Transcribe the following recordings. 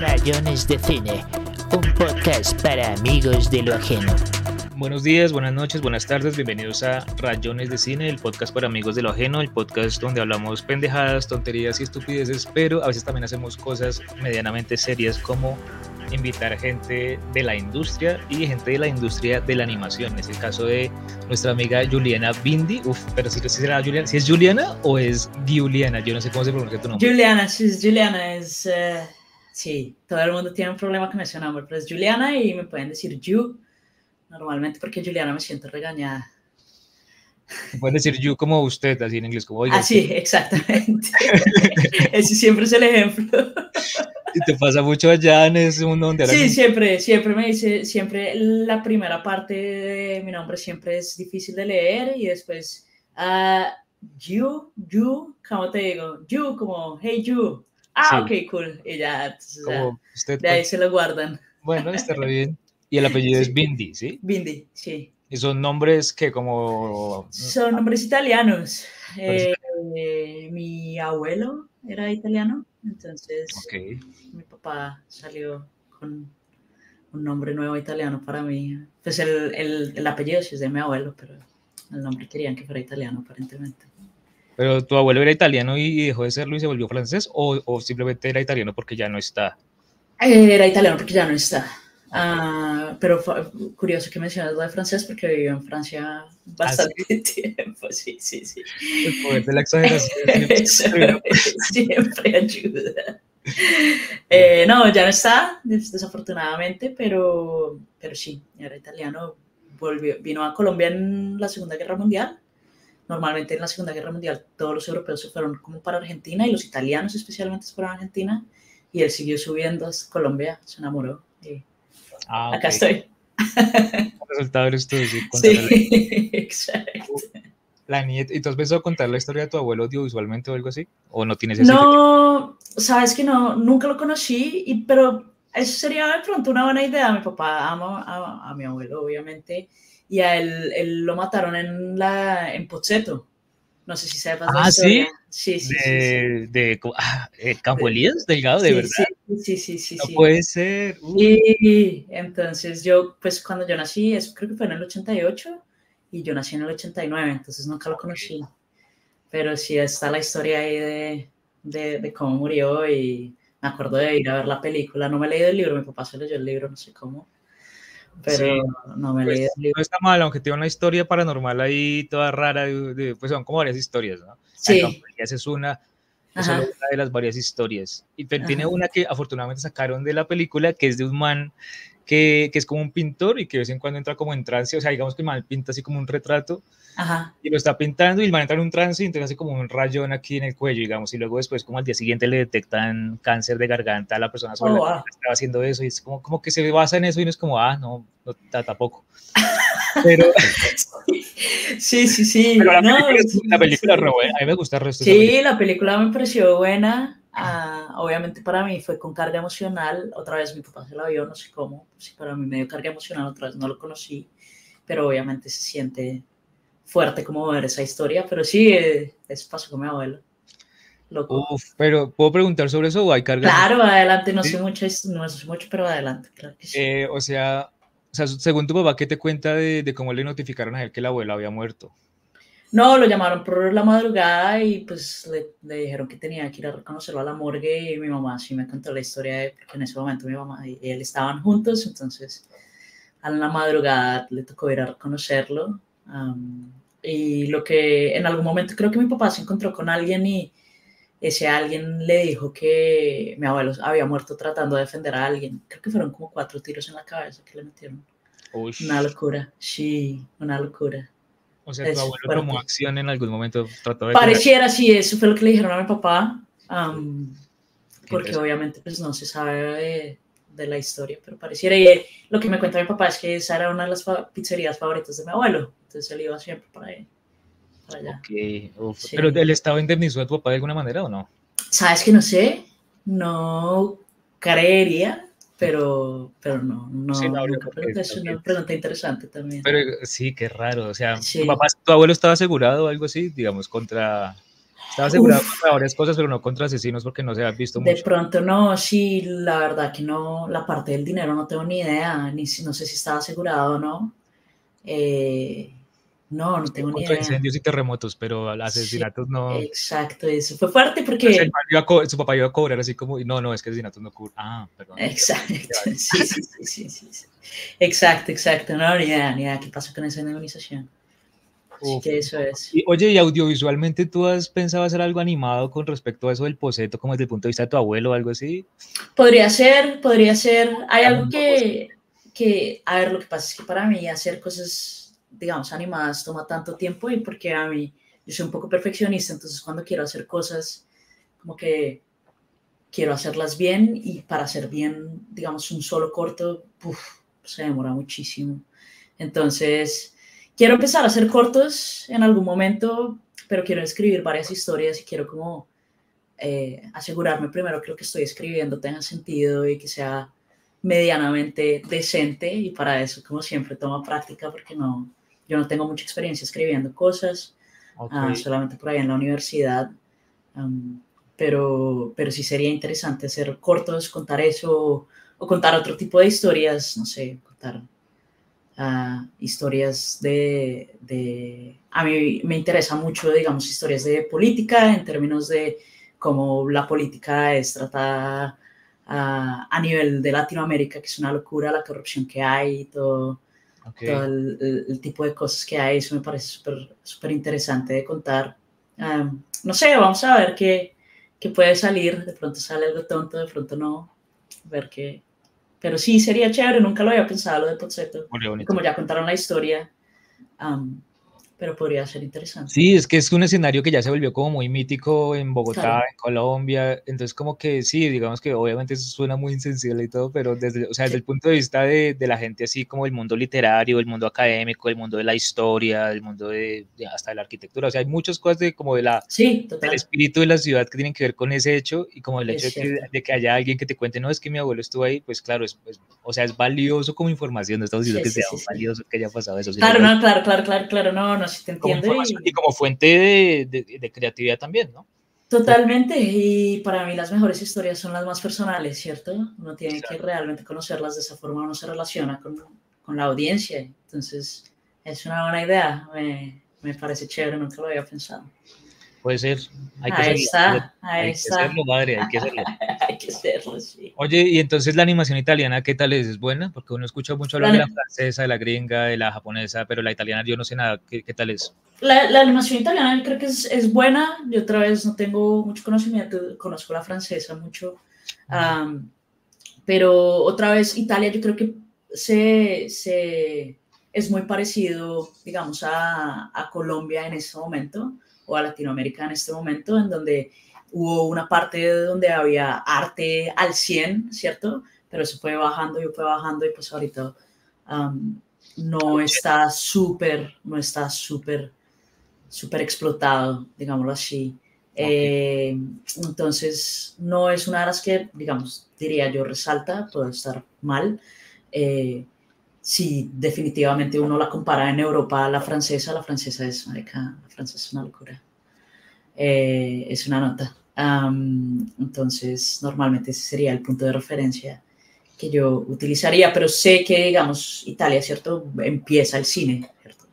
Rayones de Cine, un podcast para amigos de lo ajeno. Buenos días, buenas noches, buenas tardes, bienvenidos a Rayones de Cine, el podcast para amigos de lo ajeno, el podcast donde hablamos pendejadas, tonterías y estupideces, pero a veces también hacemos cosas medianamente serias como invitar gente de la industria y gente de la industria de la animación. Es el caso de nuestra amiga Juliana Bindi. Uf, pero si, será Juliana, si es Juliana o es Giuliana, yo no sé cómo se pronuncia tu nombre. Juliana, sí, es Juliana, es. Uh, sí, todo el mundo tiene un problema con ese nombre, pero es Juliana y me pueden decir Ju normalmente porque Juliana me siento regañada. Pueden decir you como usted, así en inglés, como oiga. Ah, exactamente. Ese siempre es el ejemplo. ¿Y te pasa mucho allá en ese mundo donde Sí, siempre, siempre me dice, siempre la primera parte de mi nombre siempre es difícil de leer y después, uh, you, you, ¿cómo te digo? You, como, hey, you. Ah, ok, cool. Y ya, de ahí se lo guardan. Bueno, está re bien. Y el apellido es Bindi, ¿sí? Bindi, sí. ¿Y son nombres que como...? Son nombres italianos. Eh, mi abuelo era italiano entonces, mi papá salió con un nombre nuevo italiano para mí. Pues el, el, el, apellido sí es de mi abuelo, pero el nombre querían que fuera italiano aparentemente. ¿Pero tu abuelo era italiano y dejó de serlo y se volvió francés? ¿O, o simplemente era italiano porque ya no está? Era italiano porque ya no está. Uh, pero curioso que mencionas lo de francés porque vivió en Francia bastante ¿Ah, tiempo. Sí, sí, sí. El poder de la exageración. siempre ayuda. Eh, no, ya no está, desafortunadamente, pero, pero sí, era italiano. Volvió, vino a Colombia en la Segunda Guerra Mundial. Normalmente en la Segunda Guerra Mundial todos los europeos se fueron como para Argentina y los italianos especialmente se fueron a Argentina. Y él siguió subiendo hasta Colombia, se enamoró. Y Ah, Acá estoy. El resultado eres tú. Sí, sí exacto. La nieta, ¿Y tú has pensado contar la historia de tu abuelo audiovisualmente o algo así? ¿O no tienes ese No, sabes que no, nunca lo conocí, y, pero eso sería de pronto una buena idea. Mi papá ama a, a mi abuelo, obviamente, y a él, él, lo mataron en, la, en Pozzetto. No sé si sepas ah, la ¿sí? Sí, sí, de, sí, De, ah, eh, Campo Elías, Delgado, de verdad. Sí, sí, sí, No puede ser. Y entonces yo, pues cuando yo nací, eso creo que fue en el 88 y yo nací en el 89, entonces nunca lo conocí. Pero sí está la historia ahí de, de, de, cómo murió y me acuerdo de ir a ver la película. No me he leído el libro, mi papá se leyó el libro, no sé cómo pero no me pues, No está mal, aunque tiene una historia paranormal ahí toda rara, de, pues son como varias historias, ¿no? Sí. Esa es una, es una de las varias historias. Y tiene una que afortunadamente sacaron de la película, que es de un man que, que, es como un pintor y que de vez en cuando entra como en trance, o sea, digamos que el man pinta así como un retrato y lo está pintando y el man entra en un trance y entonces hace como un rayón aquí en el cuello, digamos, y luego después como al día siguiente le detectan cáncer de garganta a la persona sobre oh, la que estaba haciendo eso y es como, como que se basa en eso y no es como, ah, no, no tampoco. Pero... sí, sí, sí. Pero la, película, la película re buena, a mí me gusta el resto. Sí, la película me pareció buena. Uh, obviamente para mí fue con carga emocional. Otra vez mi papá se la vio, no sé cómo. Sí, para mí me dio carga emocional, otra vez no lo conocí. Pero obviamente se siente fuerte como ver esa historia, pero sí, eh, eso pasó con mi abuelo. Loco. Uf, pero ¿puedo preguntar sobre eso o hay carga? Claro, adelante, no sé mucho, no sé mucho, pero adelante, claro que sí. Eh, o, sea, o sea, según tu papá, ¿qué te cuenta de, de, cómo le notificaron a él que la abuela había muerto? No, lo llamaron por la madrugada y pues le, dijeron que tenía que ir a reconocerlo a la morgue y mi mamá sí me contó la historia de, porque en ese momento mi mamá y él estaban juntos, entonces a la madrugada le tocó ir a reconocerlo. Y lo que en algún momento creo que mi papá se encontró con alguien y ese alguien le dijo que mi abuelo había muerto tratando de defender a alguien. Creo que fueron como cuatro tiros en la cabeza que le metieron. Una locura, sí, una locura. O sea, tu abuelo tomó acción en algún momento, trató de... Pareciera, sí, eso fue lo que le dijeron a mi papá, porque obviamente pues no se sabe de, de, la historia, pero pareciera, y lo que me cuenta mi papá es que esa era una de las pizzerías favoritas de mi abuelo, entonces él iba siempre para, ahí, allá. Pero ¿el Estado indemnizó a tu papá de alguna manera o no? Sabes que no sé, no creería, pero, pero no, no, sí, no es una pregunta interesante también. Pero sí, qué raro, o sea, ¿tu, papá, ¿tu abuelo estaba asegurado o algo así, digamos, contra Estaba asegurado contra varias cosas, pero no contra asesinos porque no se ha visto De mucho. pronto no, sí, la verdad que no, la parte del dinero no tengo ni idea, ni si- no sé si estaba asegurado o no. Eh, no, no tengo ni idea. incendios y terremotos, pero Sí, asesinatos no. Exacto, eso fue fuerte porque... co- su papá iba a cobrar así como, no, no, es que asesinatos no cubren. Ah, perdón. Exacto, sí, sí, sí, sí, sí, sí. Exacto, exacto, no, ni idea, ni idea qué pasó con esa indemnización. Así Uf. que eso es. Y, oye, y audiovisualmente, ¿tú has pensado hacer algo animado con respecto a eso del poseto, como desde el punto de vista de tu abuelo o algo así? Podría ser, podría ser. Hay algo que, que, a ver, lo que pasa es que para mí hacer cosas, digamos, animadas toma tanto tiempo y porque a mí, yo soy un poco perfeccionista, entonces cuando quiero hacer cosas, como que quiero hacerlas bien y para hacer bien, digamos, un solo corto, se demora muchísimo. Entonces, quiero empezar a hacer cortos en algún momento, pero quiero escribir varias historias y quiero como eh, asegurarme primero que lo que estoy escribiendo tenga sentido y que sea medianamente decente y para eso, como siempre, toma práctica porque no, yo no tengo mucha experiencia escribiendo cosas, ah, solamente por ahí en la universidad, am, pero, pero sí sería interesante hacer cortos, contar eso o contar otro tipo de historias, no sé, contar ah, historias de, de... A mí me interesa mucho, digamos, historias de política en términos de cómo la política es tratada ah, a nivel de Latinoamérica, que es una locura la corrupción que hay y todo, ok. todo el, el- el tipo de cosas que hay. Eso me parece súper súper interesante de contar. Ah, no sé, vamos a ver qué, qué puede salir. De pronto sale algo tonto, de pronto no. Ver qué. Pero sí, sería chévere. Nunca lo había pensado lo de Pozzetto. Como ya contaron la historia. am, pero podría ser interesante. Sí, es que es un escenario que ya se volvió como muy mítico en Bogotá, Claro. en Colombia, entonces como que sí, digamos que obviamente eso suena muy insensible y todo, pero desde, o sea, desde el punto de vista de, de la gente así como el mundo literario, el mundo académico, el mundo de la historia, el mundo de, de hasta de la arquitectura, o sea, hay muchas cosas de como de la, Sí, del espíritu de la ciudad que tienen que ver con ese hecho y como el Es hecho de que, cierto. de que haya alguien que te cuente, no, es que mi abuelo estuvo ahí, pues claro, es, es- o sea, es valioso como información, no estamos diciendo Sí, que sea valioso que haya pasado eso, Claro, no, claro, claro, claro, claro, no, no, te como entiendo. información y- y como fuente de, de- de creatividad también, ¿no? Totalmente, y para mí las mejores historias son las más personales, ¿cierto? Uno tiene que Exacto. realmente conocerlas de esa forma, uno se relaciona con, con la audiencia, entonces es una buena idea, me, me parece chévere, nunca lo había pensado. Puede ser. Hay que Ahí está, ahí hay que está, hacerlo, madre, hay que hacerlo. hay que hacerlo, sí. Oye, y entonces la animación italiana, ¿qué tal es? ¿Es buena? Porque uno escucha mucho hablar de la La- francesa, de la gringa, de la japonesa, pero la italiana yo no sé nada. ¿Qué, qué tal es? La, la animación italiana creo que es, es buena, yo otra vez no tengo mucho conocimiento, conozco la francesa mucho, Am, pero otra vez Italia yo creo que se, se- es muy parecido, digamos, a, a Colombia en este momento o a Latinoamérica en este momento, en donde hubo una parte donde había arte al 100, ¿cierto? Pero se fue bajando y fue bajando y pues ahorita am, no está súper, no está súper, súper explotado, digámoslo así. Eh, entonces, no es una de las que, digamos, diría yo, resalta, puede estar mal. Eh, si definitivamente uno la compara en Europa a la francesa, la francesa es, marica, la francesa es una locura. Eh, es una nota. Entonces, normalmente ese sería el punto de referencia que yo utilizaría, pero sé que, digamos, Italia, ¿cierto? Empieza el cine, ¿cierto?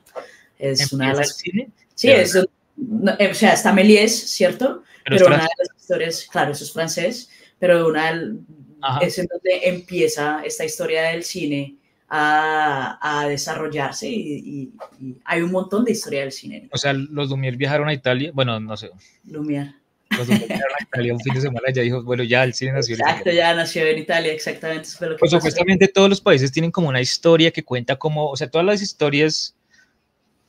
Es una de ¿Empieza el las... cine? Sí, Pero- es, no, eh, o sea, está Méliès, ¿cierto? Pero Pero una de las historias, claro, eso es francés, pero una del- es en donde empieza esta historia del cine a, a desarrollarse y, y- y hay un montón de historia del cine. O sea, los Lumière viajaron a Italia. Bueno, no sé. Lumière. Los Lumière viajaron a Italia un fin de semana ya dijo, bueno, ya el cine nació en Exacto, Italia. ya nació en Italia, exactamente. Eso fue lo que Pues pasó. supuestamente todos los países tienen como una historia que cuenta como, o sea, todas las historias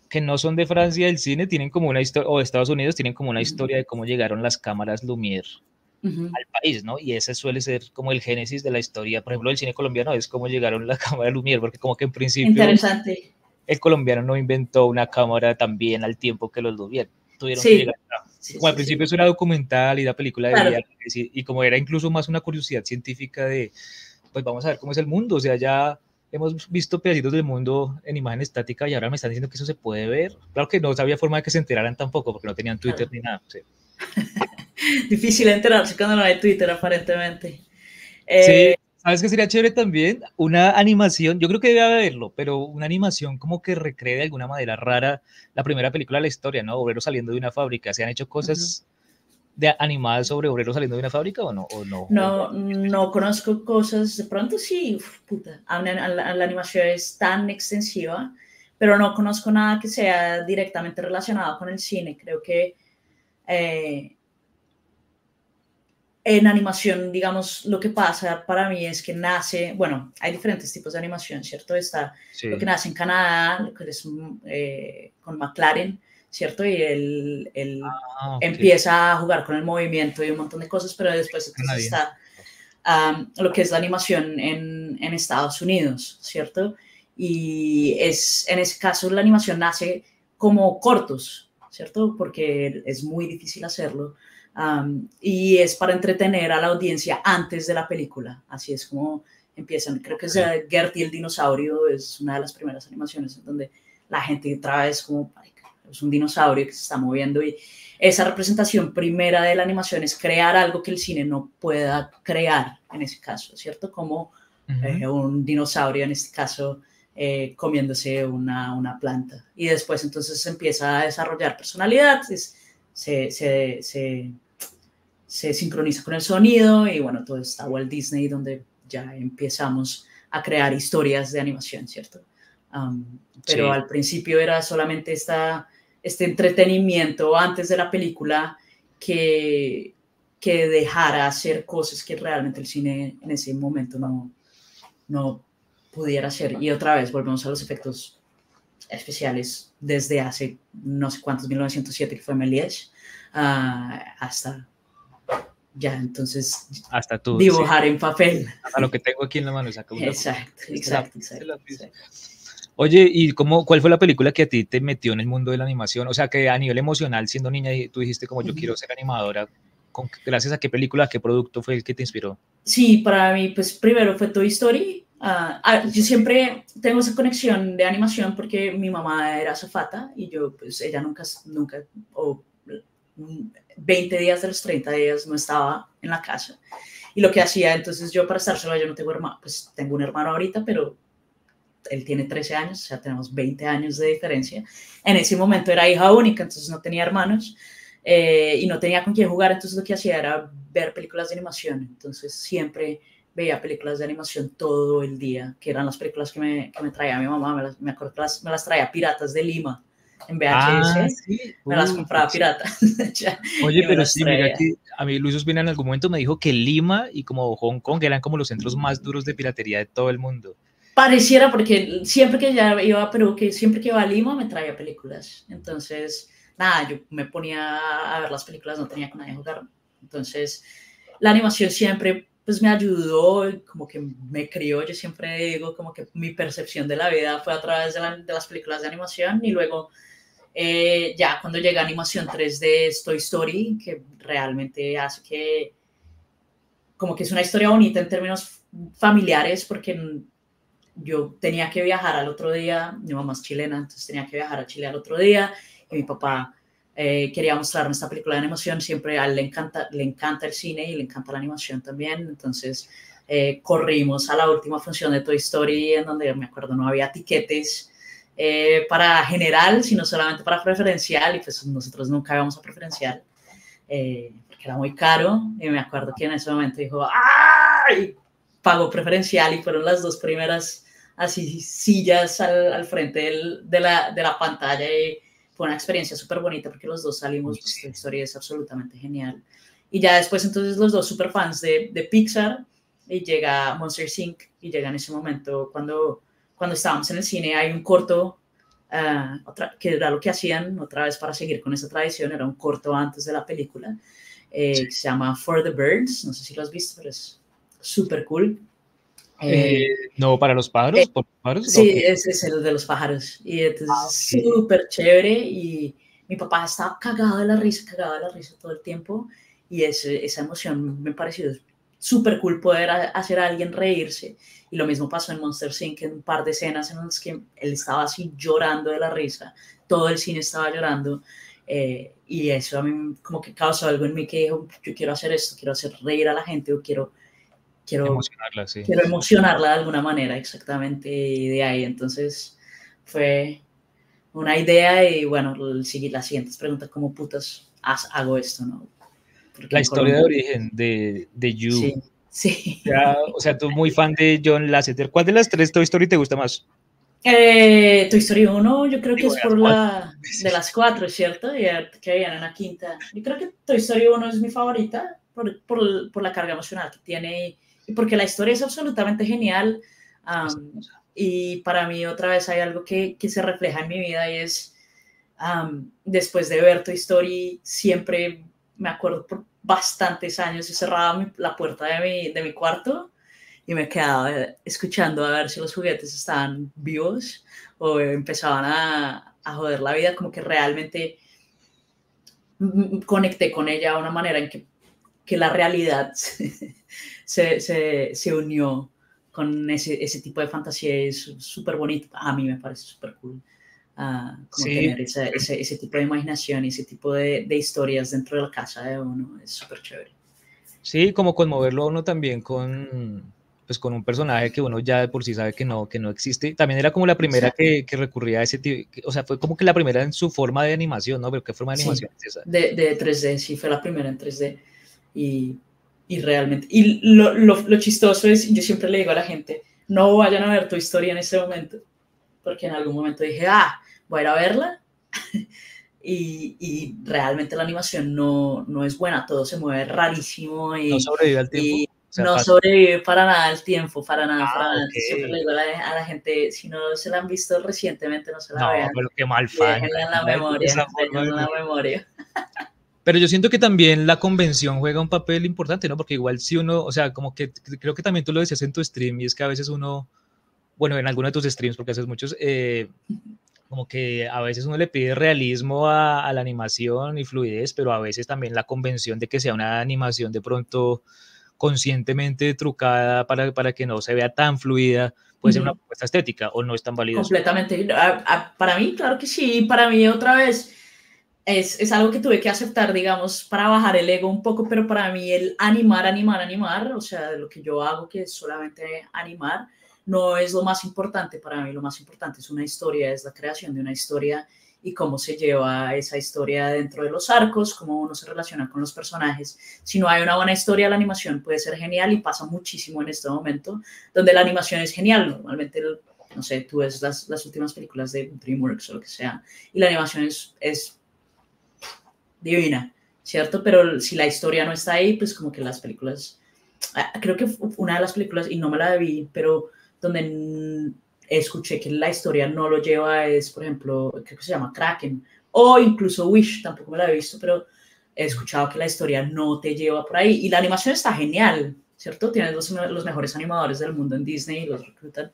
que no son de Francia del cine tienen como una historia, o de Estados Unidos tienen como una historia de cómo llegaron las cámaras Lumière Ujú. al país, ¿no? Y ese suele ser como el génesis de la historia, por ejemplo, del cine colombiano es cómo llegaron las cámaras Lumière, porque como que en principio Interesante. el colombiano no inventó una cámara también al tiempo que los Lumière. Tuvieron Sí. que llegar. Sí, Como al sí, principio sí. eso era documental y la película de Claro. viajes, y, y como era incluso más una curiosidad científica de, pues vamos a ver cómo es el mundo, o sea, ya hemos visto pedacitos del mundo en imagen estática y ahora me están diciendo que eso se puede ver. Claro que no había forma de que se enteraran tampoco porque no tenían Twitter Claro. ni nada. sí. Difícil enterarse cuando no hay Twitter, aparentemente. Sí, Eh, ¿sabes qué sería chévere también? Una animación, yo creo que debe haberlo, pero una animación como que recree de alguna manera rara la primera película de la historia, ¿no? Obreros saliendo de una fábrica. ¿Se han hecho cosas de animadas sobre obreros saliendo de una fábrica o no? O no, No, no conozco cosas, de pronto sí, uf, puta, la, la animación es tan extensiva, pero no conozco nada que sea directamente relacionado con el cine. Creo que eh, en animación, digamos, lo que pasa para mí es que nace, bueno, hay diferentes tipos de animación, ¿cierto? Está Sí. lo que nace en Canadá, lo que es eh, con McLaren, ¿cierto? Y el, el, Ah, ok. empieza a jugar con el movimiento y un montón de cosas, pero después entonces está um, lo que es la animación en, en Estados Unidos, ¿cierto? Y es, en ese caso la animación nace como cortos, ¿cierto? Porque es muy difícil hacerlo. Um, y es para entretener a la audiencia antes de la película. Así es como empiezan. Creo que es eh, Gert y el dinosaurio, es una de las primeras animaciones en donde la gente otra vez como, "Marica, es un dinosaurio que se está moviendo y esa representación primera de la animación es crear algo que el cine no pueda crear en ese caso, ¿cierto? Como Ujú. eh, un dinosaurio en este caso eh, comiéndose una, una planta. Y después entonces se empieza a desarrollar personalidad, es- se, se, se, se sincroniza con el sonido y bueno, todo está Walt Disney donde ya empezamos a crear historias de animación, ¿cierto? Um, pero Sí. al principio era solamente esta, este entretenimiento antes de la película que, que dejara hacer cosas que realmente el cine en ese momento no, no pudiera hacer. Y otra vez volvemos a los efectos especiales desde hace no sé cuántos, 1907 que fue Méliès, ah, hasta ya entonces Hasta tú. sí. dibujar en papel. Hasta lo que tengo aquí en la mano. saca Exacto, foto. exacto, Es la- exacto. exacto. Oye, ¿y cómo, cuál fue la película que a ti te metió en el mundo de la animación? O sea, que a nivel emocional, siendo niña, tú dijiste como yo Ujú. quiero ser animadora. ¿Con, gracias a qué película, a qué producto fue el que te inspiró? Sí, para mí, pues primero fue Toy Story. Ah, yo siempre tengo esa conexión de animación porque mi mamá era azafata y yo, pues ella nunca, nunca, o 20 días de los 30 días no estaba en la casa. Y lo que hacía, entonces yo para estar sola, yo no tengo hermano, pues tengo un hermano ahorita, pero él tiene 13 años, o sea, tenemos 20 años de diferencia. En ese momento era hija única, entonces no tenía hermanos eh, y no tenía con quién jugar, entonces lo que hacía era ver películas de animación. Entonces siempre veía películas de animación todo el día, que eran las películas que me, que me traía mi mamá, me, las, me acuerdo que las, me las traía Piratas de Lima en VHS, Ah, sí. me las compraba pues, piratas. Ya, Oye, pero sí, mira que a mí Luis Ospina en algún momento me dijo que Lima y como Hong Kong eran como los centros más duros de piratería de todo el mundo. Pareciera porque siempre que ya iba a Perú, que siempre que iba a Lima me traía películas. Entonces, nada, yo me ponía a ver las películas, no tenía con nadie jugar. Entonces, la animación siempre pues me ayudó, como que me crió, yo siempre digo como que mi percepción de la vida fue a través de, la- de las películas de animación y luego eh, ya cuando llega animación 3D es Toy Story, que realmente hace que como que es una historia bonita en términos familiares porque yo tenía que viajar al otro día, mi mamá es chilena, entonces tenía que viajar a Chile al otro día y mi papá eh, quería mostrarme esta película de animación, siempre a él le encanta, le encanta el cine y le encanta la animación también, entonces eh, corrimos a la última función de Toy Story en donde me acuerdo no había tiquetes eh, para general, sino solamente para preferencial y pues nosotros nunca íbamos a preferencial eh, porque era muy caro y me acuerdo que en ese momento dijo ¡ay! pagó preferencial y fueron las dos primeras así sillas al, al frente del- de, la, de la pantalla y fue una experiencia súper bonita porque los dos salimos, pues la historia es absolutamente genial. Y ya después entonces los dos super fans de, de Pixar y llega Monster Inc. y llega en ese momento cuando, cuando estábamos en el cine hay un corto ah, otra, que era lo que hacían otra vez para seguir con esa tradición, era un corto antes de la película eh, Sí. que se llama For the Birds, no sé si lo has visto, pero es súper cool. Eh, Eh, no, para los pájaros, eh, por los pájaros. Sí, ese es el de los pájaros. Y entonces Ah, es súper chévere. Y mi papá estaba cagado de la risa, cagado de la risa todo el tiempo. Y ese, esa emoción me pareció súper cool poder hacer a alguien reírse. Y lo mismo pasó en Monster Inc. en un par de escenas en las que él estaba así llorando de la risa. Todo el cine estaba llorando. Eh, y eso a mí como que causó algo en mí que dijo, yo quiero hacer esto, quiero hacer reír a la gente o quiero, quiero, Emocionarla, sí. quiero emocionarla de alguna manera, exactamente, y de ahí entonces fue una idea y bueno, las siguientes preguntas, ¿cómo putas hago esto? ¿no? Porque La historia de origen de, de You. Sí, sí. Ya, o sea, tú muy fan de John Lasseter. ¿Cuál de las tres Toy Story te gusta más? Eh, Toy Story 1, yo creo que Digo, es por la de las cuatro, ¿cierto? Y que viene una quinta. Yo creo que Toy Story 1 es mi favorita por, por, por la carga emocional que tiene y, porque la historia es absolutamente genial. am, y para mí otra vez hay algo que, que se refleja en mi vida y es, am, después de ver Toy Story, siempre me acuerdo por bastantes años, yo cerraba la puerta de mi, de mi cuarto y me quedaba escuchando a ver si los juguetes estaban vivos o empezaban a, a joder la vida, como que realmente mm, conecté con ella de una manera en que, que la realidad se, se, se unió con ese, ese tipo de fantasía es súper bonito. A mí me parece súper cool. Ah, como Sí. tener ese, ese, ese tipo de imaginación y ese tipo de, de historias dentro de la casa de uno es súper chévere. Sí, como conmoverlo a uno también con, pues, con un personaje que uno ya de por sí sabe que no, que no existe. También era como la primera que, que recurría a ese tipo, o sea, fue como que la primera en su forma de animación, ¿no? Pero ¿qué forma de Sí. animación es esa? de, de 3D, sí, fue la primera en 3D. Y, y realmente, y lo, lo, lo chistoso es, yo siempre le digo a la gente, no vayan a ver tu historia en este momento, porque en algún momento dije, ah, voy a ir a verla. y, y realmente la animación no, no es buena, todo se mueve rarísimo y, No sobrevive al tiempo. y o sea, no sobrevive para nada el tiempo, para nada, Ah, para nada. ok. Siempre le digo a la, a la gente, si no se la han visto recientemente, no se la no, vean. pero qué mal fan. Déjenla en la memoria, déjenla en la memoria. Pero yo siento que también la convención juega un papel importante, ¿no? Porque igual si uno, o sea, como que creo que también tú lo decías en tu stream y es que a veces uno, bueno, en alguno de tus streams, porque haces muchos, eh, como que a veces uno le pide realismo a, a la animación y fluidez, pero a veces también la convención de que sea una animación de pronto conscientemente trucada para, para que no se vea tan fluida, puede ser una propuesta estética o no es tan válida. Completamente. A- a- para mí, claro que sí. Para mí, otra vez, es, es algo que tuve que aceptar, digamos, para bajar el ego un poco, pero para mí el animar, animar, animar, o sea, lo que yo hago, que es solamente animar, no es lo más importante para mí. Lo más importante es una historia, es la creación de una historia y cómo se lleva esa historia dentro de los arcos, cómo uno se relaciona con los personajes. Si no hay una buena historia, la animación puede ser genial y pasa muchísimo en este momento, donde la animación es genial. Normalmente, no sé, tú ves las, las últimas películas de DreamWorks o lo que sea, y la animación es, es divina, ¿cierto? Pero si la historia no está ahí, pues como que las películas... ah, Creo que una de las películas, y no me la vi, pero donde escuché que la historia no lo lleva es, por ejemplo, creo que se llama Kraken, o incluso Wish, tampoco me la he visto, pero he escuchado que la historia no te lleva por ahí. Y la animación está genial, ¿cierto? Tienes los, los mejores animadores del mundo en Disney, los reclutan,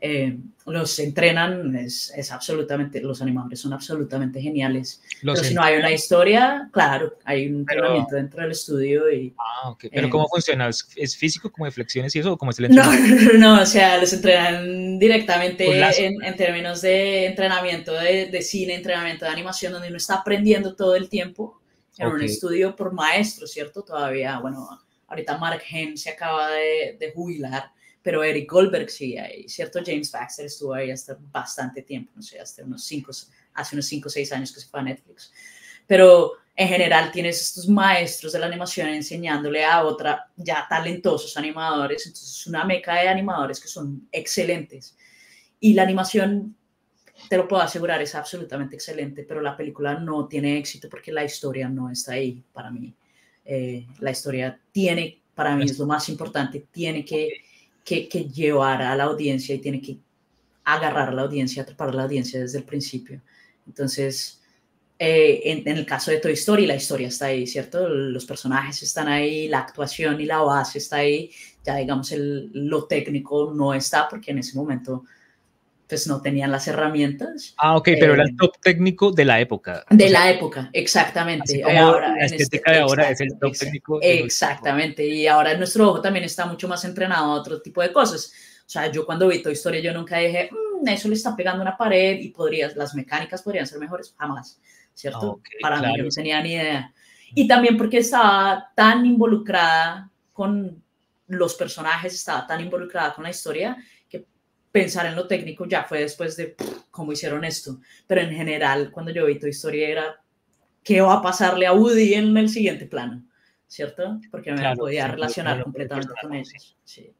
eh, los entrenan, es, es absolutamente, los animadores son absolutamente geniales. Pero si no hay una historia, claro, hay un Pero- entrenamiento dentro del estudio y... Ah, ok. Pero eh, ¿cómo funciona? ¿Es, es físico como de flexiones y eso o cómo es el No, entrenamiento? no, no, o sea, los entrenan directamente Un lazo. en, en términos de entrenamiento de, de cine, entrenamiento de animación, donde uno está aprendiendo todo el tiempo en un Ok. estudio por maestro, ¿cierto? Todavía, bueno, ahorita Mark Hen se acaba de, de jubilar, pero Eric Goldberg sigue ahí, ¿cierto? James Baxter estuvo ahí hasta bastante tiempo, no sé, hasta unos cinco, hace unos 5 o 6 años que se fue a Netflix. Pero en general tienes estos maestros de la animación enseñándole a otra ya talentosos animadores, entonces es una meca de animadores que son excelentes. Y la animación, te lo puedo asegurar, es absolutamente excelente, pero la película no tiene éxito porque la historia no está ahí para mí. Eh, la historia tiene, para mí es lo más importante, tiene que, que, que llevar a la audiencia y tiene que agarrar a la audiencia, atrapar a la audiencia desde el principio. Entonces, eh, en, el caso de Toy Story, la historia está ahí, ¿cierto? Los personajes están ahí, la actuación y la base está ahí. Ya, digamos, el, lo técnico no está porque en ese momento pues no tenían las herramientas. Ah, ok, pero eh, era el top técnico de la época. De o sea, la época, exactamente. Como ahora, la estética este, de ahora es el top técnico. Exactamente, y ahora nuestro ojo también está mucho más entrenado a otro tipo de cosas. O sea, yo cuando vi Toy Story, yo nunca dije, mmm, eso le está pegando una pared y podrías, las mecánicas podrían ser mejores, jamás. ¿cierto? Ok, Para mí claro, yo no tenía ni idea. Y también porque estaba tan involucrada con los personajes, estaba tan involucrada con la historia, pensar en lo técnico ya fue después de pff, cómo hicieron esto. Pero en general, cuando yo vi tu historia era, ¿qué va a pasarle a Woody en el siguiente plano? ¿Cierto? Porque me Claro, podía sí, relacionar claro, completamente claro, con ellos. Sí.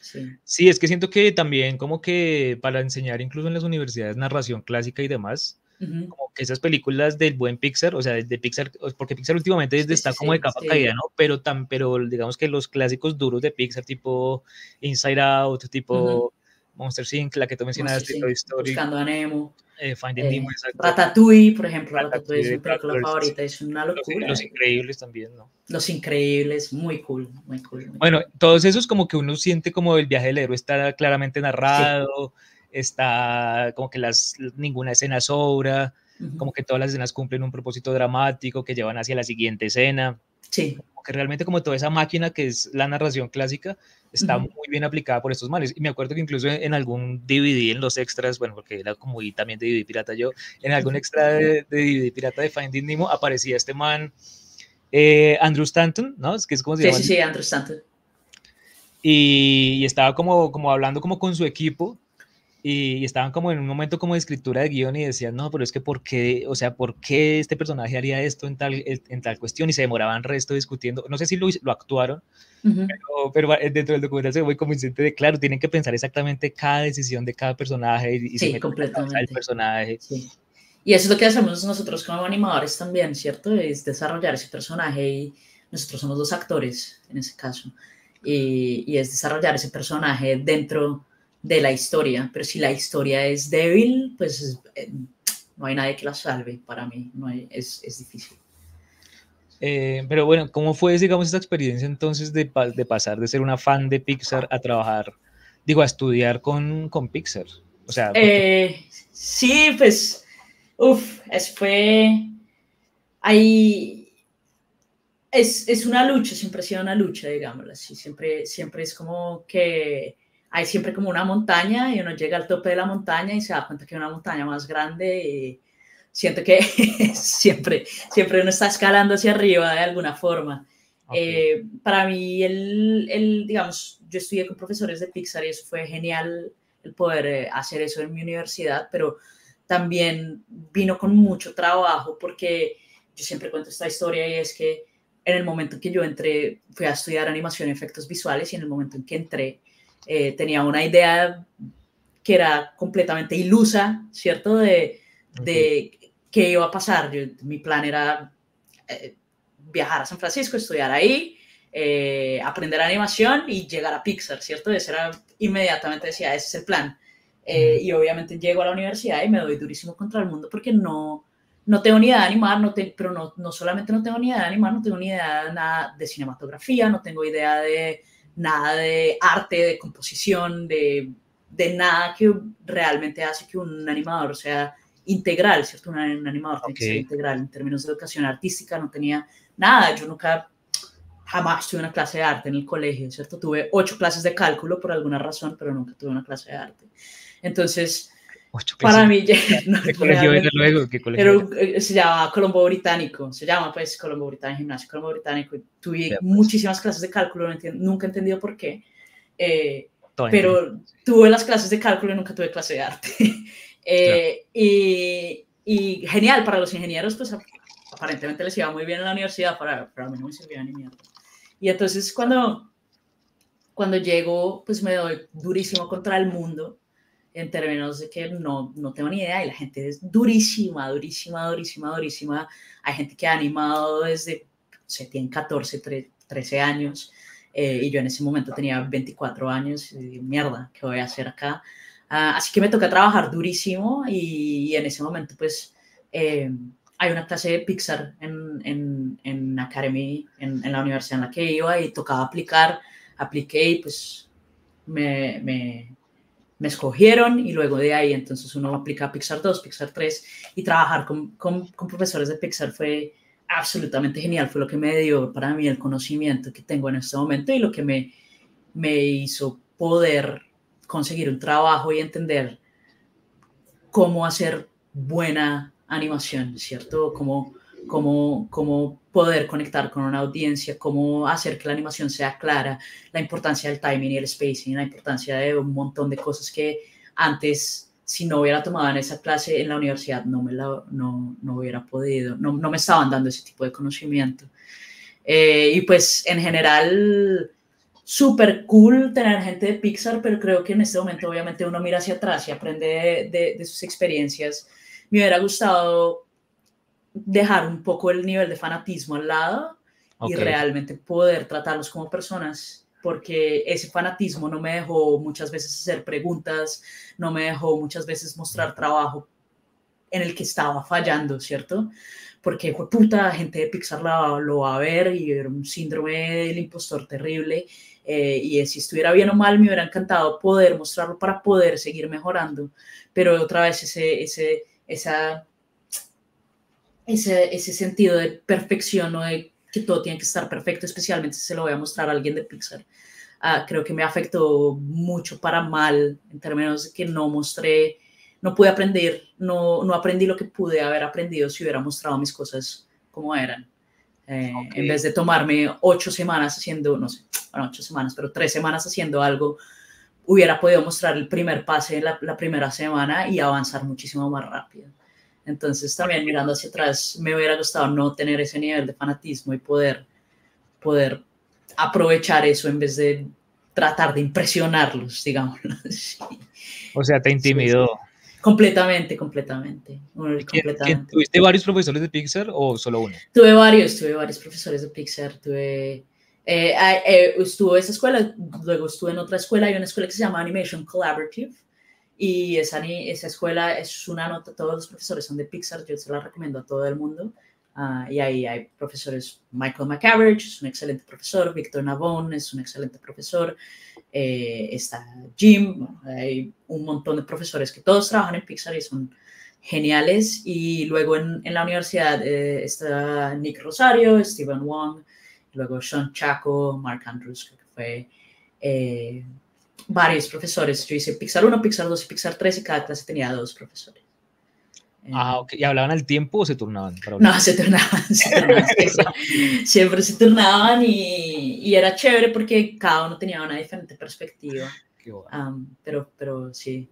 Sí. Sí, es que siento que también como que para enseñar incluso en las universidades narración clásica y demás, Ujú. como que esas películas del buen Pixar, o sea, de Pixar, porque Pixar últimamente está como de capa caída, ¿no? Pero, tan, pero digamos que los clásicos duros de Pixar, tipo Inside Out, tipo Monster Inc., la que tú Inc., Toy Story, Buscando a Nemo. eh, Finding eh, Nemo, exacto. Ratatouille, por ejemplo. Ratatouille Ratatouille es mi película favorita, es una locura. Los Increíbles también, ¿no? Los Increíbles, muy cool, muy cool. muy Bueno, cool. todos esos como que uno siente como el viaje del héroe está claramente narrado, está como que las, ninguna escena sobra, Como que todas las escenas cumplen un propósito dramático que llevan hacia la siguiente escena, Sí, como que realmente como toda esa máquina que es la narración clásica está Ujú. muy bien aplicada por estos males. Y me acuerdo que incluso en, algún DVD, en los extras, bueno, porque era como y también de DVD pirata yo, en algún extra de, de DVD pirata de Finding Nemo aparecía este man, eh, Andrew Stanton, ¿no? Es que es como se sí, llama. sí, sí, Andrew Stanton. y, y estaba como, como hablando como con su equipo y, y estaban como en un momento como de escritura de guion y decían, no, pero es que ¿por qué? O sea, ¿por qué este personaje haría esto en tal, en tal cuestión? Y se demoraban resto discutiendo. No sé si lo, lo actuaron, Ujú. pero, pero eh, dentro del documental se ve muy convincente de, claro, tienen que pensar exactamente cada decisión de cada personaje y, y se Sí, del completamente. personaje. Sí. Y eso es lo que hacemos nosotros como animadores también, ¿cierto? Es desarrollar ese personaje y nosotros somos los actores en ese caso. Y, y es desarrollar ese personaje dentro de la historia. Pero si la historia es débil, pues eh, no hay nadie que la salve para mí. No hay- es, es difícil. Eh, pero bueno, ¿cómo fue, digamos, esta experiencia entonces de, de pasar de ser una fan de Pixar a trabajar, digo, a estudiar con, con Pixar? O sea, Eh, sí, pues, uff, es fue, ahí, es, es una lucha, siempre ha sido una lucha, digámoslo así, siempre, siempre es como que hay siempre como una montaña y uno llega al tope de la montaña y se da cuenta que hay una montaña más grande y siento que siempre, siempre uno está escalando hacia arriba de alguna forma. ok, Eh, para mí, el, el, digamos, yo estudié con profesores de Pixar y eso fue genial el poder eh, hacer eso en mi universidad, pero también vino con mucho trabajo porque yo siempre cuento esta historia y es que en el momento en que yo entré, fui a estudiar animación y efectos visuales y en el momento en que entré, eh, tenía una idea que era completamente ilusa, ¿cierto? De, de qué iba a pasar. Yo- mi plan era eh, viajar a San Francisco, estudiar ahí, eh, aprender animación y llegar a Pixar, ¿cierto? Ese era, inmediatamente decía, ese es el plan. Eh. Y obviamente llego a la universidad y me doy durísimo contra el mundo porque no, no tengo ni idea de animar, no te- pero no, no solamente no tengo ni idea de animar, no tengo ni idea de nada de cinematografía, no tengo idea de nada de arte, de composición, de, de nada que realmente hace que un animador sea integral, ¿cierto? Un, un animador tiene que ser integral en términos de educación artística, no tenía nada, yo nunca, jamás tuve una clase de arte en el colegio, ¿cierto? Tuve ocho clases de cálculo por alguna razón, pero nunca tuve una clase de arte. Entonces, Ocho para mí, no, ¿Qué colegio era luego? ¿Qué colegio era eh, se llama Colombo Británico, se llama pues Colombo Británico, Gimnasio Colombo Británico. Tuve pues. muchísimas clases de cálculo, no enti- nunca he entendido por qué, eh, pero tuve las clases de cálculo y nunca tuve clase de arte. Eh, y, y genial para los ingenieros, pues ap- aparentemente les iba muy bien en la universidad, para, para mí no me servía ni mierda. Y entonces cuando, cuando llego, pues me doy durísimo contra el mundo en términos de que no, no tengo ni idea y la gente es durísima, durísima, durísima, durísima. Hay gente que ha animado desde, se tienen 14, tre- 13 años eh, y yo en ese momento tenía 24 años y mierda, ¿qué voy a hacer acá? Ah, así que me toca trabajar durísimo y, y en ese momento pues eh, hay una clase de Pixar en, en, en Academy, en, en la universidad en la que iba y tocaba aplicar, apliqué y pues me, me, me escogieron y luego de ahí entonces uno aplica a Pixar 2, Pixar 3 y trabajar con, con, con profesores de Pixar fue absolutamente genial, fue lo que me dio para mí el conocimiento que tengo en este momento y lo que me, me hizo poder conseguir un trabajo y entender cómo hacer buena animación, ¿cierto? Como, como, como poder conectar con una audiencia, cómo hacer que la animación sea clara, la importancia del timing y el spacing, la importancia de un montón de cosas que antes, si no hubiera tomado en esa clase en la universidad, no me la, no, no hubiera podido, no, no me estaban dando ese tipo de conocimiento. Eh, y pues en general, súper cool tener gente de Pixar, pero creo que en este momento obviamente uno mira hacia atrás y aprende de, de, sus experiencias. Me hubiera gustado dejar un poco el nivel de fanatismo al lado y realmente poder tratarlos como personas, porque ese fanatismo no me dejó muchas veces hacer preguntas, no me dejó muchas veces mostrar trabajo en el que estaba fallando, ¿cierto? porque fue puta, gente de Pixar lo va a ver y era un síndrome del impostor terrible. Eh, y si estuviera bien o mal, me hubiera encantado poder mostrarlo para poder seguir mejorando. Pero otra vez ese, ese, esa, ese, ese sentido de perfección o de que todo tiene que estar perfecto, especialmente si se lo voy a mostrar a alguien de Pixar. Uh, creo que me afectó mucho para mal en términos de que no mostré no pude aprender, no, no aprendí lo que pude haber aprendido si hubiera mostrado mis cosas como eran. Eh, en vez de tomarme ocho semanas haciendo, no sé, bueno, ocho semanas, pero tres semanas haciendo algo, hubiera podido mostrar el primer pase la, la primera semana y avanzar muchísimo más rápido. Entonces también mirando hacia atrás, me hubiera gustado no tener ese nivel de fanatismo y poder, poder aprovechar eso en vez de tratar de impresionarlos, digamos. O sea, te intimidó. Completamente, completamente. ¿Tuviste varios profesores de Pixar o solo uno? Tuve varios, tuve varios profesores de Pixar. Tuve, eh, eh, estuve en esa escuela, luego estuve en otra escuela, hay una escuela que se llama Animation Collaborative. Y esa, esa escuela es una nota, todos los profesores son de Pixar, yo se la recomiendo a todo el mundo. Uh, y ahí hay profesores, Michael McAverage es un excelente profesor, Víctor Navon es un excelente profesor, eh, está Jim, hay un montón de profesores que todos trabajan en Pixar y son geniales. Y luego en, en la universidad eh, está Nick Rosario, Steven Wong, luego Sean Chaco, Mark Andrews, que fue eh, varios profesores. Yo hice Pixar 1, Pixar 2 y Pixar 3 y cada clase tenía dos profesores. Ah, ok. ¿Y hablaban al tiempo o se turnaban? no, se turnaban. siempre, se turnaban y, y, era chévere porque cada uno tenía una diferente perspectiva. pero, pero sí.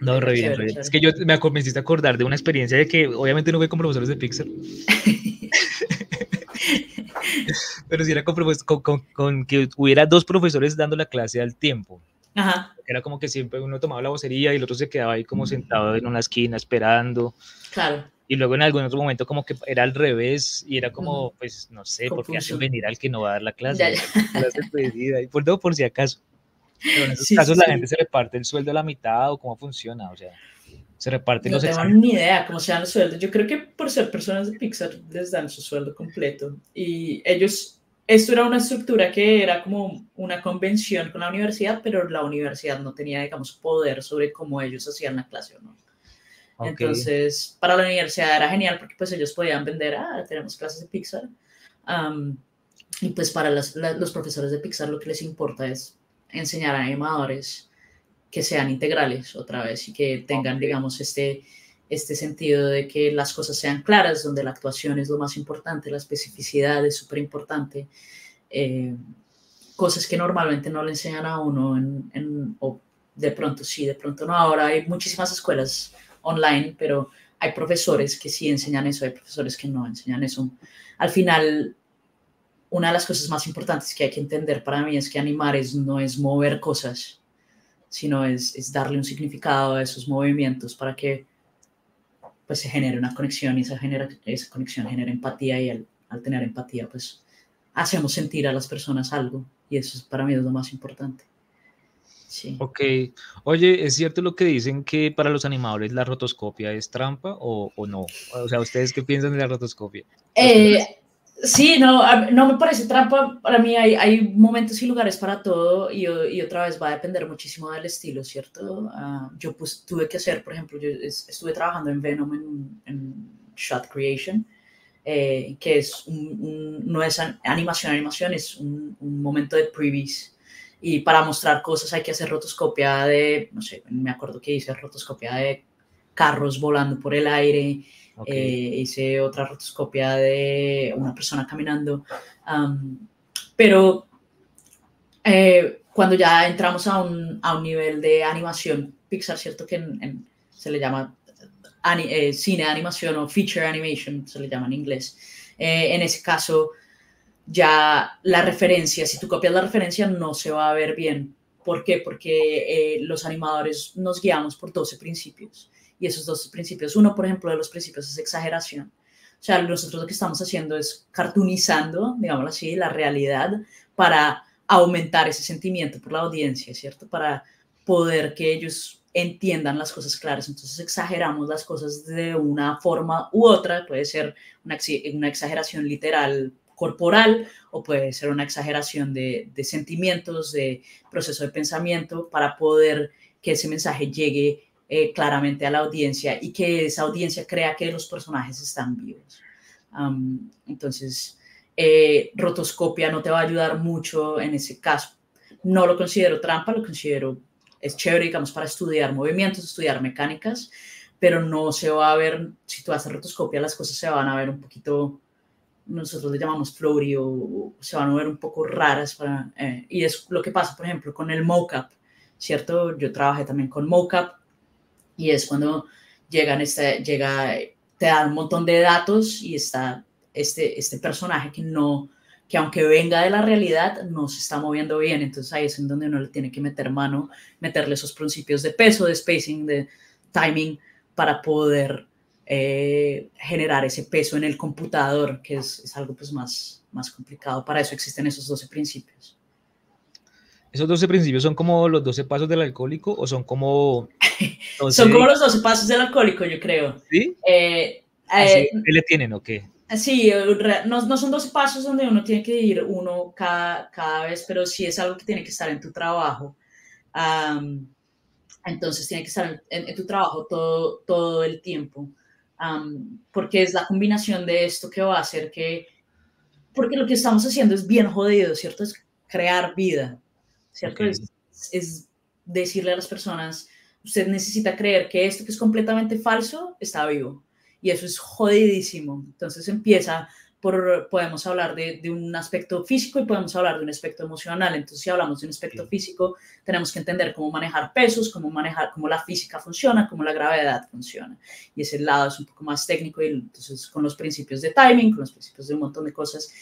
No, re bien, Es que yo me comencé a acordar de una experiencia de que obviamente no fue con profesores de Pixar. pero sí era con, con, con, que hubiera dos profesores dando la clase al tiempo. Era como que siempre uno tomaba la vocería y el otro se quedaba ahí como sentado en una esquina esperando. Claro. Y luego en algún otro momento como que era al revés y era como, pues no sé, porque hacen venir al que no va a dar la clase. y por todo por si acaso. Pero en esos casos la gente se reparte el sueldo a la mitad o cómo funciona, o sea, se reparten no los No tengo ni idea cómo sean los sueldos. Yo creo que por ser personas de Pixar les dan su sueldo completo y ellos esto era una estructura que era como una convención con la universidad, pero la universidad no tenía, digamos, poder sobre cómo ellos hacían la clase o no. Entonces, para la universidad era genial porque pues ellos podían vender, ah, tenemos clases de Pixar. y pues para los, los profesores de Pixar lo que les importa es enseñar a animadores que sean integrales otra vez y que tengan, digamos, este, este sentido de que las cosas sean claras, donde la actuación es lo más importante, la especificidad es súper importante, eh, cosas que normalmente no le enseñan a uno, o de pronto sí, de pronto no. Ahora hay muchísimas escuelas online, pero hay profesores que sí enseñan eso, hay profesores que no enseñan eso. Al final, una de las cosas más importantes que hay que entender para mí es que animar es, no es mover cosas, sino es, es darle un significado a esos movimientos para que pues se genera una conexión y esa, genera, esa conexión genera empatía y al, al, tener empatía pues hacemos sentir a las personas algo y eso para mí es lo más importante. Sí. Ok, oye, ¿es cierto lo que dicen que para los animadores la rotoscopia es trampa o, o no? O sea, ¿ustedes qué piensan de la rotoscopia? Eh, Sí, no, no me parece trampa. Para mí hay, hay momentos y lugares para todo y, y, otra vez va a depender muchísimo del estilo, ¿cierto? Uh, yo pues, tuve que hacer, por ejemplo, yo estuve trabajando en Venom en, Shot Creation, eh, que es un, no es animación, animación, es un, un, momento de previs. Y para mostrar cosas hay que hacer rotoscopia de, no sé, me acuerdo que hice rotoscopia de carros volando por el aire, Ok. eh, hice otra rotoscopia de una persona caminando, am, pero eh, cuando ya entramos a un, a un nivel de animación, Pixar, ¿cierto? Que en- en- se le llama ani- eh, cine animación o feature animation, se le llama en inglés. Eh, en ese caso, ya la referencia, si tú copias la referencia, no se va a ver bien. ¿Por qué? Porque eh, los animadores nos guiamos por 12 principios. Y esos 12 principios, uno, por ejemplo, de los principios es exageración. O sea, nosotros lo que estamos haciendo es cartoonizando, digámoslo así, la realidad para aumentar ese sentimiento por la audiencia, ¿cierto? Para poder que ellos entiendan las cosas claras. Entonces exageramos las cosas de una forma u otra. Puede ser una, una exageración literal corporal o puede ser una exageración de sentimientos, de proceso de pensamiento, para poder que ese mensaje llegue eh, claramente a la audiencia y que esa audiencia crea que los personajes están vivos. Entonces, eh, rotoscopia no te va a ayudar mucho en ese caso. No lo considero trampa, lo considero, es chévere, digamos, para estudiar movimientos, estudiar mecánicas, pero no se va a ver, si tú haces rotoscopia, las cosas se van a ver un poquito, nosotros le llamamos floaty o, se van a ver un poco raras. Eh, y es lo que pasa, por ejemplo, con el mocap, ¿cierto? Yo trabajé también con mocap y es cuando llegan este, llega, te dan un montón de datos y está este, este personaje que no, que aunque venga de la realidad, no se está moviendo bien. Entonces ahí es en donde uno le tiene que meter mano, meterle esos principios de peso, de spacing, de timing, para poder eh, generar ese peso en el computador, que es, es algo pues más, más complicado. Para eso existen esos 12 principios. ¿Esos 12 principios son como los 12 pasos del alcohólico o son como... 12 Son como los 12 pasos del alcohólico, yo creo. ¿Sí? Eh, ¿Así eh, ¿Qué le tienen o qué? Sí, no, no son 12 pasos donde uno tiene que ir uno cada, cada vez, pero sí es algo que tiene que estar en tu trabajo. Am, entonces tiene que estar en, en- en tu trabajo todo, todo el tiempo, Am, porque es la combinación de esto que va a hacer que, porque lo que estamos haciendo es bien jodido, ¿cierto? Es crear vida, ¿cierto? Es, es decirle a las personas, usted necesita creer que esto que es completamente falso está vivo y eso es jodidísimo. Entonces empieza por, podemos hablar de, de un aspecto físico y podemos hablar de un aspecto emocional. Entonces si hablamos de un aspecto físico, tenemos que entender cómo manejar pesos, cómo manejar, cómo la física funciona, cómo la gravedad funciona. Y ese lado es un poco más técnico y entonces con los principios de timing, con los principios de un montón de cosas,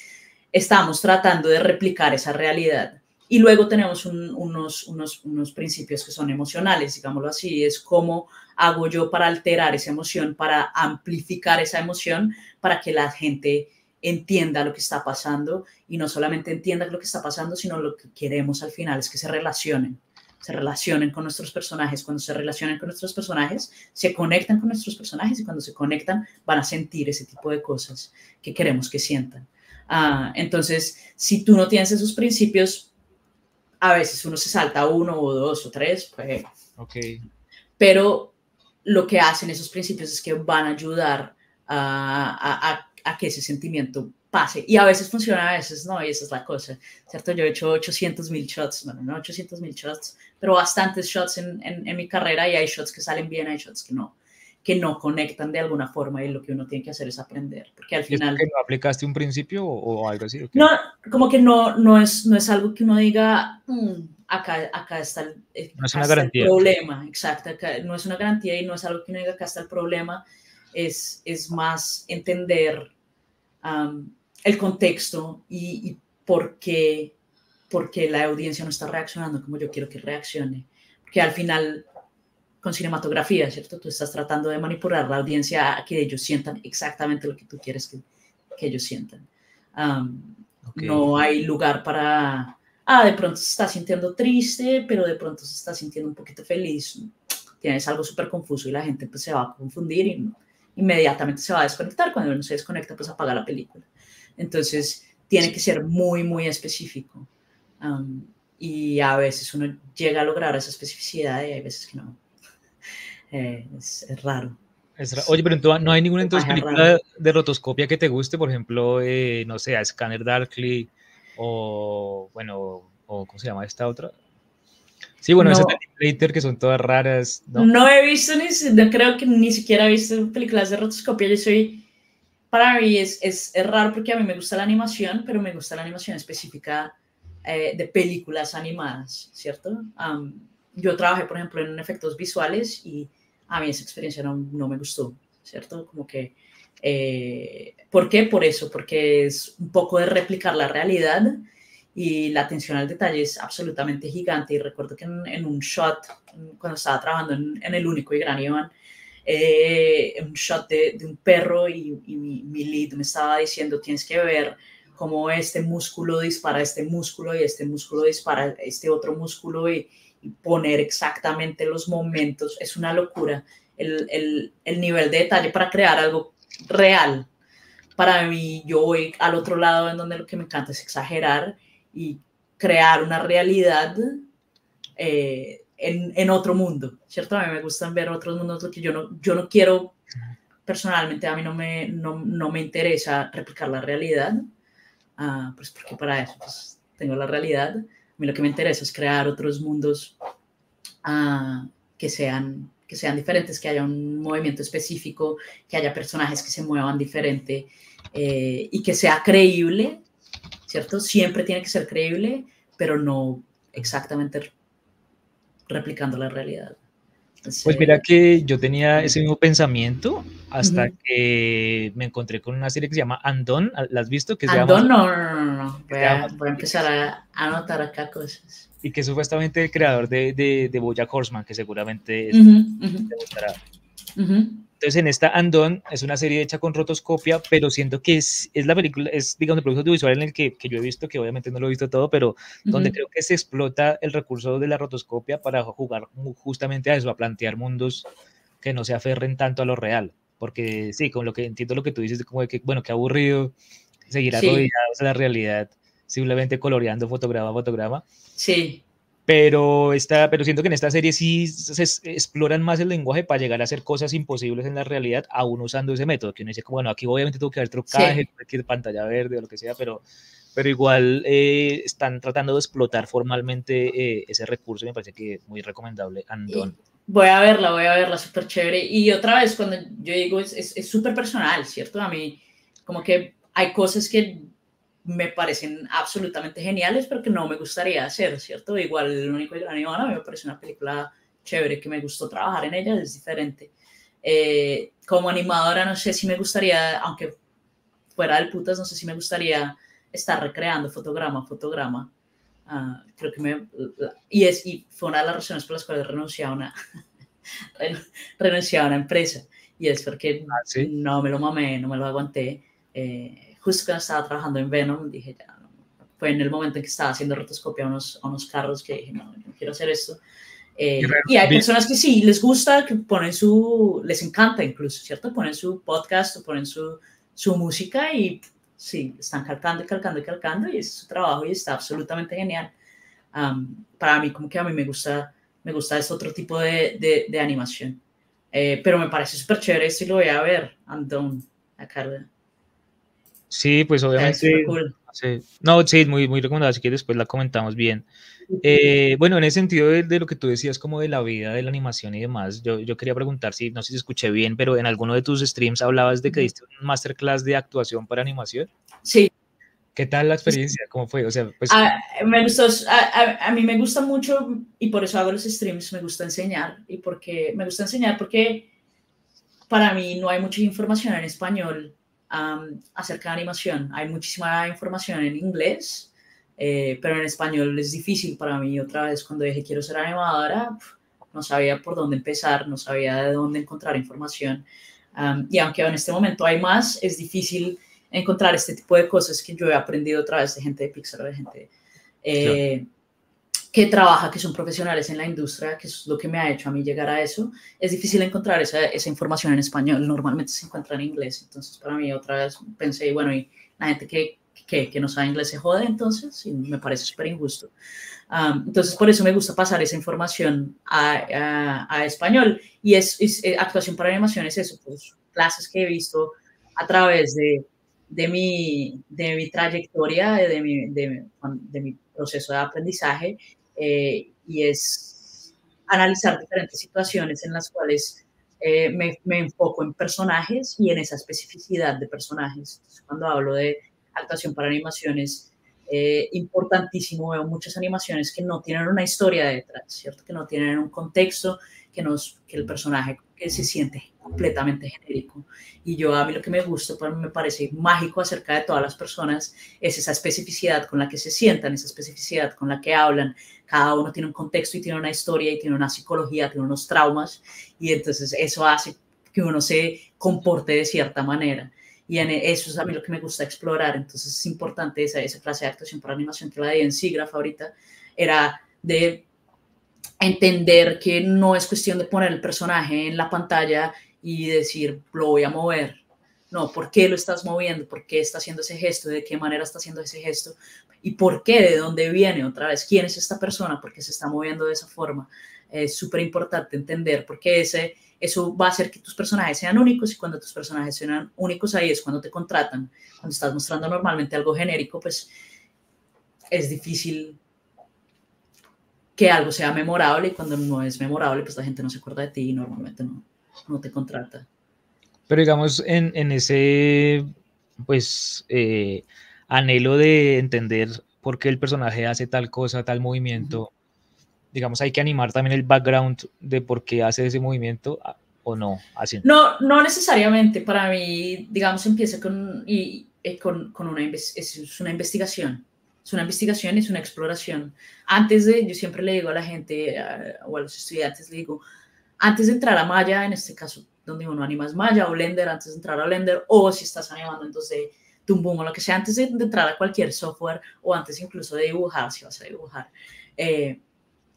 estamos tratando de replicar esa realidad. Y luego tenemos un- unos, unos, unos principios que son emocionales, digámoslo así, es cómo hago yo para alterar esa emoción, para amplificar esa emoción, para que la gente entienda lo que está pasando y no solamente entienda lo que está pasando, sino lo que queremos al final es que se relacionen, se relacionen con nuestros personajes. Cuando se relacionen con nuestros personajes, se conectan con nuestros personajes y cuando se conectan van a sentir ese tipo de cosas que queremos que sientan. Ah, entonces, si tú no tienes esos principios, a veces uno se salta uno o dos o tres, pues Ok. pero lo que hacen esos principios es que van a ayudar a, a- a- a que ese sentimiento pase. Y a veces funciona, a veces no, y esa es la cosa, ¿cierto? Yo he hecho 800 mil shots, bueno, no 800 mil shots, pero bastantes shots en, en- en mi carrera y hay shots que salen bien, hay shots que no, que no conectan de alguna forma y lo que uno tiene que hacer es aprender, porque al ¿Y es final... porque no aplicaste un principio o, algo así? No, como que no, no, es, no es algo que uno diga, "Mm, acá, acá está el, eh, es una el problema, exacto, acá no es una garantía y no es algo que uno diga, acá está el problema, es, es más entender el contexto y, y por, qué, por qué la audiencia no está reaccionando como yo quiero que reaccione. Porque al final, con cinematografía, ¿cierto? Tú estás tratando de manipular a la audiencia a que ellos sientan exactamente lo que tú quieres que, que ellos sientan. No hay lugar para, ah, de pronto se está sintiendo triste, pero de pronto se está sintiendo un poquito feliz. Tienes algo súper confuso y la gente pues, se va a confundir y inmediatamente se va a desconectar. Cuando uno se desconecta, pues apaga la película. Entonces, tiene que ser muy, muy específico. Y a veces uno llega a lograr esa especificidad y hay veces que no. Eh, es, es raro. Es ra- Oye, pero entonces, no hay ninguna entonces película de rotoscopia que te guste, por ejemplo, eh, no sé, a Scanner Darkly o, bueno, o ¿cómo se llama esta otra? Sí, bueno, No. esas de que son todas raras, ¿no? No he visto ni, no creo que ni siquiera he visto películas de rotoscopia. Yo soy, para mí es, es, es raro porque a mí me gusta la animación, pero me gusta la animación específica eh, de películas animadas, ¿cierto? Am, yo trabajé, por ejemplo, en efectos visuales y a mí esa experiencia no, no me gustó, ¿cierto? Como que, eh, ¿por qué? Por eso, porque es un poco de replicar la realidad y la atención al detalle es absolutamente gigante. Y recuerdo que en, un shot, cuando estaba trabajando en, El Único y Gran Iván, eh, un shot de, un perro y, y mi, mi lead me estaba diciendo, tienes que ver cómo este músculo dispara este músculo y este músculo dispara este otro músculo y poner exactamente los momentos. Es una locura el, el, el nivel de detalle para crear algo real. Para mí, yo voy al otro lado en donde lo que me encanta es exagerar y crear una realidad eh, en, en, otro mundo, ¿cierto? A mí me gustan ver otros mundos porque yo no, yo no quiero, personalmente a mí no me, no, no me interesa replicar la realidad, uh, pues porque para eso pues, tengo la realidad. A mí lo que me interesa es crear otros mundos uh, que, sean, que sean diferentes, que haya un movimiento específico, que haya personajes que se muevan diferente eh, y que sea creíble, ¿cierto? Siempre tiene que ser creíble, pero no exactamente replicando la realidad. Pues mira que yo tenía ese mismo pensamiento hasta uh -huh. que me encontré con una serie que se llama Andon, ¿la has visto? Que Andon, no, no, no, no, voy a, voy a empezar a anotar acá cosas. Y que es supuestamente el creador de, de, de Bojack Horseman, que seguramente es, uh -huh, te gustará. Entonces, en esta Andon es una serie hecha con rotoscopia, pero siento que es, es la película, es, digamos, el producto audiovisual en el que, que, yo he visto, que obviamente no lo he visto todo, pero uh -huh. donde creo que se explota el recurso de la rotoscopia para jugar justamente a eso, a plantear mundos que no se aferren tanto a lo real. Porque sí, con lo que entiendo lo que tú dices, como de que, bueno, qué aburrido seguir arrodillados sí. a la realidad, simplemente coloreando fotograma a fotograma. Sí pero, esta, pero siento que en esta serie sí se exploran más el lenguaje para llegar a hacer cosas imposibles en la realidad, aún usando ese método, que uno dice, bueno, aquí obviamente tengo que haber trucaje, sí. pantalla verde o lo que sea, pero, pero igual eh, están tratando de explotar formalmente eh, ese recurso y me parece que es muy recomendable, Andon. Voy a verla, voy a verla, súper chévere. Y otra vez, cuando yo digo, es súper es, personal, ¿cierto? A mí, como que hay cosas que me parecen absolutamente geniales, pero que no me gustaría hacer, ¿cierto? Igual el único gran Iván a mí me parece una película chévere, que me gustó trabajar en ella, es diferente. Eh, como animadora, no sé si me gustaría, aunque fuera del putas, no sé si me gustaría estar recreando fotograma fotograma. Uh, creo que me... Y, es, y fue una de las razones por las cuales renuncié a una, renuncié a una empresa. Y es porque ah, ¿sí? no me lo mamé, no me lo aguanté. Eh, justo cuando estaba trabajando en Venom, dije, ya, no. fue en el momento en que estaba haciendo rotoscopia a unos, a unos carros que dije, no, no quiero hacer esto. Eh, y hay personas que sí, les gusta, que ponen su, les encanta incluso, ¿cierto? Ponen su podcast o ponen su, su música y sí, están calcando y calcando y calcando y es su trabajo y está absolutamente genial. Um, para mí, como que a mí me gusta, me gusta este otro tipo de, de, de animación. Eh, pero me parece súper chévere esto y lo voy a ver, Andon, acá. Sí, pues obviamente. Cool. Sí. No, sí, muy, muy recomendado, así que después la comentamos bien. Eh, bueno, en ese sentido de, de, lo que tú decías como de la vida, de la animación y demás, yo, yo quería preguntar si, no sé si escuché bien, pero en alguno de tus streams hablabas de que diste un masterclass de actuación para animación. Sí. ¿Qué tal la experiencia? ¿Cómo fue? O sea, pues... a, me gustó, a, a, a, mí me gusta mucho y por eso hago los streams, me gusta enseñar y porque me gusta enseñar porque para mí no hay mucha información en español um, acerca de animación. Hay muchísima información en inglés, eh, pero en español es difícil para mí. Otra vez, cuando dije quiero ser animadora, no sabía por dónde empezar, no sabía de dónde encontrar información. Um, y aunque en este momento hay más, es difícil encontrar este tipo de cosas que yo he aprendido a través de gente de Pixar, de gente eh. Que trabaja, que son profesionales en la industria, que es lo que me ha hecho a mí llegar a eso. Es difícil encontrar esa, esa información en español, normalmente se encuentra en inglés. Entonces, para mí, otra vez pensé, bueno, y la gente que, que, que no sabe inglés se jode, entonces, y me parece súper injusto. Um, entonces, por eso me gusta pasar esa información a, a, a español. Y es, es, es, actuación para animación es eso, pues clases que he visto a través de, de, mi, de mi trayectoria, de mi, de, de mi proceso de aprendizaje, eh, y es analizar diferentes situaciones en las cuales eh, me, me, enfoco en personajes y en esa especificidad de personajes. cuando hablo de actuación para animaciones, eh, importantísimo, veo muchas animaciones que no tienen una historia detrás, ¿cierto? Que no tienen un contexto, que, nos, que el personaje que se siente completamente genérico. Y yo a mí lo que me gusta, pues, me parece mágico acerca de todas las personas, es esa especificidad con la que se sientan, esa especificidad con la que hablan. Cada uno tiene un contexto y tiene una historia y tiene una psicología, tiene unos traumas y entonces eso hace que uno se comporte de cierta manera. Y en eso es a mí lo que me gusta explorar. Entonces es importante esa, esa clase de actuación por animación que la di en SIGRAPH ahorita, era de entender que no es cuestión de poner el personaje en la pantalla y decir, lo voy a mover. No, ¿por qué lo estás moviendo? ¿Por qué está haciendo ese gesto? ¿De qué manera está haciendo ese gesto? ¿Y por qué? ¿De dónde viene otra vez? ¿Quién es esta persona? ¿Por qué se está moviendo de esa forma? Es súper importante entender porque ese, eso va a hacer que tus personajes sean únicos y cuando tus personajes sean únicos ahí es cuando te contratan. Cuando estás mostrando normalmente algo genérico, pues es difícil que algo sea memorable y cuando no es memorable, pues la gente no se acuerda de ti y normalmente no, no te contrata. Pero digamos, en, en ese, pues, eh, anhelo de entender por qué el personaje hace tal cosa, tal movimiento, digamos, hay que animar también el background de por qué hace ese movimiento o no. Así. No, no necesariamente. Para mí, digamos, empieza con, y, eh, con, con una, es una investigación es una investigación, es una exploración. Antes de, yo siempre le digo a la gente o a los estudiantes, le digo, antes de entrar a Maya, en este caso donde uno anima es Maya o Blender, antes de entrar a Blender, o si estás animando entonces Tumbum o lo que sea, antes de, entrar a cualquier software o antes incluso de dibujar, si vas a dibujar, eh,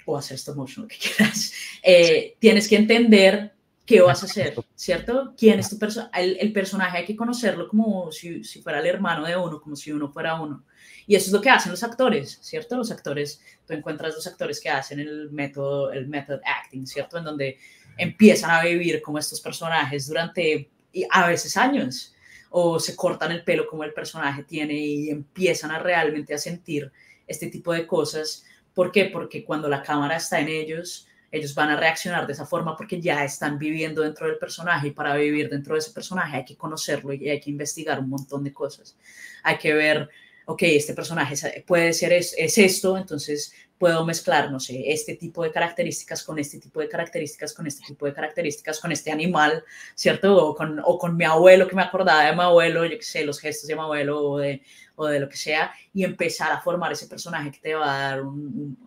o hacer stop motion, lo que quieras, eh, tienes que entender qué vas a hacer, ¿cierto? ¿Quién es tu persona? El, el, personaje hay que conocerlo como si, si fuera el hermano de uno, como si uno fuera uno. Y eso es lo que hacen los actores, ¿cierto? Los actores, tú encuentras los actores que hacen el método, el method acting, ¿cierto? En donde empiezan a vivir como estos personajes durante a veces años, o se cortan el pelo como el personaje tiene y empiezan a realmente a sentir este tipo de cosas. ¿Por qué? Porque cuando la cámara está en ellos, ellos van a reaccionar de esa forma porque ya están viviendo dentro del personaje y para vivir dentro de ese personaje hay que conocerlo y hay que investigar un montón de cosas. Hay que ver ok, este personaje puede ser es, esto, entonces puedo mezclar, no sé, este tipo de características con este tipo de características, con este tipo de características, con este animal, ¿cierto? O con, o con mi abuelo, que me acordaba de mi abuelo, yo qué sé, los gestos de mi abuelo o de, o de lo que sea, y empezar a formar ese personaje que te va a dar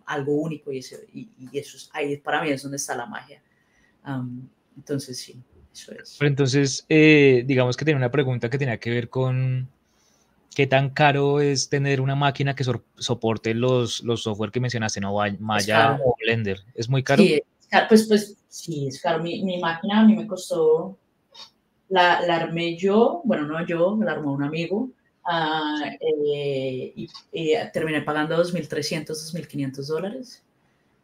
algo único y, y, eso es, ahí para mí es donde está la magia. entonces, sí, eso es. Pero entonces, eh, digamos que tenía una pregunta que tenía que ver con ¿Qué tan caro es tener una máquina que soporte los, los software que mencionaste, no Maya o Blender? ¿Es muy caro? Sí, pues, pues sí, es caro. Mi, mi, máquina a mí me costó, la, la, armé yo, bueno, no yo, la armó un amigo, uh, eh, y, y, terminé pagando 2.300, 2.500 dólares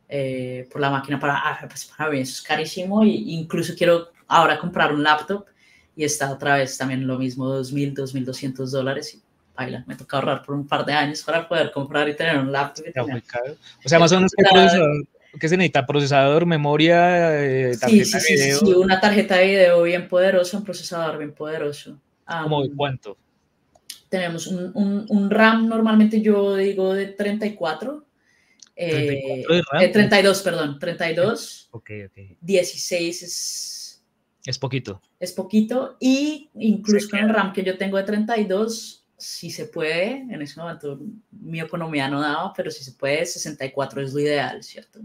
eh, por la máquina. Para, ah, pues para mí eso es carísimo, e incluso quiero ahora comprar un laptop y está otra vez también lo mismo, 2.000, 2.200 dólares baila, me toca ahorrar por un par de años para poder comprar y tener un laptop. O sea, más o menos, ¿qué, se necesita? ¿Procesador, memoria, eh, tarjeta sí, sí, video? Sí, una tarjeta de video bien poderosa, un procesador bien poderoso. ¿Cómo de cuánto? Tenemos un, un, un, RAM, normalmente yo digo de 34. Eh, de RAM? 32, perdón, 32. Ok, ok. 16 es... Es poquito. Es poquito. Y incluso con el RAM que yo tengo de 32, si se puede, en ese momento mi economía no daba, pero si se puede, 64 es lo ideal, ¿cierto?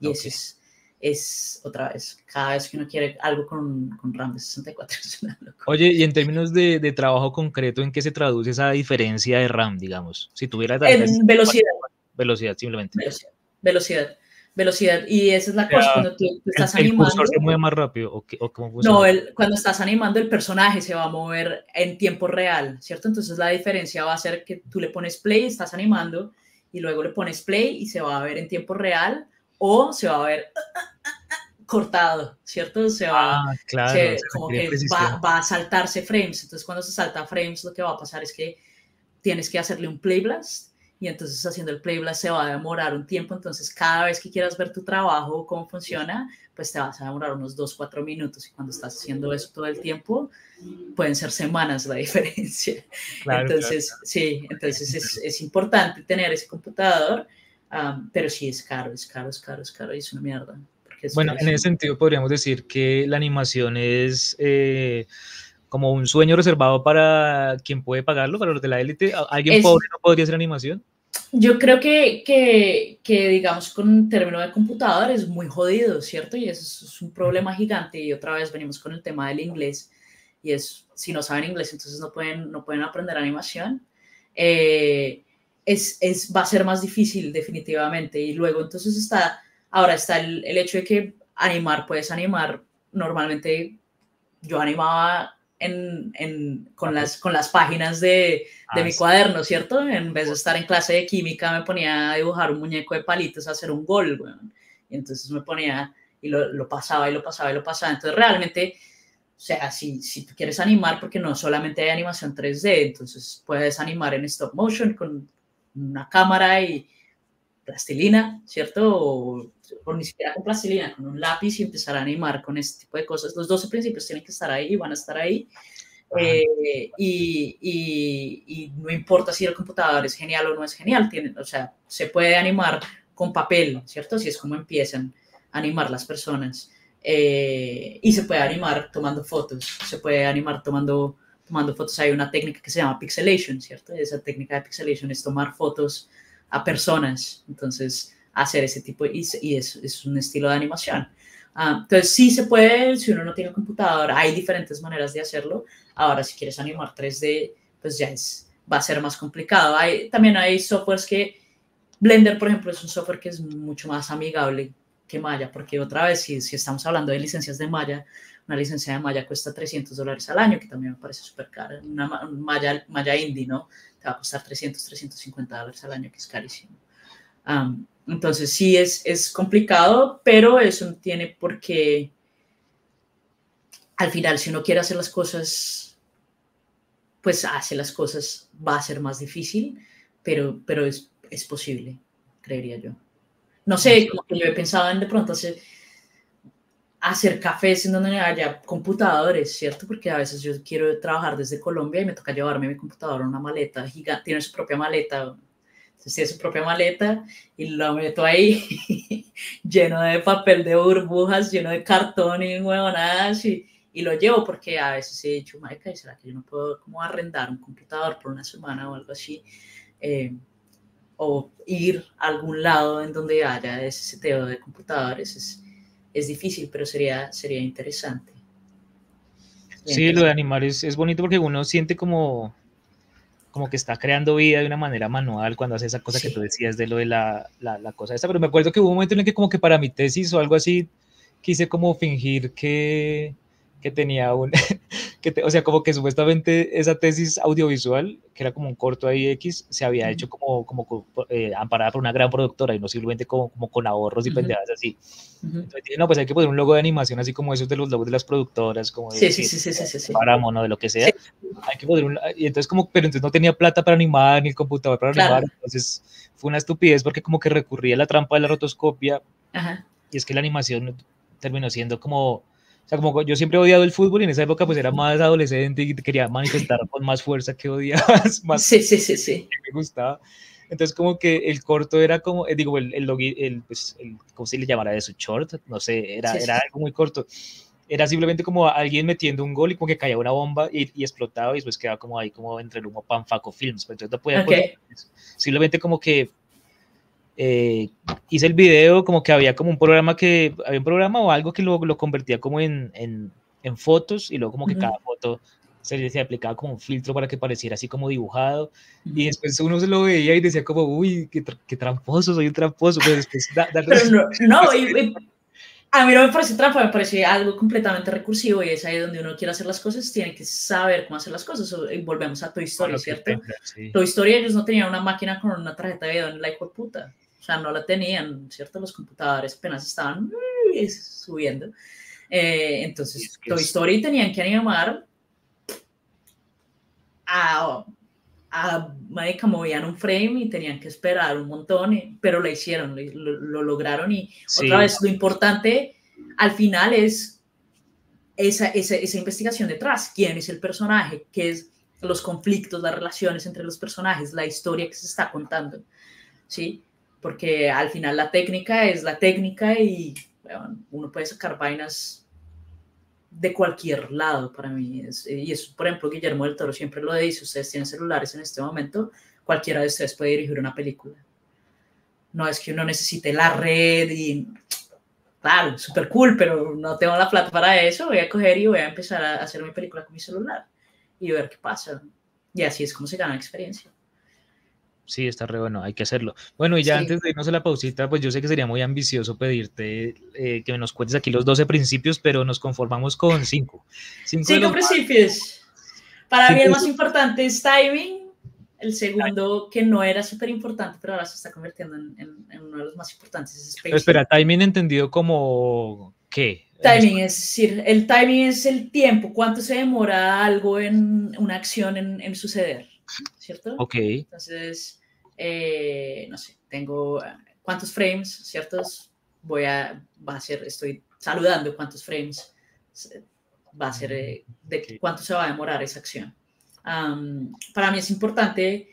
Y eso es, es, otra vez, cada vez que uno quiere algo con, con RAM de 64 es una locura. Oye, y en términos de, de, trabajo concreto, ¿en qué se traduce esa diferencia de RAM, digamos? Si tuviera... En velocidad. Velocidad, simplemente. Velocidad. velocidad velocidad. Y esa es la cosa, cuando tú, estás animando... ¿El se mueve más rápido? ¿o, o cómo no, el, cuando estás animando el personaje se va a mover en tiempo real, ¿cierto? Entonces la diferencia va a ser que tú le pones play, estás animando, y luego le pones play y se va a ver en tiempo real, o se va a ver cortado, ¿cierto? Se va, ah, claro, se, como que va, va, a saltarse frames. Entonces cuando se salta frames, lo que va a pasar es que tienes que hacerle un play blast y entonces haciendo el playblast se va a demorar un tiempo, entonces cada vez que quieras ver tu trabajo cómo funciona, pues te vas a demorar unos 2, 4 minutos y cuando estás haciendo eso todo el tiempo, pueden ser semanas la diferencia. entonces, sí, entonces es, es, importante tener ese computador, pero sí es caro, es caro, es caro, es caro y es una mierda. Bueno, en ese sentido podríamos decir que la animación es... Eh, como un sueño reservado para quien puede pagarlo, para los de la élite. ¿Alguien pobre no podría hacer animación? Yo creo que, que, que, digamos, con término de computador es muy jodido, ¿cierto? Y eso es un problema gigante. Y otra vez venimos con el tema del inglés. Y es, si no saben inglés, entonces no pueden, no pueden aprender animación. Eh, es, es, va a ser más difícil, definitivamente. Y luego, entonces está, ahora está el, el hecho de que animar, puedes animar. Normalmente yo animaba en, con, las, con las páginas de, de ah, mi cuaderno, ¿cierto? En vez de estar en clase de química, me ponía a dibujar un muñeco de palitos, a hacer un gol, Y entonces me ponía y lo, lo, pasaba y lo pasaba y lo pasaba. Entonces realmente, o sea, si, si tú quieres animar, porque no solamente hay animación 3D, entonces puedes animar en stop motion con una cámara y plastilina, ¿cierto? O, o, ni siquiera con plastilina, con un lápiz y empezar a animar con este tipo de cosas. Los 12 principios tienen que estar ahí, van a estar ahí. Eh, y, y, y, no importa si el computador es genial o no es genial, tiene, o sea, se puede animar con papel, ¿cierto? Así es como empiezan a animar las personas. Eh, y se puede animar tomando fotos, se puede animar tomando, tomando fotos. Hay una técnica que se llama pixelation, ¿cierto? Esa técnica de pixelation es tomar fotos a personas. Entonces, hacer ese tipo, y, y es, es, un estilo de animación. Ah, entonces, sí se puede, si uno no tiene computador, hay diferentes maneras de hacerlo. Ahora, si quieres animar 3D, pues ya es, va a ser más complicado. Hay, también hay softwares que, Blender, por ejemplo, es un software que es mucho más amigable que Maya, porque otra vez, si, estamos hablando de licencias de Maya, una licencia de Maya cuesta 300 dólares al año, que también me parece súper caro. Una Maya, Maya Indie, ¿no? Te va a costar 300, 350 dólares al año, que es carísimo. entonces sí es, es complicado, pero eso no tiene por qué, al final, si uno quiere hacer las cosas, pues hace las cosas, va a ser más difícil, pero, pero es, es posible, creería yo. No sé, como que yo he pensado en de pronto hacer hacer cafés en donde haya computadores, ¿cierto? Porque a veces yo quiero trabajar desde Colombia y me toca llevarme mi computador en una maleta gigante, tiene su propia maleta, entonces tiene su propia maleta y lo meto ahí lleno de papel de burbujas, lleno de cartón y huevonadas y, y lo llevo porque a veces he dicho, Maica, ¿será que yo no puedo como arrendar un computador por una semana o algo así? Eh, o ir a algún lado en donde haya ese seteo de computadores. Es, es difícil, pero sería, sería interesante. sí, lo de animar es, es, bonito porque uno siente como, como que está creando vida de una manera manual cuando hace esa cosa que tú decías de lo de la, la, la, cosa esta, pero me acuerdo que hubo un momento en el que como que para mi tesis o algo así quise como fingir que, que tenía un, que o sea, como que supuestamente esa tesis audiovisual, que era como un corto ahí X, se había hecho como, como eh, amparada por una gran productora y no simplemente como, como con ahorros y pendejadas así. Entonces dije, no, pues hay que poner un logo de animación así como esos de los logos de las productoras, como de, sí, sí, sí, sí, sí, sí, de lo que sea. Hay que poner un, y entonces como, pero entonces no tenía plata para animar ni el computador para animar, entonces fue una estupidez porque como que recurría a la trampa de la rotoscopia Ajá. y es que la animación terminó siendo como sea, como yo siempre he odiado el fútbol y en esa época pues era más adolescente y quería manifestar con más fuerza que odiabas, más sí, sí, sí, sí. me gustaba. Entonces como que el corto era como, eh, digo, el, el, el, pues, el, ¿cómo se le llamará eso? Short, no sé, era, era algo muy corto. Era simplemente como alguien metiendo un gol y como que caía una bomba y, y explotaba y después quedaba como ahí como entre el humo Panfaco Films. Pues, entonces no podía okay. simplemente como que eh, hice el video como que había como un programa que, había un programa o algo que lo, lo convertía como en, en, en, fotos y luego como que uh -huh. cada foto se, se, aplicaba como un filtro para que pareciera así como dibujado y después uno se lo veía y decía como, uy, qué, qué tramposo, soy un tramposo, pero después... Da, da, pero no, no y, a mí no me parece trampa, me parece algo completamente recursivo y es ahí donde uno quiere hacer las cosas, tiene que saber cómo hacer las cosas. Y volvemos a Toy Story, ¿cierto? Sí. Toy Story ellos no tenían una máquina con una tarjeta de video en la hijo puta. O sea, no la tenían, ¿cierto? Los computadores apenas estaban subiendo. Eh, entonces, Toy Story tenían que animar a, a marica, movían un frame y tenían que esperar un montón, pero lo hicieron, lo, lo lograron y otra vez lo importante al final es esa, esa, esa, investigación detrás, quién es el personaje, qué es los conflictos, las relaciones entre los personajes, la historia que se está contando, ¿sí? Porque al final la técnica es la técnica y bueno, uno puede sacar vainas de cualquier lado para mí. y eso, por ejemplo, Guillermo del Toro siempre lo dice, ustedes tienen celulares en este momento, cualquiera de ustedes puede dirigir una película. No es que uno necesite la red y, claro, súper cool, pero no tengo la plata para eso, voy a coger y voy a empezar a hacer mi película con mi celular y ver qué pasa. Y así es como se gana experiencia. Sí, está re bueno, hay que hacerlo. Bueno, y ya antes de irnos a la pausita, pues yo sé que sería muy ambicioso pedirte eh, que nos cuentes aquí los 12 principios, pero nos conformamos con 5. Cinco, principios. Para mí el más importante es timing, el segundo que no era súper importante, pero ahora se está convirtiendo en, uno de los más importantes. Es espera, timing entendido como qué? Timing, es decir, el timing es el tiempo, cuánto se demora algo en una acción en suceder. ¿Cierto? Ok. Entonces, eh, no sé, tengo eh, cuántos frames, ¿ciertos? Voy a, va a ser, estoy saludando cuántos frames va a ser, eh, de cuánto se va a demorar esa acción. para mí es importante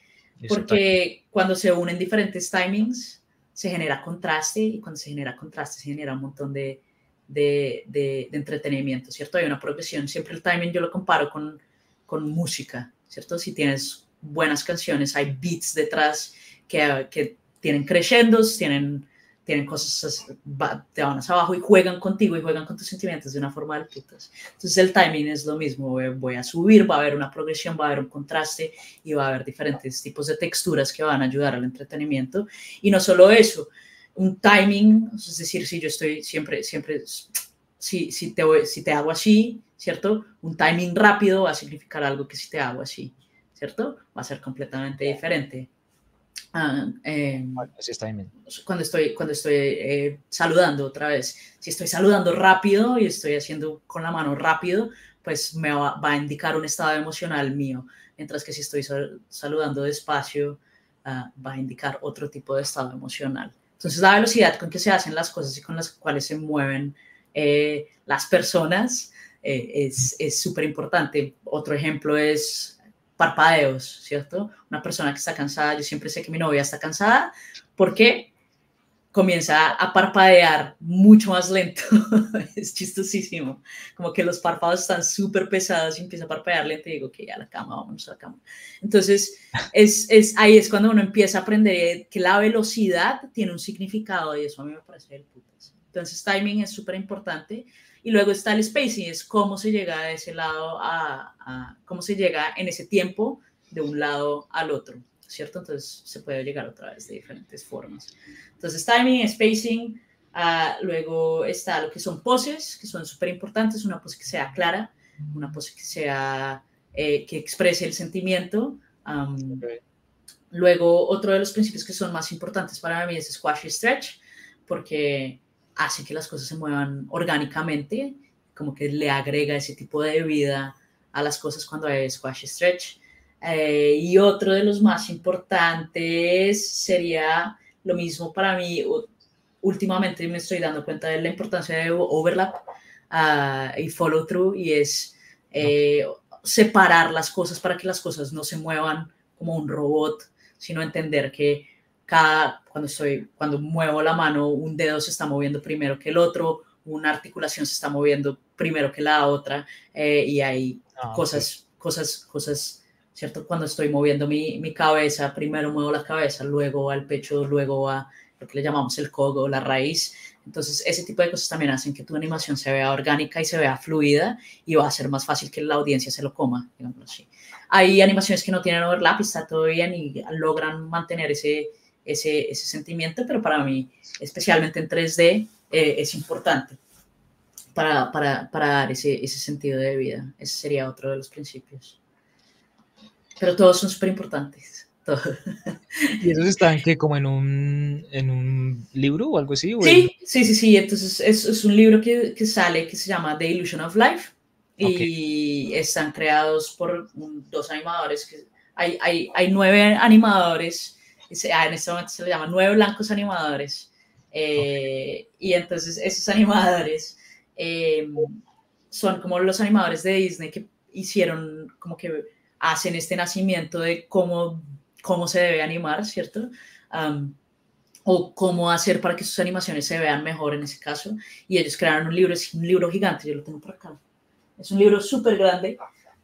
porque cuando se unen diferentes timings, se genera contraste y cuando se genera contraste se genera un montón de, de, de, de entretenimiento, ¿cierto? Hay una progresión, siempre el timing yo lo comparo con, con música, ¿cierto? Si tienes buenas canciones, hay beats detrás que, que tienen crescendos, tienen, tienen cosas, te van hacia abajo y juegan contigo y juegan con tus sentimientos de una forma de putas. Entonces el timing es lo mismo, voy a subir, va a haber una progresión, va a haber un contraste y va a haber diferentes tipos de texturas que van a ayudar al entretenimiento. Y no solo eso, un timing, es decir, si yo estoy siempre, siempre, si, si, te, si te hago así, ¿cierto? Un timing rápido va a significar algo que si te hago así. ¿cierto? Va a ser completamente diferente. Ah, em, cuando estoy, cuando estoy eh, saludando otra vez, si estoy saludando rápido y estoy haciendo con la mano rápido, pues me va, a indicar un estado emocional mío, mientras que si estoy saludando despacio, ah, va a indicar otro tipo de estado emocional. Entonces, la velocidad con que se hacen las cosas y con las cuales se mueven eh, las personas eh, es súper importante. Otro ejemplo es parpadeos, ¿cierto? Una persona que está cansada, yo siempre sé que mi novia está cansada porque comienza a parpadear mucho más lento. es chistosísimo. Como que los párpados están súper pesados y empieza a parpadear lento y digo que ya a la cama, vamos a la cama. Entonces, es, es, ahí es cuando uno empieza a aprender que la velocidad tiene un significado y eso a mí me parece el putas. Entonces, timing es súper importante. Y luego está el spacing, es cómo se llega de ese lado a, cómo se llega en ese tiempo de un lado al otro, ¿cierto? Entonces se puede llegar otra vez de diferentes formas. Entonces timing, spacing, ah, luego está lo que son poses, que son súper importantes, una pose que sea clara, una pose que sea, eh, que exprese el sentimiento. Luego, otro de los principios que son más importantes para mí es squash y stretch, porque hace que las cosas se muevan orgánicamente, como que le agrega ese tipo de vida a las cosas cuando hay squash stretch. Eh, y otro de los más importantes sería lo mismo para mí. Últimamente me estoy dando cuenta de la importancia de overlap ah, y follow through y es eh, separar las cosas para que las cosas no se muevan como un robot, sino entender que cada, cuando, estoy, cuando muevo la mano, un dedo se está moviendo primero que el otro, una articulación se está moviendo primero que la otra, eh, y hay ah, cosas, cosas, cosas, ¿cierto? Cuando estoy moviendo mi, mi, cabeza, primero muevo la cabeza, luego al pecho, luego a lo que le llamamos el codo, la raíz. Entonces, ese tipo de cosas también hacen que tu animación se vea orgánica y se vea fluida y va a ser más fácil que la audiencia se lo coma, digamos así. Hay animaciones que no tienen overlap y está todo bien y logran mantener ese, ese, ese sentimiento, pero para mí, especialmente en 3D, eh, es importante para, para, para dar ese, ese, sentido de vida. Ese sería otro de los principios. Pero todos son súper importantes. ¿Y esos están que como en un, en un libro o algo así? sí, sí, sí, sí. Entonces es, es un libro que, que, sale que se llama The Illusion of Life y están creados por dos animadores que hay, hay, hay nueve animadores, en este momento se le llama nueve blancos animadores, eh, y entonces esos animadores eh, son como los animadores de Disney que hicieron, como que hacen este nacimiento de cómo, cómo se debe animar, ¿cierto? o cómo hacer para que sus animaciones se vean mejor en ese caso. Y ellos crearon un libro, es un libro gigante, yo lo tengo por acá. Es un libro súper grande,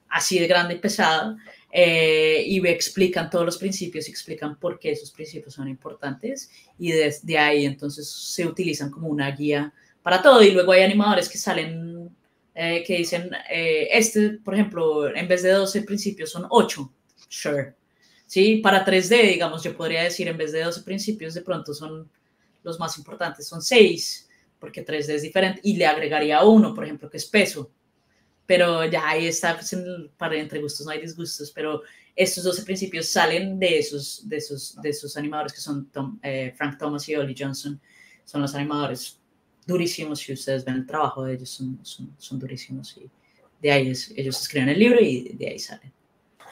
así de grande y pesado, eh, y explican todos los principios, explican por qué esos principios son importantes, y desde ahí entonces se utilizan como una guía para todo. Y luego hay animadores que salen, eh, que dicen, eh, este, por ejemplo, en vez de 12 principios son 8, sure ¿sí? Para 3D, digamos, yo podría decir, en vez de 12 principios, de pronto son los más importantes, son 6, porque 3D es diferente, y le agregaría uno, por ejemplo, que es peso. Pero ya ahí está, pues, para entre gustos no hay disgustos, pero estos 12 principios salen de esos, de esos, de esos animadores que son eh, Frank Thomas y Ollie Johnson, son los animadores durísimos, si ustedes ven el trabajo de ellos, son, son, son durísimos, y de ahí es, ellos escriben el libro y de ahí salen.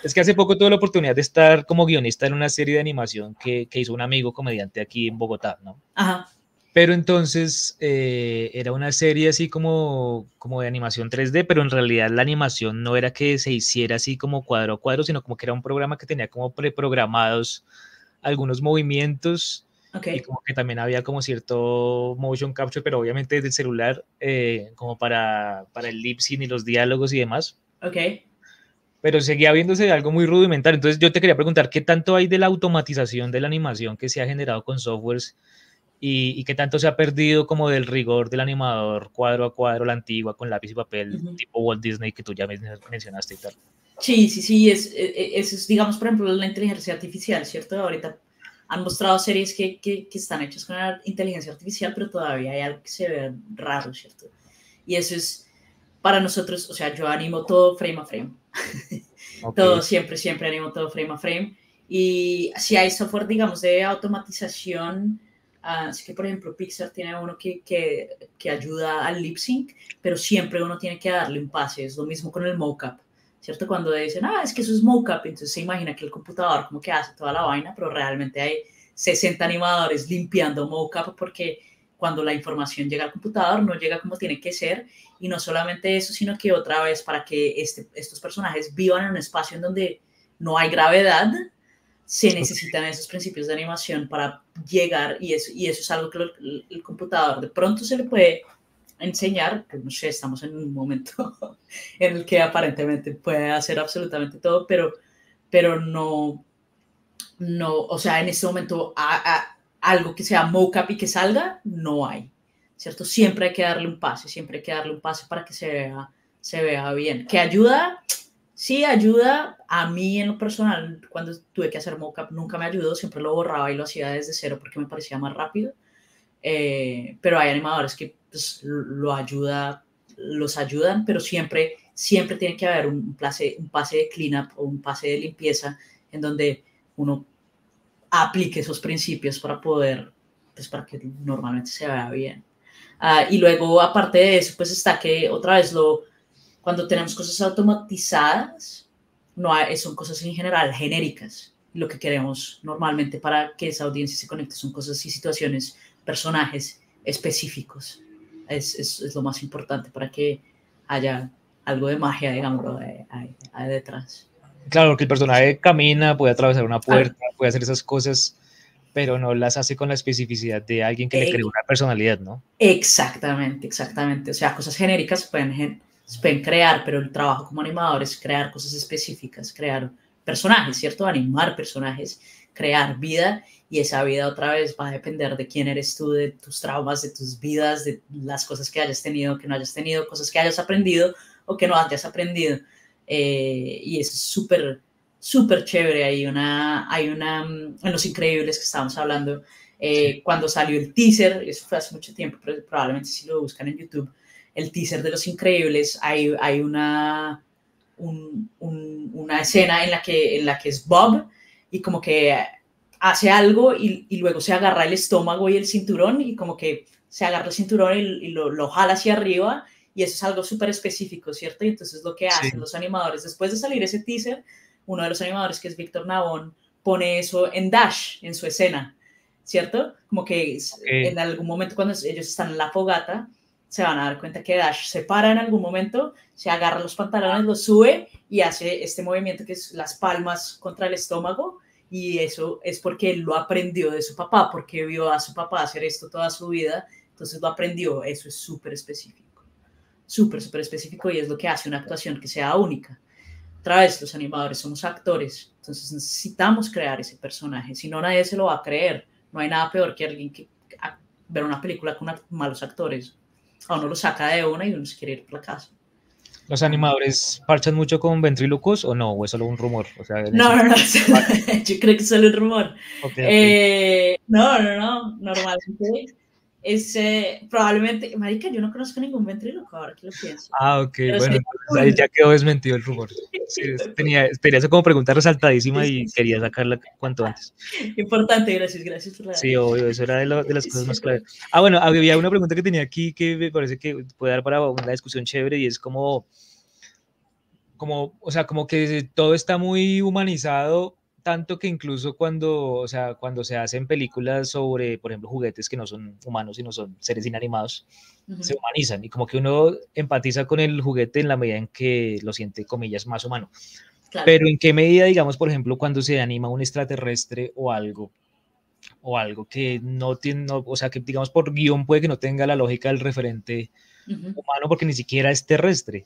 Es que hace poco tuve la oportunidad de estar como guionista en una serie de animación que, que hizo un amigo comediante aquí en Bogotá, ¿no? Ajá. Pero entonces eh, era una serie así como, como de animación 3D, pero en realidad la animación no era que se hiciera así como cuadro a cuadro, sino como que era un programa que tenía como preprogramados algunos movimientos okay. y como que también había como cierto motion capture, pero obviamente desde el celular, eh, como para, para el lip sync y los diálogos y demás. Ok pero seguía viéndose algo muy rudimentario. Entonces yo te quería preguntar, ¿qué tanto hay de la automatización de la animación que se ha generado con softwares y, qué tanto se ha perdido como del rigor del animador cuadro a cuadro, la antigua, con lápiz y papel, tipo Walt Disney que tú ya mencionaste y tal? Sí, sí, sí, es, e, e, es, es, digamos, por ejemplo, la inteligencia artificial, ¿cierto? Ahorita han mostrado series que, que, que están hechas con la inteligencia artificial, pero todavía hay algo que se ve raro, ¿cierto? Y eso es, para nosotros, o sea, yo animo todo frame a frame. Todo, siempre, siempre animo todo frame a frame. Y si hay software, digamos, de automatización, uh, así que por ejemplo Pixar tiene uno que, que, que, ayuda al lip sync, pero siempre uno tiene que darle un pase. Es lo mismo con el mocap, ¿cierto? Cuando dicen, ah, es que eso es mocap, entonces se imagina que el computador como que hace toda la vaina, pero realmente hay 60 animadores limpiando mocap porque cuando la información llega al computador no llega como tiene que ser y no solamente eso, sino que otra vez para que este, estos personajes vivan en un espacio en donde no hay gravedad, se necesitan esos principios de animación para llegar y eso, y eso es algo que el, computador de pronto se le puede enseñar, pues no sé, estamos en un momento en el que aparentemente puede hacer absolutamente todo, pero, pero no, no, o sea, en este momento a, algo que sea mocap y que salga, no hay, ¿cierto? Siempre hay que darle un pase, siempre hay que darle un pase para que se vea, se vea bien. ¿Que ayuda? Sí, ayuda. A mí en lo personal, cuando tuve que hacer mocap, nunca me ayudó, siempre lo borraba y lo hacía desde cero porque me parecía más rápido. Eh, pero hay animadores que pues, lo ayuda, los ayudan, pero siempre, siempre tiene que haber un pase, un pase de cleanup o un pase de limpieza en donde uno aplique esos principios para poder, pues para que normalmente se vea bien. Uh, y luego, aparte de eso, pues está que otra vez lo, cuando tenemos cosas automatizadas, no hay, son cosas en general genéricas. Lo que queremos normalmente para que esa audiencia se conecte son cosas y situaciones, personajes específicos. Es, es, es lo más importante para que haya algo de magia, digamos, ahí, ahí detrás. Claro, que el personaje camina, puede atravesar una puerta, puede hacer esas cosas, pero no las hace con la especificidad de alguien que le cree una personalidad, ¿no? Exactamente, exactamente. O sea, cosas genéricas pueden, pueden crear, pero el trabajo como animador es crear cosas específicas, crear personajes, ¿cierto? Animar personajes, crear vida y esa vida otra vez va a depender de quién eres tú, de tus traumas, de tus vidas, de las cosas que hayas tenido, que no hayas tenido, cosas que hayas aprendido o que no hayas aprendido. Eh, y es súper, súper chévere. Hay una, hay una, mm, en Los Increíbles que estábamos hablando, eh, cuando salió el teaser, eso fue hace mucho tiempo, pero probablemente si lo buscan en YouTube, el teaser de Los Increíbles, hay, hay una, una escena en la, que, en la que es Bob y como que hace algo y, y, luego se agarra el estómago y el cinturón y como que se agarra el cinturón y, y lo, lo, jala hacia arriba y eso es algo súper específico, ¿cierto? Y entonces lo que hacen los animadores, después de salir ese teaser, uno de los animadores, que es Víctor Navón, pone eso en Dash, en su escena, ¿cierto? Como que en algún momento cuando ellos están en la fogata, se van a dar cuenta que Dash se para en algún momento, se agarra los pantalones, los sube y hace este movimiento que es las palmas contra el estómago. Y eso es porque él lo aprendió de su papá, porque vio a su papá hacer esto toda su vida, entonces lo aprendió, eso es súper específico, súper, súper específico y es lo que hace una actuación que sea única. Otra vez, los animadores somos actores, entonces necesitamos crear ese personaje, si no nadie se lo va a creer, no hay nada peor que alguien que ver una película con malos actores, a uno lo saca de una y uno se quiere ir por la casa. ¿Los animadores parchan mucho con ventrílocos o no? ¿O es solo un rumor? O sea, no, no, no, yo creo que es solo un rumor. Eh, no, no, no, normalmente es eh, probablemente, marica, yo no conozco ningún ventríloco ahora que lo pienso. Ah, ok, bueno, ahí ya quedó desmentido el rumor. tenía, tenía eso como pregunta resaltadísima y quería sacarla cuanto antes. Importante, gracias, gracias por la... Sí, obvio, eso era de, de las cosas más claras. Ah, bueno, había una pregunta que tenía aquí que me parece que puede dar para una discusión chévere y es como, como, o sea, como que todo está muy humanizado tanto que incluso cuando, o sea, cuando se hacen películas sobre, por ejemplo, juguetes que no son humanos, sino son seres inanimados, se humanizan y como que uno empatiza con el juguete en la medida en que lo siente, comillas, más humano. Pero en qué medida, digamos, por ejemplo, cuando se anima un extraterrestre o algo, o algo que no tiene, o sea, que digamos por guion puede que no tenga la lógica del referente humano porque ni siquiera es terrestre.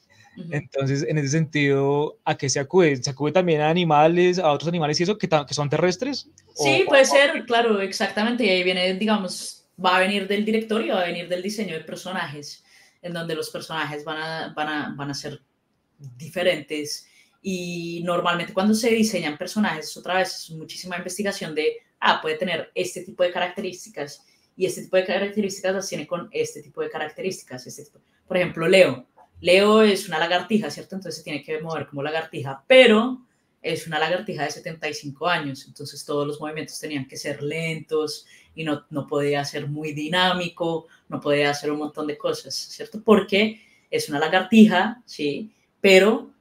Entonces, en ese sentido, ¿a qué se acude? ¿Se acude también a animales, a otros animales y eso que, que son terrestres? Sí, puede ser, claro, exactamente. Y ahí viene, digamos, va a venir del directorio, va a venir del diseño de personajes, en donde los personajes van a, van a, van a ser diferentes. Y normalmente cuando se diseñan personajes, otra vez es muchísima investigación de, ah, puede tener este tipo de características y este tipo de características las tiene con este tipo de características. Este Por ejemplo, Leo Leo es una lagartija, ¿cierto? Entonces se tiene que mover como lagartija, pero es una lagartija de 75 años, entonces todos los movimientos tenían que ser lentos y no, no podía ser muy dinámico, no podía hacer un montón de cosas, ¿cierto? Porque es una lagartija, sí, pero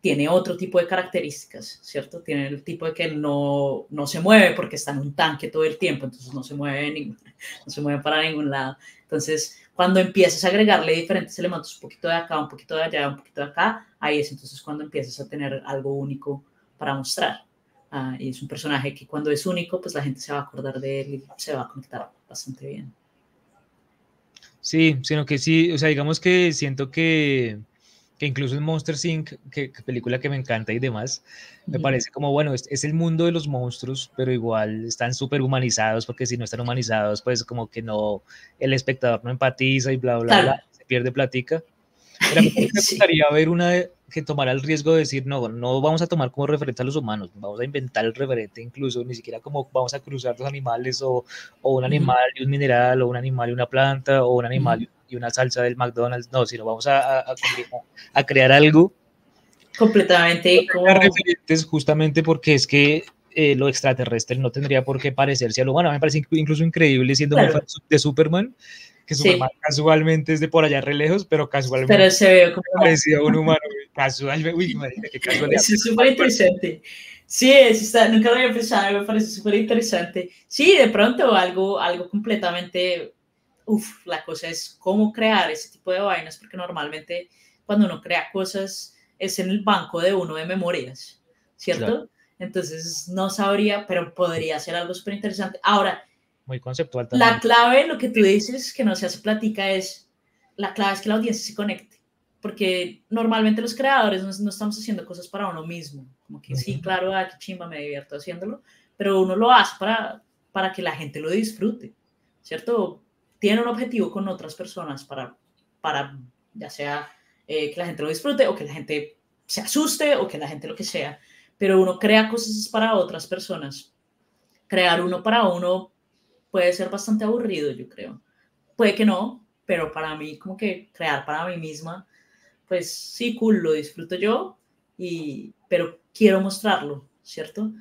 tiene otro tipo de características, ¿cierto? Tiene el tipo de que no, no se mueve porque está en un tanque todo el tiempo, entonces no se mueve, no se mueve para ningún lado. Entonces, cuando empiezas a agregarle diferentes elementos, un poquito de acá, un poquito de allá, un poquito de acá, ahí es entonces cuando empiezas a tener algo único para mostrar. Ah, y es un personaje que cuando es único, pues la gente se va a acordar de él y se va a conectar bastante bien. Sí, sino que sí, o sea, digamos que siento que, que incluso en Monster Inc., que, película que me encanta y demás, me parece como, bueno, es, es, el mundo de los monstruos, pero igual están súper humanizados, porque si no están humanizados, pues como que no, el espectador no empatiza y bla, bla, bla, se pierde platica. Pero a mí me gustaría ver una que tomara el riesgo de decir, no, no vamos a tomar como referente a los humanos, vamos a inventar el referente incluso, ni siquiera como vamos a cruzar los animales o, o un animal y un mineral, o un animal y una planta, o un animal y una salsa del McDonald's, no, sino vamos a, a, a crear algo. Completamente. Como... Referentes justamente porque es que eh, lo extraterrestre no tendría por qué parecerse a lo humano. Me parece incluso increíble siendo muy fan de Superman, que Superman casualmente es de por allá re lejos, pero casualmente pero se ve como parecido a un humano. Casualmente, uy, qué casualidad. Es súper interesante. Sí, está, nunca lo había pensado, me parece súper interesante. Sí, de pronto algo, algo completamente Uf, la cosa es cómo crear ese tipo de vainas, porque normalmente cuando uno crea cosas es en el banco de uno de memorias, ¿cierto? Entonces no sabría, pero podría ser algo súper interesante. Ahora, muy conceptual también. La clave, lo que tú dices, que no se hace plática, es la clave es que la audiencia se conecte, porque normalmente los creadores no, estamos haciendo cosas para uno mismo, como que sí, claro, ah, qué chimba, me divierto haciéndolo, pero uno lo hace para, para que la gente lo disfrute, ¿cierto? tiene un objetivo con otras personas para, para ya sea eh, que la gente lo disfrute o que la gente se asuste o que la gente lo que sea, pero uno crea cosas para otras personas. Crear uno para uno puede ser bastante aburrido, yo creo. Puede que no, pero para mí, como que crear para mí misma, pues sí, cool, lo disfruto yo, y, pero quiero mostrarlo, ¿cierto?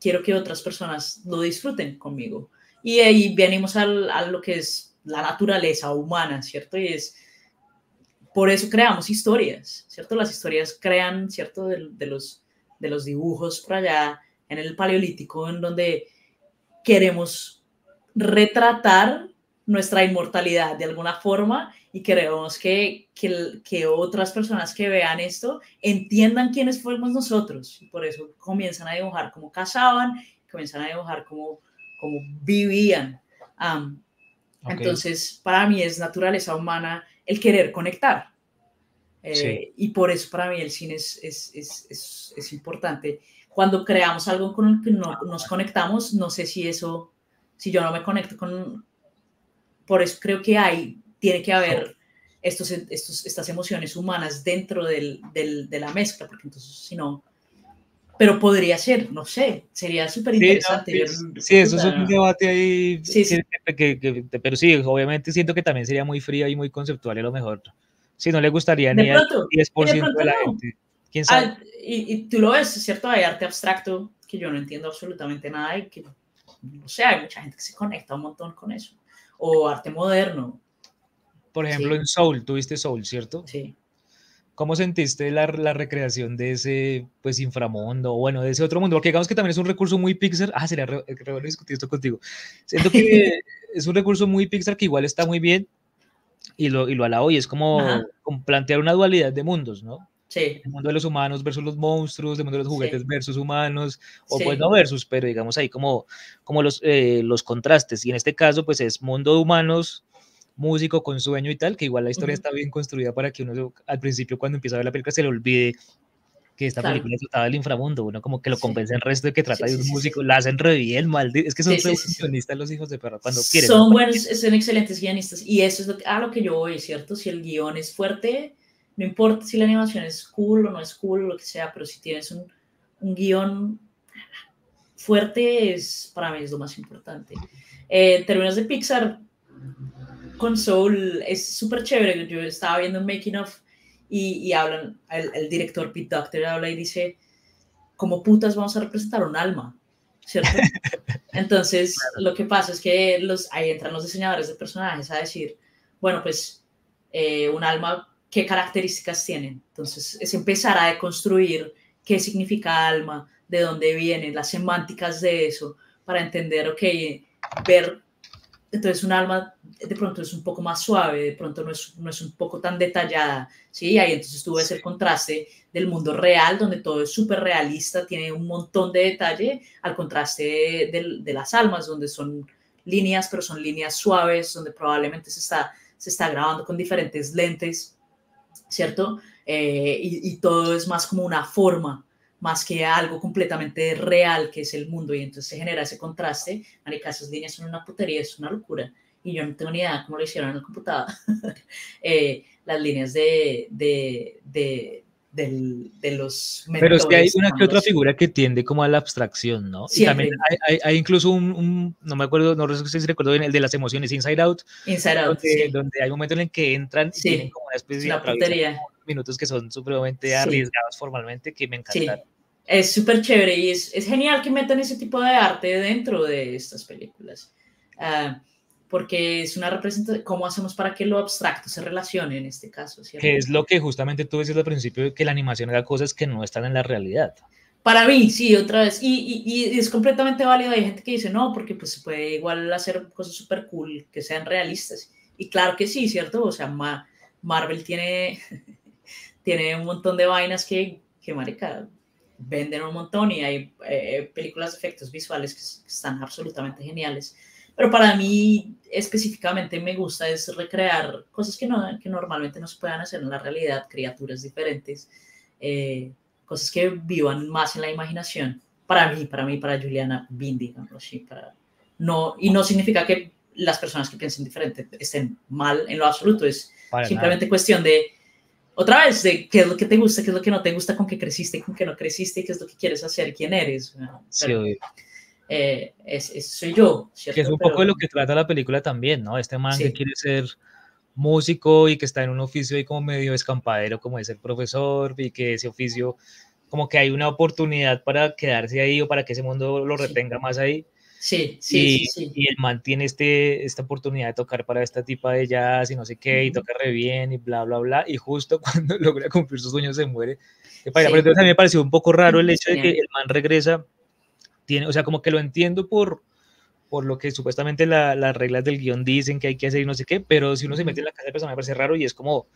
quiero que otras personas lo disfruten conmigo. Y ahí venimos al, a lo que es la naturaleza humana, ¿cierto? Y es, por eso creamos historias, ¿cierto? Las historias crean, ¿cierto? De, de los, de los dibujos por allá en el Paleolítico, en donde queremos retratar nuestra inmortalidad de alguna forma y queremos que, que, que, otras personas que vean esto entiendan quiénes fuimos nosotros. Y por eso comienzan a dibujar cómo cazaban, comienzan a dibujar cómo, cómo vivían. Entonces, para mí es naturaleza humana el querer conectar. Eh, y por eso para mí el cine es, es, es, es, importante. Cuando creamos algo con el que no, nos conectamos, no sé si eso, si yo no me conecto con... Por eso creo que hay, tiene que haber estos, estos, estas emociones humanas dentro del, del, de la mezcla, porque entonces si no, pero podría ser, no sé, sería súper interesante. Sí, eso es un debate ahí, sí, sí. Que, pero sí, obviamente siento que también sería muy fría y muy conceptual a lo mejor. Si no le gustaría ni al 10% de, la gente. ¿Quién sabe? Ah, y, y, tú lo ves, ¿cierto? Hay arte abstracto que yo no entiendo absolutamente nada y que, no sé, hay mucha gente que se conecta un montón con eso. O arte moderno. Por ejemplo, en Soul, tuviste Soul, ¿cierto? Sí. ¿Cómo sentiste la, la, recreación de ese pues inframundo, o bueno, de ese otro mundo? Porque digamos que también es un recurso muy Pixar. Ah, sería re, re discutir esto contigo. Siento que es un recurso muy Pixar que igual está muy bien y lo, y lo alabo y es como, como, plantear una dualidad de mundos, ¿no? Sí. El mundo de los humanos versus los monstruos, el mundo de los juguetes sí. versus humanos, o sí. pues no versus, pero digamos ahí como, como los, eh, los contrastes. Y en este caso, pues es mundo de humanos músico con sueño y tal, que igual la historia uh -huh. está bien construida para que uno al principio cuando empieza a ver la película se le olvide que esta claro. película trataba del inframundo, uno como que lo convence el resto de que trata de un músico, la hacen re bien, mal, es que son guionistas los hijos de perro cuando quieren. Son ¿no? buenos, son excelentes guionistas y eso es lo que, a lo que yo voy, ¿cierto? Si el guion es fuerte, no importa si la animación es cool o no es cool, o lo que sea, pero si tienes un, un guion fuerte, es, para mí es lo más importante. Eh, en términos de Pixar, con Soul es súper chévere. Yo estaba viendo un making of y, y hablan, el, el, director Pete Doctor habla y dice, ¿cómo putas vamos a representar un alma? ¿Cierto? Entonces, lo que pasa es que los, ahí entran los diseñadores de personajes a decir, bueno, pues eh, un alma, ¿qué características tiene? Entonces, es empezar a deconstruir qué significa alma, de dónde viene, las semánticas de eso, para entender, ok, ver entonces un alma de pronto es un poco más suave, de pronto no es, no es un poco tan detallada, ¿sí? Ahí entonces tú ves el contraste del mundo real, donde todo es súper realista, tiene un montón de detalle, al contraste de, de, de, las almas, donde son líneas, pero son líneas suaves, donde probablemente se está, se está grabando con diferentes lentes, ¿cierto? Eh, y, todo es más como una forma, más que algo completamente real que es el mundo y entonces se genera ese contraste. Marica, esas líneas son una putería, es una locura y yo no tengo ni idea cómo lo hicieron en el computador. eh, las líneas de, de, de, de los... Pero es que hay una que otra figura que tiende como a la abstracción, ¿no? Siempre. Y también hay, hay, hay incluso un, un, no me acuerdo, no sé si recuerdo bien, el de las emociones, Inside Out. Inside Out, donde, sí. donde hay momentos en el que entran y sí. tienen como una especie una putería minutos que son supremamente sí. arriesgados formalmente que me encantan. Sí. Es súper chévere y es, es, genial que metan ese tipo de arte dentro de estas películas. Uh, porque es una representación, ¿cómo hacemos para que lo abstracto se relacione en este caso? ¿cierto? Que es lo que justamente tú decías al principio, que la animación haga cosas que no están en la realidad. Para mí, sí, otra vez. Y, y, y es completamente válido. Hay gente que dice, no, porque pues se puede igual hacer cosas súper cool, que sean realistas. Y claro que sí, ¿cierto? O sea, Ma Marvel tiene tiene un montón de vainas que, que marica, venden un montón y hay eh, películas de efectos visuales que, que, están absolutamente geniales. Pero para mí específicamente me gusta es recrear cosas que, no, que normalmente no se puedan hacer en la realidad, criaturas diferentes, eh, cosas que vivan más en la imaginación. Para mí, para mí, para Juliana Bindi, digamos así, para... No, y no significa que las personas que piensen diferente estén mal en lo absoluto, es para simplemente nada. cuestión de otra vez, de qué es lo que te gusta, qué es lo que no te gusta, con qué creciste, con qué no creciste, qué es lo que quieres hacer, quién eres. Pero, sí, eh, es, es, soy yo. ¿cierto? Que es un Pero, poco de lo que trata la película también, ¿no? Este man sí. que quiere ser músico y que está en un oficio ahí como medio escampadero, como es el profesor, y que ese oficio, como que hay una oportunidad para quedarse ahí o para que ese mundo lo retenga sí. más ahí. Sí, sí, y, sí, y el man tiene este, esta oportunidad de tocar para esta tipa de jazz y no sé qué, y Ujú. toca re bien y bla, bla, bla, y justo cuando logra cumplir sus sueños se muere. Sí. Pero entonces a mí me pareció un poco raro el hecho de que el man regresa, tiene, o sea, como que lo entiendo por, por lo que supuestamente la- las reglas del guion dicen que hay que hacer y no sé qué, pero si uno se mete en la casa del personaje me parece raro y es como,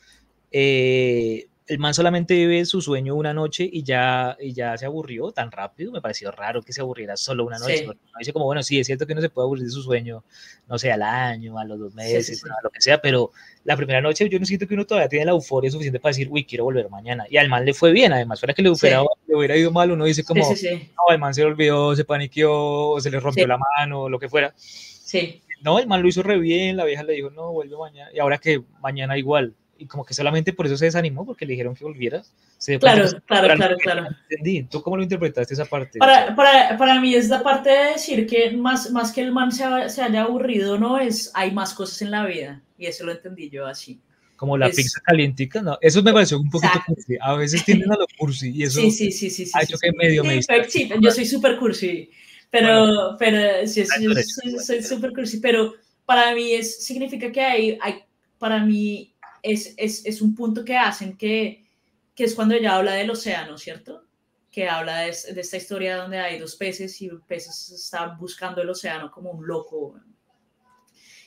eh, el man solamente vive su sueño una noche y ya, y ya se aburrió tan rápido, me pareció raro que se aburriera solo una noche. Sí. uno dice como, bueno, sí, es cierto que uno se puede aburrir de su sueño, no sé, al año, a los dos meses, sí, sí. a lo que sea, pero la primera noche yo no siento que uno todavía tiene la euforia suficiente para decir, uy, quiero volver mañana. Y al man le fue bien, además, fuera que le hubiera, le hubiera ido mal, uno dice como, no, el man se le olvidó, se paniqueó, se le rompió la mano, lo que fuera. Sí, No, el man lo hizo re bien, la vieja le dijo, no, vuelve mañana, y ahora que mañana igual. Y como que solamente por eso se desanimó, porque le dijeron que volviera. Se claro, claro, claro, claro. Entendí. ¿Tú cómo lo interpretaste esa parte? Para, para, para mí es la parte de decir que más, más que el man se, ha- se haya aburrido, no es, hay más cosas en la vida. Y eso lo entendí yo así. como la es- pizza calientica, no, eso me pareció un poquito Exacto. cursi. A veces tienden a lo cursi y eso sí, sí, sí, sí. sí, ha sí, hecho sí. que medio me Sí, sí, yo soy súper cursi, pero, pero sí, sí, yo soy súper cursi, pero para mí es, significa que hay, hay para mí es, es, es un punto que hacen que, que es cuando ella habla del océano, ¿cierto? Que habla de, de esta historia donde hay dos peces y el pez está buscando el océano como un loco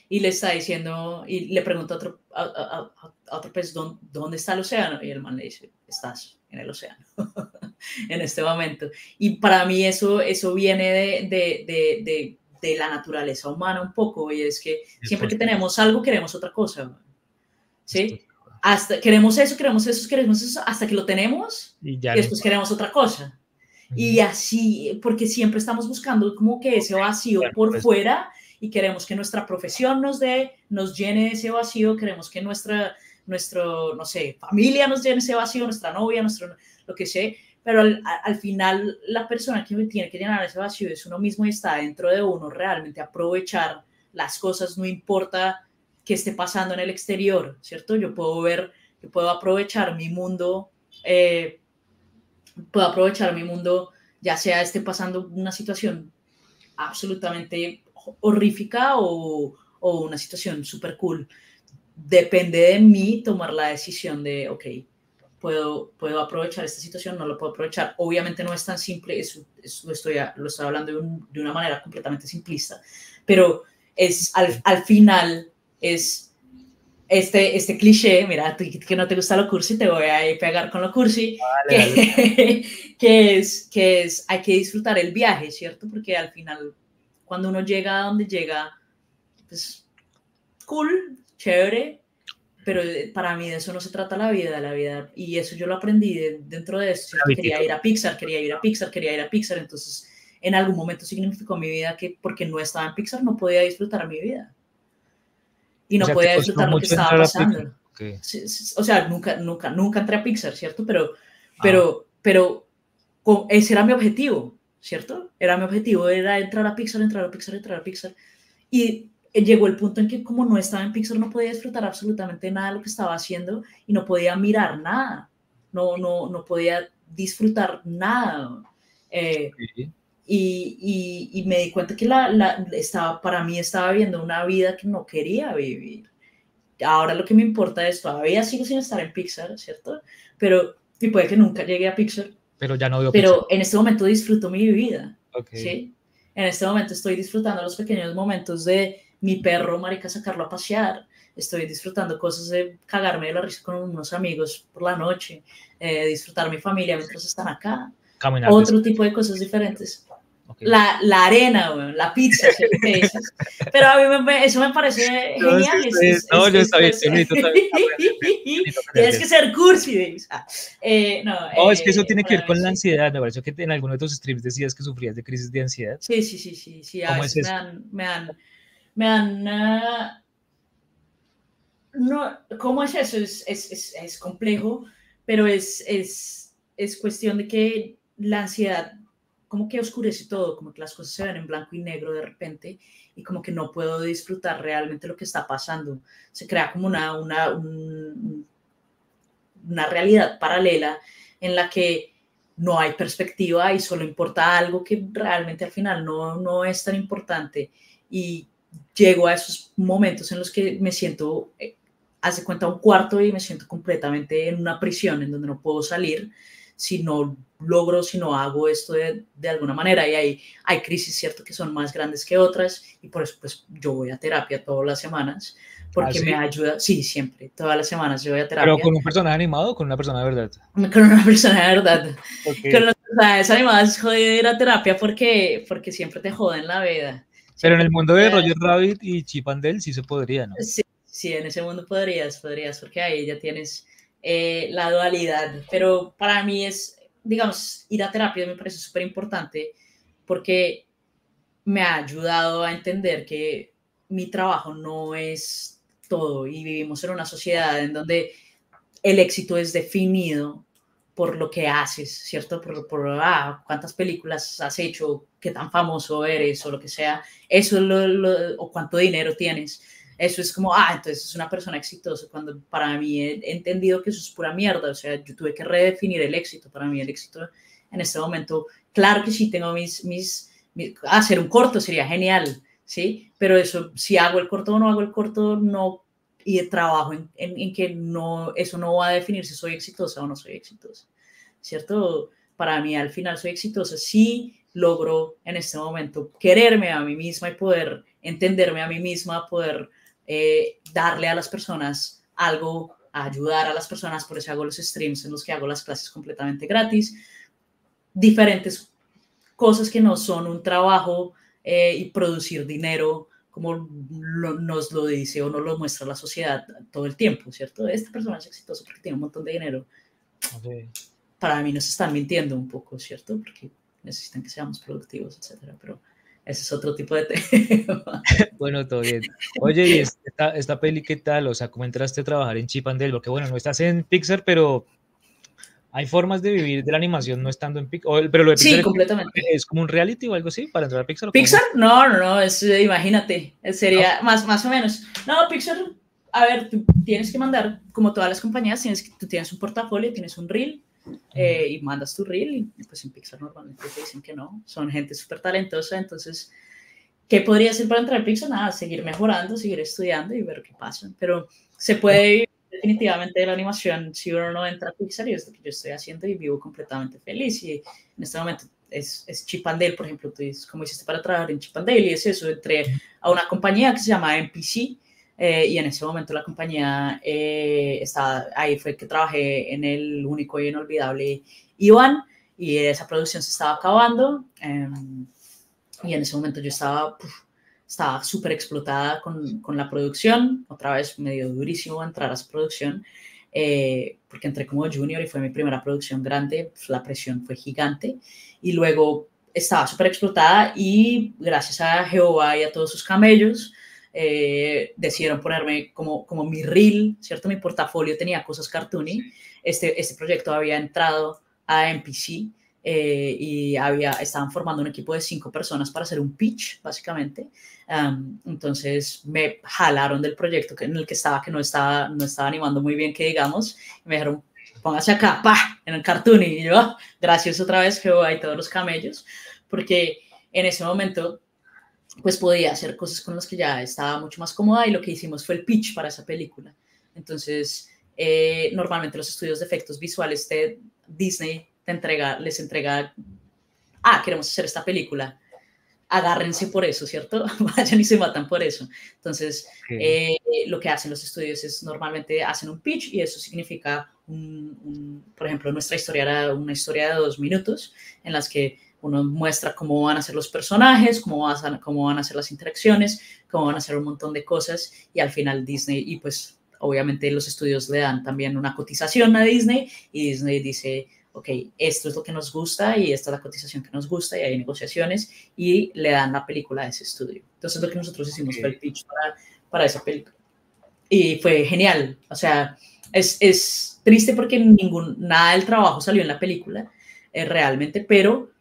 y le está diciendo, y le pregunta a otro, a, a- a- a otro pez, "¿Dó- ¿dónde está el océano? Y el man le dice, estás en el océano en este momento. Y para mí eso, eso viene de, de, de, de la naturaleza humana un poco, y es que siempre que tenemos algo queremos otra cosa. ¿Sí? Hasta queremos eso, queremos eso, queremos eso, hasta que lo tenemos Y ya y después queremos otra cosa. Y así, porque siempre estamos buscando como que ese vacío Bueno, por pues- fuera y queremos que nuestra profesión nos dé, nos llene ese vacío, queremos que nuestra, nuestro, no sé, familia nos llene ese vacío, nuestra novia, nuestro, lo que sé, pero al, al final la persona que tiene que llenar ese vacío es uno mismo y está dentro de uno realmente aprovechar las cosas, no importa qué esté pasando en el exterior, ¿cierto? Yo puedo ver, yo puedo aprovechar mi mundo, eh, puedo aprovechar mi mundo, ya sea esté pasando una situación absolutamente horrífica o, o una situación súper cool. Depende de mí tomar la decisión de, ok, puedo, puedo aprovechar esta situación, no lo puedo aprovechar. Obviamente no es tan simple, eso, eso lo, estoy, lo estoy hablando de, un, de, una manera completamente simplista, pero es al, al final es este, este cliché, mira, tú que no te gusta lo cursi, te voy a pegar con lo cursi, Dale, que, dale. que, es, que es, hay que disfrutar el viaje, ¿cierto? Porque al final, cuando uno llega a donde llega, pues, cool, chévere, pero para mí de eso no se trata la vida, la vida, y eso yo lo aprendí de, dentro de eso, quería ir a Pixar, quería ir a Pixar, quería ir a Pixar, entonces en algún momento significó mi vida que porque no estaba en Pixar no podía disfrutar mi vida. Y no O sea, podía ¿te costó disfrutar lo que estaba pasando. Pixar? Ok. Sí, sí, O sea, nunca, nunca, nunca entré a Pixar, ¿cierto? Pero, Ah. pero, pero con- ese era mi objetivo, ¿cierto? Era mi objetivo, era entrar a Pixar, entrar a Pixar, entrar a Pixar. Y llegó el punto en que como no estaba en Pixar no podía disfrutar absolutamente nada de lo que estaba haciendo y no podía mirar nada, no, no, no podía disfrutar nada. Eh, Sí. Y, y, y me di cuenta que la, la, estaba, para mí estaba viviendo una vida que no quería vivir. Ahora lo que me importa es, todavía sigo sin estar en Pixar, ¿cierto? Pero, y puede que nunca llegue a Pixar, Pero ya no veo pero en este momento disfruto mi vida, Pixar. Ok. ¿sí? En este momento estoy disfrutando los pequeños momentos de mi perro, marica, sacarlo a pasear. Estoy disfrutando cosas de cagarme de la risa con unos amigos por la noche, eh, disfrutar mi familia mientras están acá. Caminar Otro tipo de cosas diferentes. Okay. La, la, arena, la pizza. Pero a mí me, eso me parece No, genial. es, es, no, es, yo es, está bien, Tienes que ser cursi. Ah, eh, no, Oh, eh, es que eso tiene que ver con la ansiedad. Me pareció que en alguno de tus streams decías que sufrías de crisis de ansiedad. Sí, sí, sí, sí, sí. A ¿Cómo veces es me dan, me dan, me dan, ah, no, ¿cómo es eso? Es, es, es, es complejo, pero es, es, es cuestión de que la ansiedad como que oscurece todo, como que las cosas se ven en blanco y negro de repente y como que no puedo disfrutar realmente lo que está pasando. Se crea como una, una, un- una realidad paralela en la que no hay perspectiva y solo importa algo que realmente al final no, no es tan importante. Y llego a esos momentos en los que me siento, eh, hace cuenta, un cuarto y me siento completamente en una prisión en donde no puedo salir si no logro, si no hago esto de, de, alguna manera. Y hay, hay crisis, ¿cierto?, que son más grandes que otras y por eso pues yo voy a terapia todas las semanas porque ¿Ah, sí? me ayuda, sí, siempre, todas las semanas yo voy a terapia. ¿Pero con un personaje animado o con una persona de verdad? Con una persona de verdad. Okay. Con los personajes animados es jodido ir a terapia porque, porque siempre te joden la vida. Pero en el mundo de Roger Rabbit y Chip and Dale sí se podría, ¿no? Sí, sí, en ese mundo podrías, podrías, porque ahí ya tienes eh, la dualidad. Pero para mí es, digamos, ir a terapia me parece súper importante porque me ha ayudado a entender que mi trabajo no es todo y vivimos en una sociedad en donde el éxito es definido por lo que haces, ¿cierto? Por, por ah, cuántas películas has hecho, qué tan famoso eres o lo que sea, eso es lo, o cuánto dinero tienes. Eso es como, ah, entonces es una persona exitosa, cuando para mí he entendido que eso es pura mierda, o sea, yo tuve que redefinir el éxito, para mí el éxito en este momento, claro que sí tengo mis, mis, mis hacer un corto sería genial, ¿sí? Pero eso, si hago el corto o no hago el corto, no y trabajo en, en, en, que no, eso no va a definir si soy exitosa o no soy exitosa, ¿cierto? Para mí al final soy exitosa si logro en este momento quererme a mí misma y poder entenderme a mí misma, poder eh, darle a las personas algo, ayudar a las personas, por eso hago los streams en los que hago las clases completamente gratis, diferentes cosas que no son un trabajo eh, y producir dinero como lo, nos lo dice o nos lo muestra la sociedad todo el tiempo, ¿cierto? Esta persona es exitosa porque tiene un montón de dinero. Okay. Para mí nos están mintiendo un poco, ¿cierto? Porque necesitan que seamos productivos, etcétera, pero ese es otro tipo de tema. bueno, todo bien. Oye, ¿y esta, esta peli qué tal? O sea, ¿cómo entraste a trabajar en Chip and Dale? Porque bueno, no estás en Pixar, pero hay formas de vivir de la animación no estando en Pixar, pero lo de Pixar sí, completamente. es como un reality o algo así para entrar a Pixar. ¿Pixar? No, no, no, es, imagínate, sería no. más, más o menos. No, Pixar, a ver, tú tienes que mandar, como todas las compañías, tienes, tú tienes un portafolio, tienes un reel, eh, y mandas tu reel, y pues en Pixar normalmente te dicen que no, son gente súper talentosa, entonces, ¿qué podría hacer para entrar a Pixar? Nada, seguir mejorando, seguir estudiando y ver qué pasa, pero se puede definitivamente de la animación, si uno no entra a Pixar, y es lo que yo estoy haciendo y vivo completamente feliz. Y en este momento es, es Chip and Dale, por ejemplo, tú dices, ¿cómo hiciste para trabajar en Chip and Dale? Y es eso, entré a una compañía que se llama NPC, eh, y en ese momento la compañía eh, estaba, ahí fue que trabajé en el único y inolvidable Iván, y esa producción se estaba acabando, eh, y en ese momento yo estaba... Puf, estaba súper explotada con, con, la producción, otra vez medio durísimo entrar a esa producción, eh, porque entré como junior y fue mi primera producción grande, pues, la presión fue gigante, y luego estaba súper explotada y gracias a Jehová y a todos sus camellos, eh, decidieron ponerme como, como mi reel, ¿cierto? Mi portafolio tenía cosas cartoony, este, este proyecto había entrado a NPC, eh, y había, estaban formando un equipo de cinco personas para hacer un pitch, básicamente. Um, entonces me jalaron del proyecto que, en el que estaba, que no estaba, no estaba animando muy bien, que digamos, y me dijeron, póngase acá, pa, en el cartoon, y yo, ah, gracias otra vez, que hay todos los camellos, porque en ese momento pues podía hacer cosas con las que ya estaba mucho más cómoda y lo que hicimos fue el pitch para esa película. Entonces, eh, normalmente los estudios de efectos visuales de Disney te entrega, les entrega, ah, queremos hacer esta película, agárrense por eso, ¿cierto? Vayan y se matan por eso. Entonces, okay. eh, lo que hacen los estudios es normalmente hacen un pitch y eso significa, un, un, por ejemplo, nuestra historia era una historia de dos minutos en las que uno muestra cómo van a ser los personajes, cómo van, a, cómo van a ser las interacciones, cómo van a ser un montón de cosas y al final Disney, y pues obviamente los estudios le dan también una cotización a Disney y Disney dice, ok, esto es lo que nos gusta y esta es la cotización que nos gusta y hay negociaciones y le dan la película a ese estudio. Entonces lo que nosotros hicimos okay. fue el pitch para, para, esa película. Y fue genial, o sea, es, es triste porque ningún, nada del trabajo salió en la película eh, realmente, pero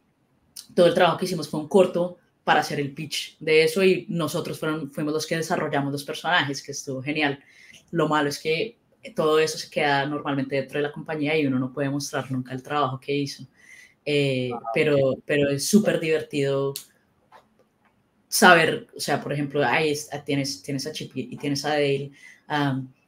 todo el trabajo que hicimos fue un corto para hacer el pitch de eso y nosotros fueron, fuimos los que desarrollamos los personajes, que estuvo genial. Lo malo es que todo eso se queda normalmente dentro de la compañía y uno no puede mostrar nunca el trabajo que hizo. eh, pero, pero es súper divertido saber, o sea, por ejemplo, ahí tienes, tienes a Chip y tienes a Dale,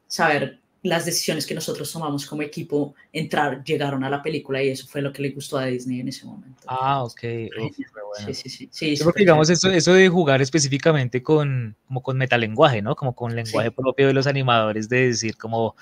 saber las decisiones que nosotros tomamos como equipo entrar, llegaron a la película y eso fue lo que le gustó a Disney en ese momento. Ah, ok. Sí, sí, sí. sí porque digamos eso, eso de jugar específicamente con, como con metalenguaje, ¿no? Como con lenguaje propio de los animadores, de decir como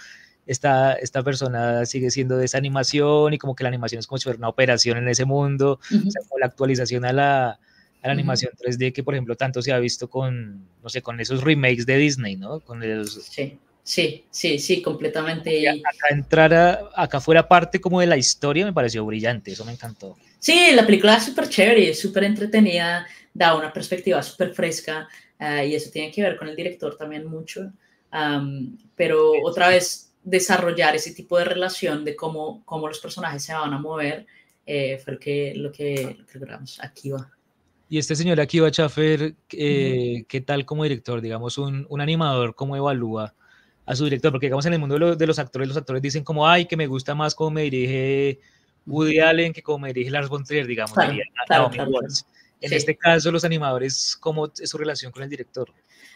esta, esta persona sigue siendo de esa animación y como que la animación es como si fuera una operación en ese mundo, o sea, como la actualización a la, a la animación 3D que por ejemplo tanto se ha visto con, no sé, con esos remakes de Disney, ¿no? Con los... Sí Sí, sí, sí, completamente. acá entrar acá fuera parte como de la historia me pareció brillante, eso me encantó. Sí, la película es súper chévere, es súper entretenida, da una perspectiva súper fresca eh, y eso tiene que ver con el director también mucho. pero otra vez, desarrollar ese tipo de relación de cómo, cómo los personajes se van a mover eh, fue lo que, lo, que, logramos. Aquí va. Y este señor Akiva Chaffer, eh, ¿qué tal como director? Digamos, un, un animador, ¿cómo evalúa? A su director, porque digamos en el mundo de, los actores, los actores dicen como, ay, que me gusta más cómo me dirige Woody Allen que cómo me dirige Lars von Trier, digamos. en este caso, los animadores, ¿cómo es su relación con el director?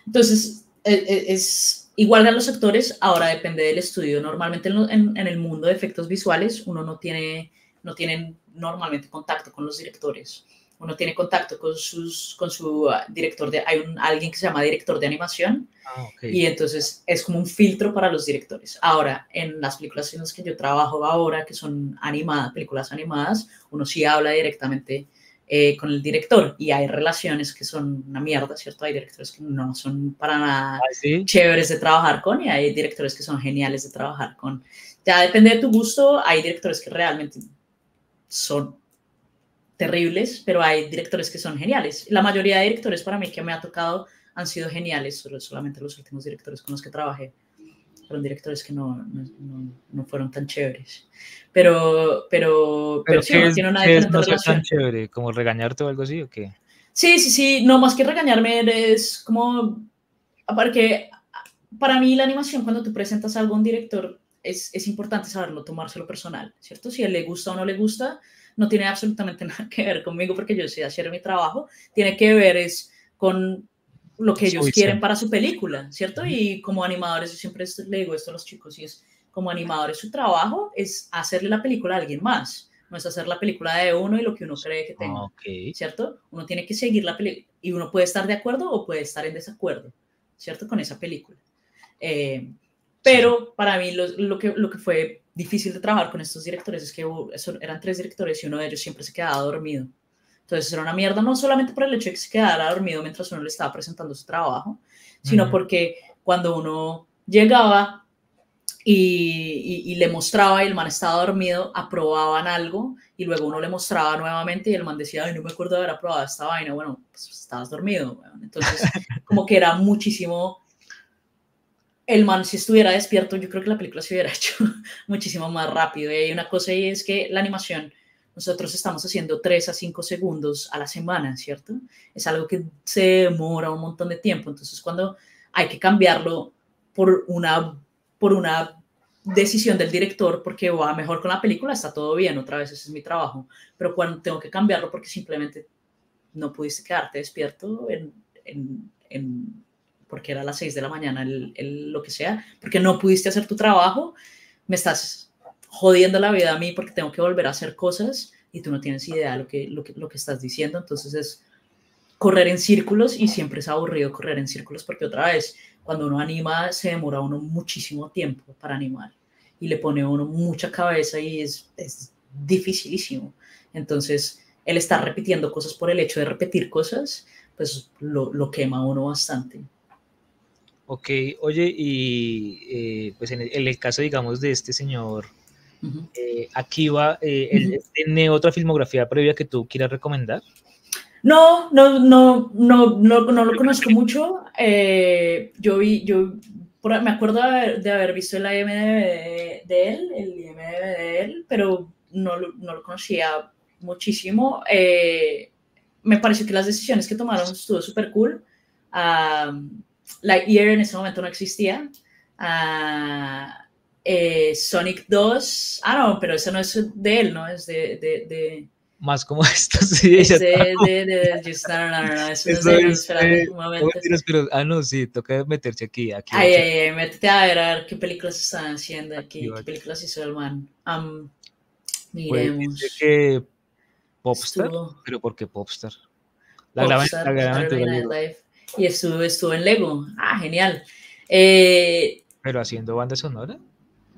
Entonces, e, e, es, igual a los actores, ahora depende del estudio. Normalmente en, en, el mundo de efectos visuales, uno no tiene, no tiene normalmente contacto con los directores uno tiene contacto con, sus, con su ah, director de, hay un, alguien que se llama director de animación ah, y entonces es como un filtro para los directores. Ahora, en las películas en las que yo trabajo ahora, que son animadas, películas animadas, uno sí habla directamente eh, con el director y hay relaciones que son una mierda, ¿cierto? Hay directores que no son para nada ah, chéveres de trabajar con y hay directores que son geniales de trabajar con. Ya depende de tu gusto, hay directores que realmente son terribles, pero hay directores que son geniales. La mayoría de directores para mí que me ha tocado han sido geniales, solamente los últimos directores con los que trabajé fueron directores que no, no, no fueron tan chéveres. Pero, pero, pero, sí, no tiene una no tan chévere? ¿Como regañarte o algo así o qué? Sí, sí, sí, no más que regañarme es como, porque para mí la animación cuando tú presentas algo a un director es, es importante saberlo, tomárselo personal, ¿cierto? Si a él le gusta o no le gusta, no tiene absolutamente nada que ver conmigo porque yo sé hacer mi trabajo, tiene que ver es con lo que ellos quieren para su película, ¿cierto? Y como animadores, yo siempre le digo esto a los chicos, y es como animadores su trabajo es hacerle la película a alguien más, no es hacer la película de uno y lo que uno cree que tenga, ¿cierto? Uno tiene que seguir la película y uno puede estar de acuerdo o puede estar en desacuerdo, ¿cierto? Con esa película. Eh, pero para mí lo, que, lo que fue difícil de trabajar con estos directores es que eran tres directores y uno de ellos siempre se quedaba dormido. Entonces era una mierda, no solamente por el hecho de que se quedara dormido mientras uno le estaba presentando su trabajo, sino porque cuando uno llegaba y, le mostraba y el man estaba dormido, aprobaban algo y luego uno le mostraba nuevamente y el man decía, ay, no me acuerdo de haber aprobado esta vaina, bueno, pues estabas dormido. Entonces, como que era muchísimo el man si estuviera despierto, yo creo que la película se hubiera hecho muchísimo más rápido. Y hay una cosa y es que la animación, nosotros estamos haciendo 3 a 5 segundos a la semana, ¿cierto? Es algo que se demora un montón de tiempo. Entonces, cuando hay que cambiarlo por una, por una decisión del director, porque va mejor con la película, está todo bien, otra vez ese es mi trabajo. Pero cuando tengo que cambiarlo porque simplemente no pudiste quedarte despierto en, en, en porque era a las 6 de la mañana, el, lo que sea, porque no pudiste hacer tu trabajo, me estás jodiendo la vida a mí porque tengo que volver a hacer cosas y tú no tienes idea de lo que, lo que, lo que estás diciendo. Entonces es correr en círculos y siempre es aburrido correr en círculos porque otra vez, cuando uno anima, se demora uno muchísimo tiempo para animar y le pone a uno mucha cabeza y es, es dificilísimo. Entonces, el estar repitiendo cosas por el hecho de repetir cosas, pues lo, lo quema uno bastante. Ok, oye, y eh, pues en el, caso, digamos, de este señor eh, Akiva, eh, ¿él tiene otra filmografía previa que tú quieras recomendar? No, no, no, no, no, no lo conozco mucho. yo vi, yo me acuerdo de haber, visto el IMDb de, él, el IMDb de él, pero no, no lo conocía muchísimo. me pareció que las decisiones que tomaron estuvo súper cool. Lightyear en ese momento no existía. Ah, eh, Sonic 2, ah, no, pero eso no es de él, ¿no? Es de, de, más como esto, sí. Es de, está- de, de, just- no, no, no, no, eso es Eso de, es, eh, un no momento. mentiras, pero, ah, no, sí, toca meterse aquí, aquí. Ay, ay, ay, métete a ver, a ver qué películas están haciendo aquí, qué aquí. películas hizo el man. Pues, miremos. dice que Popstar, Estuvo pero ¿por qué Popstar? La gran, aventura, y estuvo, estuvo en Lego. Ah, genial. Eh, pero haciendo banda sonora.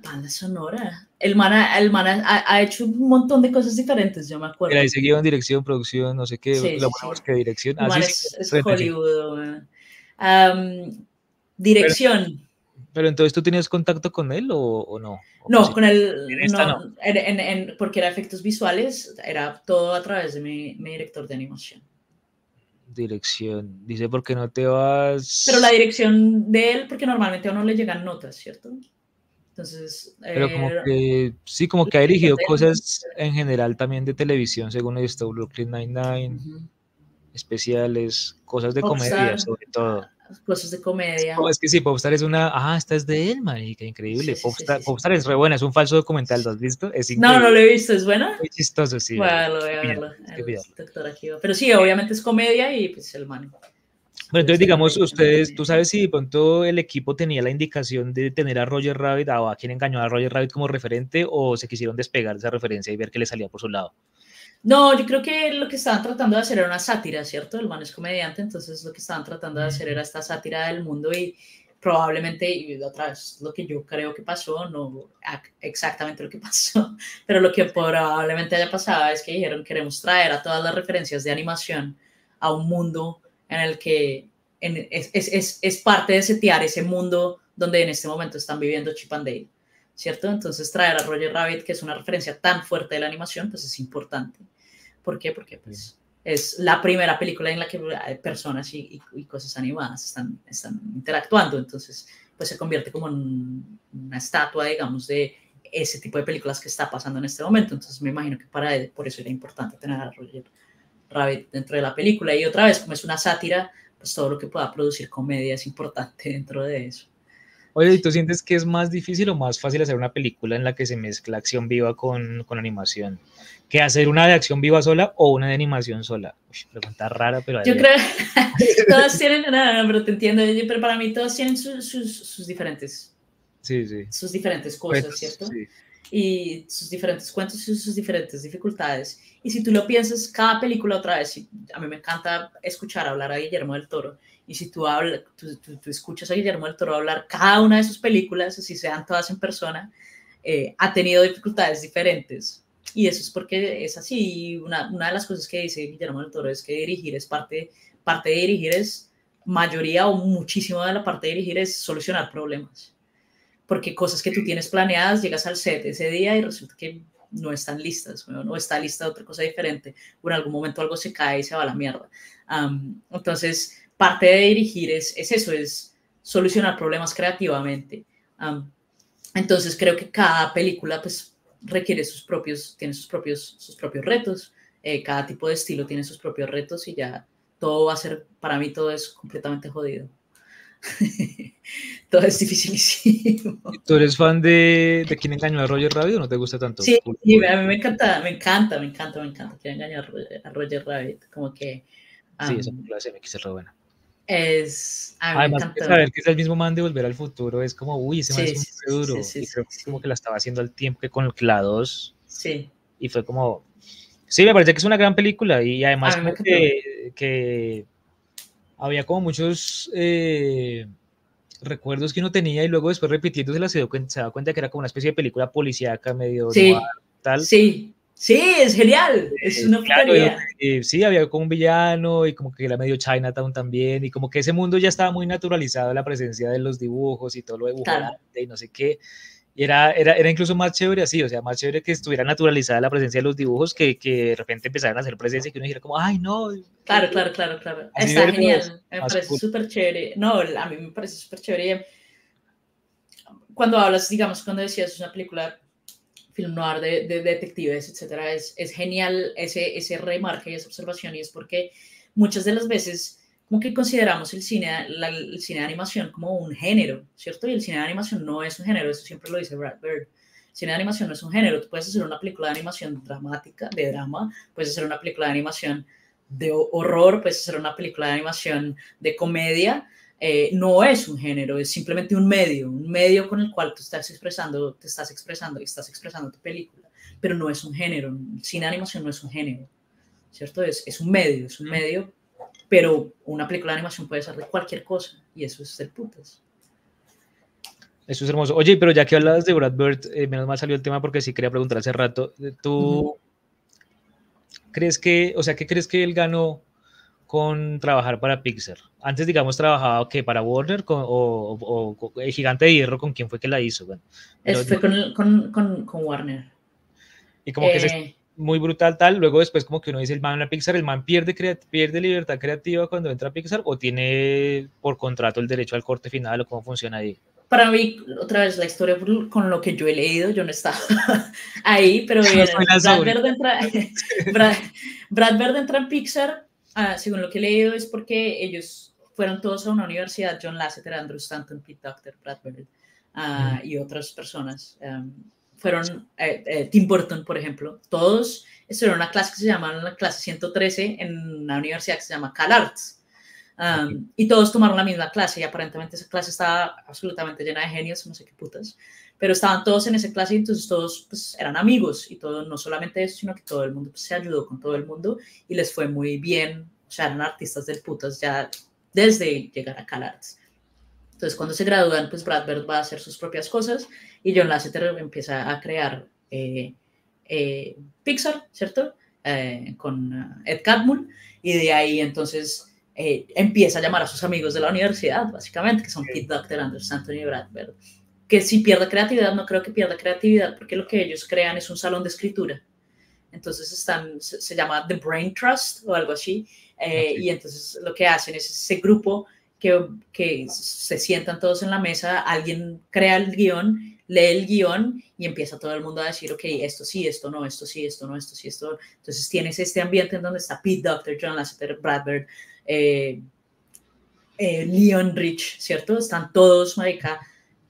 banda sonora. El man, ha, el man ha, ha hecho un montón de cosas diferentes, yo me acuerdo. Mira, dice guion, dirección, producción, no sé qué, Sí, lo sí, que dirección. El Ah, man sí, es, es 35. Hollywood. Am, dirección. Pero entonces, ¿tú tenías contacto con él o, o no? ¿O No, con. En esta No, en- en- en- porque era efectos visuales, era todo a través de mi, mi director de animación. Dirección. Dice, ¿por qué no te vas? Pero la dirección de él, porque normalmente a uno le llegan notas, ¿cierto? Entonces. Pero como eh, que, sí, como que ha dirigido cosas en general también de televisión, según he visto, Brooklyn Nine-Nine, ujú, especiales, cosas de comedia, sobre todo. Cosas de comedia. No, es que sí, Popstar es una. Ah, esta es de él, marica, increíble. Sí, sí, Popstar, sí. Popstar es re buena, es un falso documental, ¿lo has visto? Es No, increíble. no lo he visto, ¿es buena? Muy chistoso, sí. Bueno, lo voy a verlo. Pero sí, obviamente es comedia y pues el man. Bueno, entonces, digamos, Comedia, ustedes, tú sabes si de pronto el equipo tenía la indicación de tener a Roger Rabbit o a quien engañó a Roger Rabbit como referente o se quisieron despegar de esa referencia y ver que le salía por su lado. No, yo creo que lo que estaban tratando de hacer era una sátira, ¿cierto? El man es comediante, entonces lo que estaban tratando de hacer era esta sátira del mundo y probablemente, y otra vez, lo que yo creo que pasó, no ac- exactamente lo que pasó, pero lo que probablemente haya pasado es que dijeron queremos traer a todas las referencias de animación a un mundo en el que en- es, es, es, es parte de setear ese mundo donde en este momento están viviendo Chip and Dale, ¿cierto? Entonces traer a Roger Rabbit, que es una referencia tan fuerte de la animación, pues es importante. ¿Por qué? Porque pues, es la primera película en la que eh, personas y, y- y cosas animadas están, están interactuando, entonces pues se convierte como en una estatua, digamos, de ese tipo de películas que está pasando en este momento. Entonces me imagino que para él, por eso era importante tener a Roger Rabbit dentro de la película. Y otra vez, como es una sátira, pues todo lo que pueda producir comedia es importante dentro de eso. Oye, ¿y tú sientes que es más difícil o más fácil hacer una película en la que se mezcla acción viva con, con animación? ¿Que hacer una de acción viva sola o una de animación sola? Uy, pregunta rara, pero... Yo creo, todos tienen, no, no, no, pero te entiendo, pero para mí todos tienen sus, sus, sus diferentes, Sí, sí. sus diferentes cosas, ¿cierto? sí. y sus diferentes cuentos y sus diferentes dificultades. Y si tú lo piensas, cada película otra vez, y a mí me encanta escuchar hablar a Guillermo del Toro, y si tú, habla, tú, tú- tú escuchas a Guillermo del Toro hablar cada una de sus películas, así sean todas en persona, eh, ha tenido dificultades diferentes. Y eso es porque es así. Una, una de las cosas que dice Guillermo del Toro es que dirigir es parte, parte de dirigir es mayoría o muchísimo de la parte de dirigir es solucionar problemas porque cosas que tú tienes planeadas, llegas al set ese día y resulta que no están listas, o no está lista otra cosa diferente, o en algún momento algo se cae y se va a la mierda. Am, entonces, parte de dirigir es, es eso, es solucionar problemas creativamente. Am, entonces, creo que cada película pues requiere sus propios, tiene sus propios, sus propios retos, eh, cada tipo de estilo tiene sus propios retos y ya todo va a ser, para mí todo es completamente jodido. todo es dificilísimo. ¿Tú eres fan de, de quién engañó a Roger Rabbit o no te gusta tanto? Sí, sí, a mí me encanta, me encanta, me encanta, me encanta. Quiero engañar a Roger, a Roger Rabbit, como que Sí, um, esa película se me quise re buena. Es, a mí Además, me que encanta. saber que es el mismo man de Volver al Futuro es como, uy, ese man Sí, es un sí, duro. sí, y creo que como que la estaba haciendo al tiempo que con la 2 Sí, y fue como, sí, me parece que es una gran película y además como que, que había como muchos eh, recuerdos que uno tenía y luego después repitiéndose se, dio se da cuenta que era como una especie de película policíaca medio sí, noir, tal. sí, sí, es genial, es Eh, una claro, y sí, había como un villano y como que era medio Chinatown también y como que ese mundo ya estaba muy naturalizado la presencia de los dibujos y todo lo de Claro. y no sé qué. Y era, era, era incluso más chévere así, o sea, más chévere que estuviera naturalizada la presencia de los dibujos que, que de repente empezaran a hacer presencia y que uno dijera como, ay, no. Claro, claro, claro, claro. Así Está genial, me más parece súper chévere. No, a mí me parece súper chévere. Cuando hablas, digamos, cuando decías una película film noir de, de detectives, etcétera, es, es genial ese, ese remarque y esa observación y es porque muchas de las veces como que consideramos el cine, la- el cine de animación como un género, ¿cierto? Y el cine de animación no es un género, eso siempre lo dice Brad Bird. El cine de animación no es un género. Tú puedes hacer una película de animación dramática, de drama, puedes hacer una película de animación de horror, puedes hacer una película de animación de comedia. Eh, no es un género, es simplemente un medio, un medio con el cual tú estás expresando, te estás expresando y estás expresando tu película, pero no es un género. El de animación no es un género, ¿cierto? Es, es un medio, es un medio, pero una película de animación puede ser de cualquier cosa y eso es ser putas. Eso es hermoso. Oye, pero ya que hablabas de Brad Bird, eh, menos mal salió el tema porque sí quería preguntar hace rato. ¿Tú crees que, o sea, qué crees que él ganó con trabajar para Pixar? Antes, digamos, trabajaba que para Warner o, el Gigante de Hierro, ¿con quién fue que la hizo? Bueno, fue con, con, con, Warner. Y como que es eh. muy brutal tal, luego después como que uno dice el man a Pixar, el man pierde, pierde libertad creativa cuando entra a Pixar o tiene por contrato el derecho al corte final o cómo funciona ahí para mí, otra vez, la historia con lo que yo he leído, yo no estaba ahí, pero Brad, Verde entra, Brad, entra en Pixar, ah, según lo que he leído, es porque ellos fueron todos a una universidad, John Lasseter, Andrew Stanton, Pete Doctor, Brad Bird ah, y otras personas. Um, fueron eh, eh, Tim Burton, por ejemplo, todos estuvieron en una clase que se llama la clase 113 en una universidad que se llama CalArts y todos tomaron la misma clase y aparentemente esa clase estaba absolutamente llena de genios, no sé qué putas, pero estaban todos en esa clase y entonces todos pues, eran amigos y todo, no solamente eso, sino que todo el mundo pues, se ayudó con todo el mundo y les fue muy bien, o sea, eran artistas del putas ya desde llegar a CalArts. Entonces cuando se gradúan, pues Brad Bird va a hacer sus propias cosas y John Lasseter empieza a crear eh, eh, Pixar, ¿cierto? Eh, con Ed Catmull y de ahí entonces eh, empieza a llamar a sus amigos de la universidad, básicamente, que son Pete Doctor, Anders Anthony y Brad Bird. Que si pierde creatividad, no creo que pierda creatividad, porque lo que ellos crean es un salón de escritura. Entonces están, se, llama The Brain Trust o algo así, eh, y entonces lo que hacen es ese grupo que, que se sientan todos en la mesa, alguien crea el guion, lee el guion y empieza todo el mundo a decir, ok, esto sí, esto no, esto sí, esto no, esto sí, esto. Entonces tienes este ambiente en donde está Pete Doctor, John Lasseter, Brad Bird, eh, eh, Leon Rich, ¿cierto? Están todos, marica,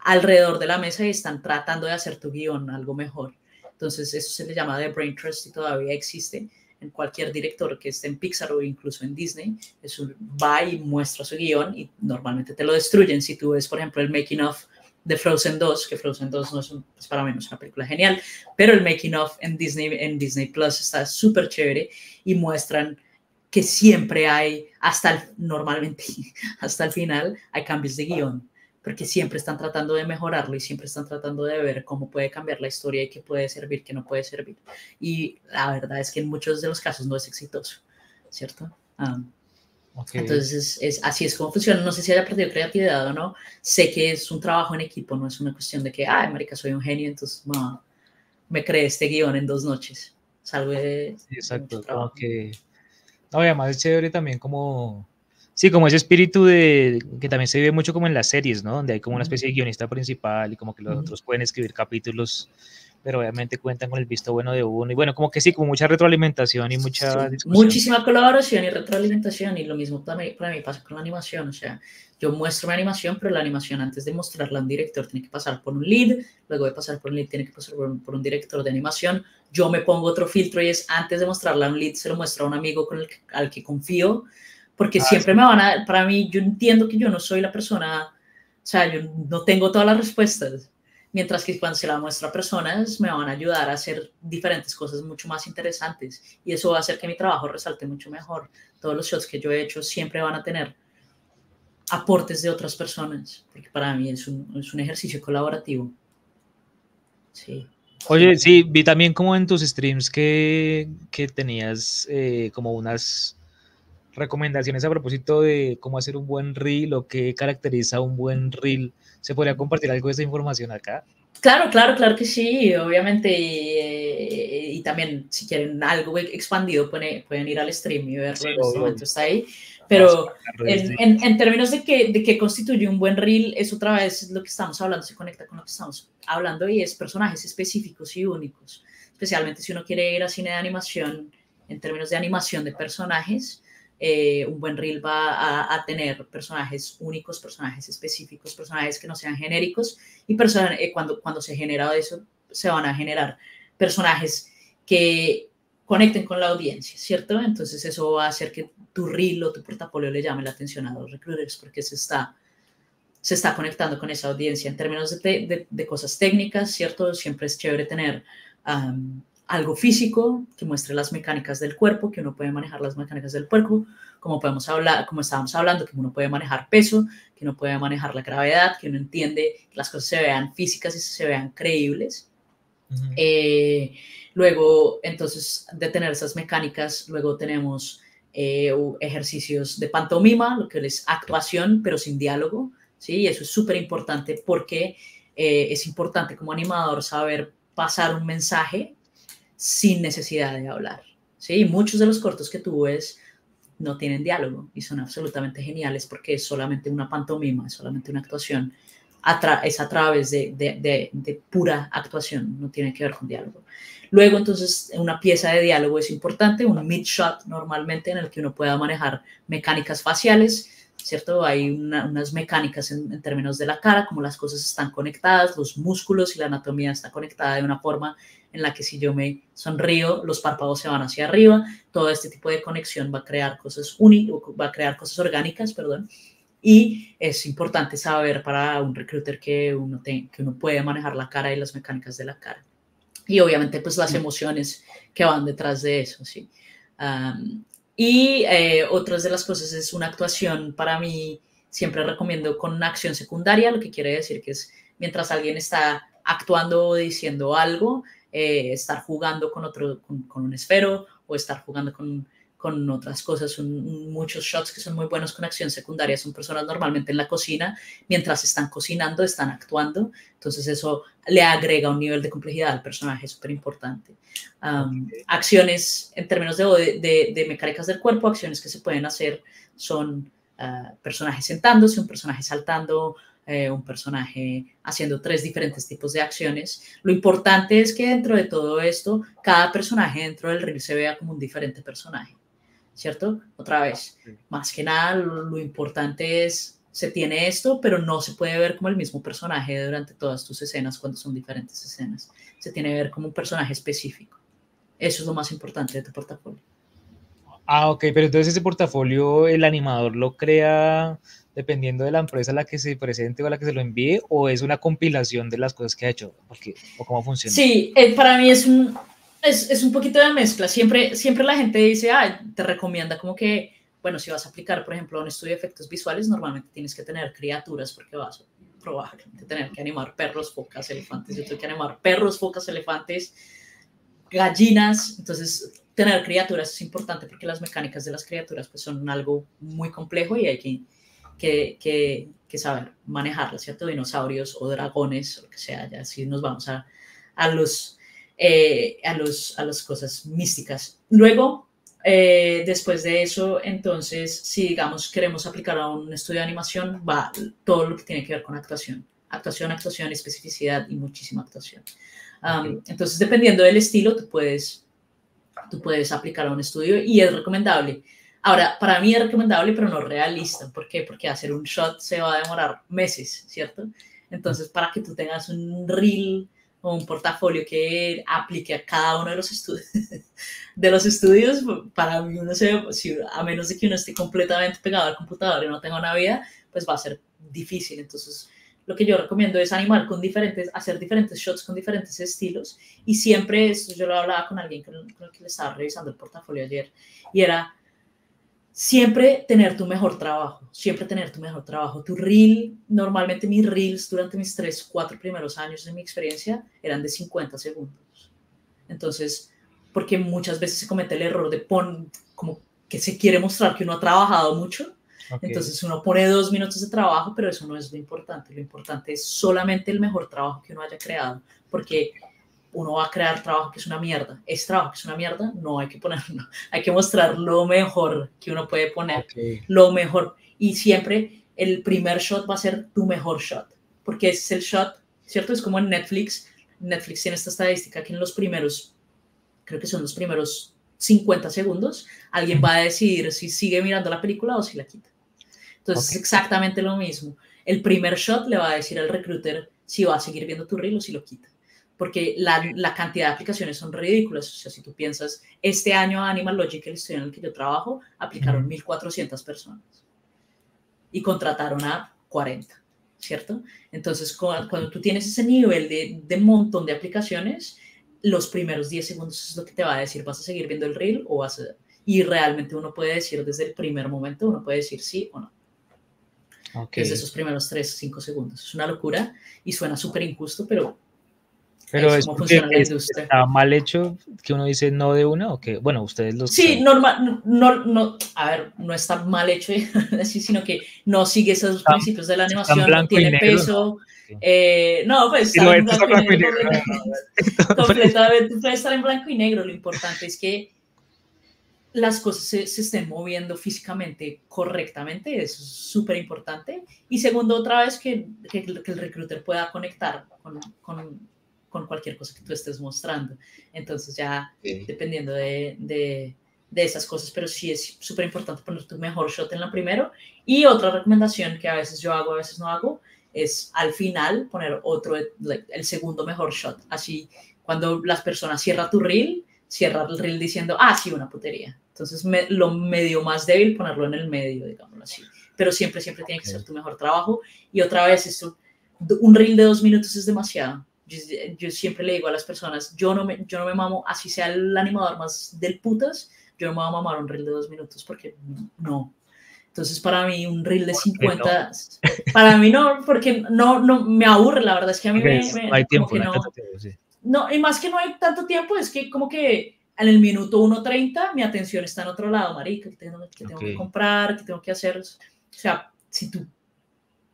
alrededor de la mesa y están tratando de hacer tu guion algo mejor. Entonces, eso se le llama The Brain Trust y todavía existe en cualquier director que esté en Pixar o incluso en Disney. Es un, va y muestra su guion y normalmente te lo destruyen. Si tú ves, por ejemplo, el making of de Frozen 2, que Frozen 2 no es, es para mí no es una película genial, pero el making of en Disney, en Disney Plus está súper chévere y muestran que siempre hay, hasta el, normalmente, hasta el final, hay cambios de guion, porque siempre están tratando de mejorarlo y siempre están tratando de ver cómo puede cambiar la historia y qué puede servir, qué no puede servir. Y la verdad es que en muchos de los casos no es exitoso, ¿cierto? Ah, entonces, es, así es como funciona. No sé si haya perdido creatividad o no. Sé que es un trabajo en equipo, no es una cuestión de que, ay, marica, soy un genio, entonces me creé este guion en dos noches. Salvo de... Sí, exacto, como que no, además es chévere también como, sí, como ese espíritu de, que también se vive mucho como en las series, ¿no? Donde hay como una especie de guionista principal y como que los otros pueden escribir capítulos, pero obviamente cuentan con el visto bueno de uno. Y bueno, como que sí, como mucha retroalimentación y mucha... muchísima colaboración y retroalimentación y lo mismo para mí, para mí pasa con la animación, o sea, yo muestro mi animación, pero la animación antes de mostrarla a un director tiene que pasar por un lead, luego de pasar por un lead tiene que pasar por un director de animación, yo me pongo otro filtro y es antes de mostrarle a un lead, se lo muestro a un amigo con el, al que confío, porque ah, siempre me van a, para mí, yo entiendo que yo no soy la persona, o sea, yo no tengo todas las respuestas, mientras que cuando se la muestro a personas me van a ayudar a hacer diferentes cosas mucho más interesantes y eso va a hacer que mi trabajo resalte mucho mejor. Todos los shots que yo he hecho siempre van a tener aportes de otras personas, porque para mí es un, es un ejercicio colaborativo. Sí. Oye, sí, vi también como en tus streams que, que tenías eh, como unas recomendaciones a propósito de cómo hacer un buen reel o qué caracteriza un buen reel. ¿Se podría compartir algo de esa información acá? Claro, claro, claro que sí, obviamente. Y, y también, si quieren algo expandido, pueden, pueden ir al stream y verlo. en este momento está ahí. Pero en, en, términos de qué de que constituye un buen reel, es otra vez lo que estamos hablando, se conecta con lo que estamos hablando y es personajes específicos y únicos. Especialmente si uno quiere ir a cine de animación, en términos de animación de personajes, eh, un buen reel va a, tener personajes únicos, personajes específicos, personajes que no sean genéricos y eh, cuando, cuando se genera eso, se van a generar personajes que conecten con la audiencia, ¿cierto? Entonces eso va a hacer que tu reel o tu portafolio le llame la atención a los recruiters porque se está, se está conectando con esa audiencia. En términos de, cosas técnicas, ¿cierto? Siempre es chévere tener algo físico que muestre las mecánicas del cuerpo, que uno puede manejar las mecánicas del cuerpo, como podemos hablar, como estábamos hablando, que uno puede manejar peso, que uno puede manejar la gravedad, que uno entiende que las cosas se vean físicas y se vean creíbles. eh, Luego, entonces, de tener esas mecánicas, luego tenemos eh, ejercicios de pantomima, lo que es actuación, pero sin diálogo, ¿sí? Y eso es súper importante porque eh, es importante como animador saber pasar un mensaje sin necesidad de hablar, ¿sí? muchos de los cortos que tú ves no tienen diálogo y son absolutamente geniales porque es solamente una pantomima, es solamente una actuación, es a través de, de, pura actuación, no tiene que ver con diálogo. Luego, entonces, una pieza de diálogo es importante, un mid-shot normalmente en el que uno pueda manejar mecánicas faciales, ¿cierto? Hay unas mecánicas en, términos de la cara, como las cosas están conectadas, los músculos y la anatomía está conectada de una forma en la que si yo me sonrío, los párpados se van hacia arriba, todo este tipo de conexión va a crear cosas únicas, va a crear cosas orgánicas, perdón, y es importante saber para un recruiter que uno, que uno puede manejar la cara y las mecánicas de la cara. Y obviamente pues las emociones que van detrás de eso, ¿sí? y eh, otras de las cosas es una actuación. Para mí, siempre recomiendo con una acción secundaria, lo que quiere decir que es mientras alguien está actuando o diciendo algo, eh, estar jugando con otro, con, un esfero o estar jugando con con otras cosas, son muchos shots que son muy buenos con acción secundaria, son personas normalmente en la cocina, mientras están cocinando, están actuando, entonces eso le agrega un nivel de complejidad al personaje súper importante. Acciones en términos de, de, mecánicas del cuerpo, acciones que se pueden hacer son uh, personajes sentándose, un personaje saltando, eh, un personaje haciendo tres diferentes tipos de acciones. Lo importante es que dentro de todo esto, cada personaje dentro del reel se vea como un diferente personaje. ¿cierto? Otra vez, más que nada lo, importante es, se tiene esto, pero no se puede ver como el mismo personaje durante todas tus escenas cuando son diferentes escenas. Se tiene que ver como un personaje específico. Eso es lo más importante de tu portafolio. Ah, ok, pero entonces ese portafolio el animador lo crea dependiendo de la empresa a la que se presente o a la que se lo envíe, o es una compilación de las cosas que ha hecho, Porque, o cómo funciona. Sí, eh, para mí es un, es, es, un poquito de mezcla. Siempre, siempre la gente dice, ah, te recomienda como que, bueno, si vas a aplicar, por ejemplo, un estudio de efectos visuales, normalmente tienes que tener criaturas porque vas a probablemente tener que animar perros, focas, elefantes. Yo tengo que animar perros, focas, elefantes, gallinas. Entonces, tener criaturas es importante porque las mecánicas de las criaturas pues, son algo muy complejo y hay que, que, que, que saber manejarlas, ¿cierto? Dinosaurios o dragones, o lo que sea, ya así nos vamos a, a los eh, a, los, a las cosas místicas. Luego, eh, después de eso, entonces, si digamos queremos aplicar a un estudio de animación, va todo lo que tiene que ver con actuación. Actuación, actuación, especificidad y muchísima actuación. Entonces, dependiendo del estilo, tú puedes, tú puedes aplicar a un estudio y es recomendable. Ahora, para mí es recomendable, pero no realista. ¿Por qué? Porque hacer un shot se va a demorar meses, ¿cierto? Entonces, para que tú tengas un reel o un portafolio que aplique a cada uno de los estudios. de los estudios, para mí uno se, a menos de que uno esté completamente pegado al computador y no tenga una vida, pues va a ser difícil. Entonces, lo que yo recomiendo es animar con diferentes, hacer diferentes shots con diferentes estilos. Y siempre, esto yo lo hablaba con alguien con el, que le estaba revisando el portafolio ayer, y era siempre tener tu mejor trabajo, siempre tener tu mejor trabajo. Tu reel, normalmente mis reels durante mis tres, cuatro primeros años de mi experiencia eran de 50 segundos. Entonces, porque muchas veces se comete el error de poner, como que se quiere mostrar que uno ha trabajado mucho. Entonces uno pone dos minutos de trabajo, pero eso no es lo importante. Lo importante es solamente el mejor trabajo que uno haya creado, porque uno va a crear trabajo que es una mierda. Es trabajo que es una mierda, no hay que ponerlo, hay que mostrar lo mejor que uno puede poner, lo mejor. Y siempre el primer shot va a ser tu mejor shot, porque es el shot, ¿cierto? Es como en Netflix. Netflix tiene esta estadística que en los primeros, creo que son los primeros 50 segundos, alguien va a decidir si sigue mirando la película o si la quita. Entonces es exactamente lo mismo. El primer shot le va a decir al recruiter si va a seguir viendo tu reel o si lo quita porque la, la, cantidad de aplicaciones son ridículas. O sea, si tú piensas, este año Animal Logic, el estudio en el que yo trabajo, aplicaron 1.400 personas y contrataron a 40, ¿cierto? Entonces, cuando, tú tienes ese nivel de, de, montón de aplicaciones, los primeros 10 segundos es lo que te va a decir, ¿vas a seguir viendo el reel o vas a...? Y realmente uno puede decir desde el primer momento, uno puede decir sí o no. Okay. Desde esos primeros 3, 5 segundos. Es una locura y suena súper injusto, pero pero es, es está mal hecho que uno dice no de una o que, bueno, ustedes los... Sí, normal, no, no, a ver, no está mal hecho así, sino que no sigue esos principios de la animación, no tiene peso. Eh, no, pues está en blanco y negro. Completamente puede estar en blanco y negro. Lo importante es que las cosas se, se estén moviendo físicamente correctamente, eso es súper importante. Y segundo, otra vez, que, que, que el recruiter pueda conectar con, con con cualquier cosa que tú estés mostrando. Entonces ya dependiendo de, de, de, esas cosas, pero sí es súper importante poner tu mejor shot en la primero. Y otra recomendación que a veces yo hago, a veces no hago, es al final poner otro, el segundo mejor shot. Así, cuando las personas cierran tu reel, cierra el reel diciendo, ah, sí, una putería. Entonces, me, lo medio más débil, ponerlo en el medio, digámoslo así. Pero siempre, siempre tiene que ser tu mejor trabajo. Y otra vez, esto, un reel de dos minutos es demasiado yo, siempre le digo a las personas, yo no, me, yo no me mamo, así sea el animador más del putas, yo no me voy a mamar un reel de dos minutos porque no. Entonces, para mí, un reel de 50, para mí no, porque no, no me aburre, la verdad es que a mí me, no hay tiempo, no, no, y más que no hay tanto tiempo, es que como que en el minuto 1.30 mi atención está en otro lado, marica, que tengo, que, tengo que comprar, que tengo que hacer. O sea, si tú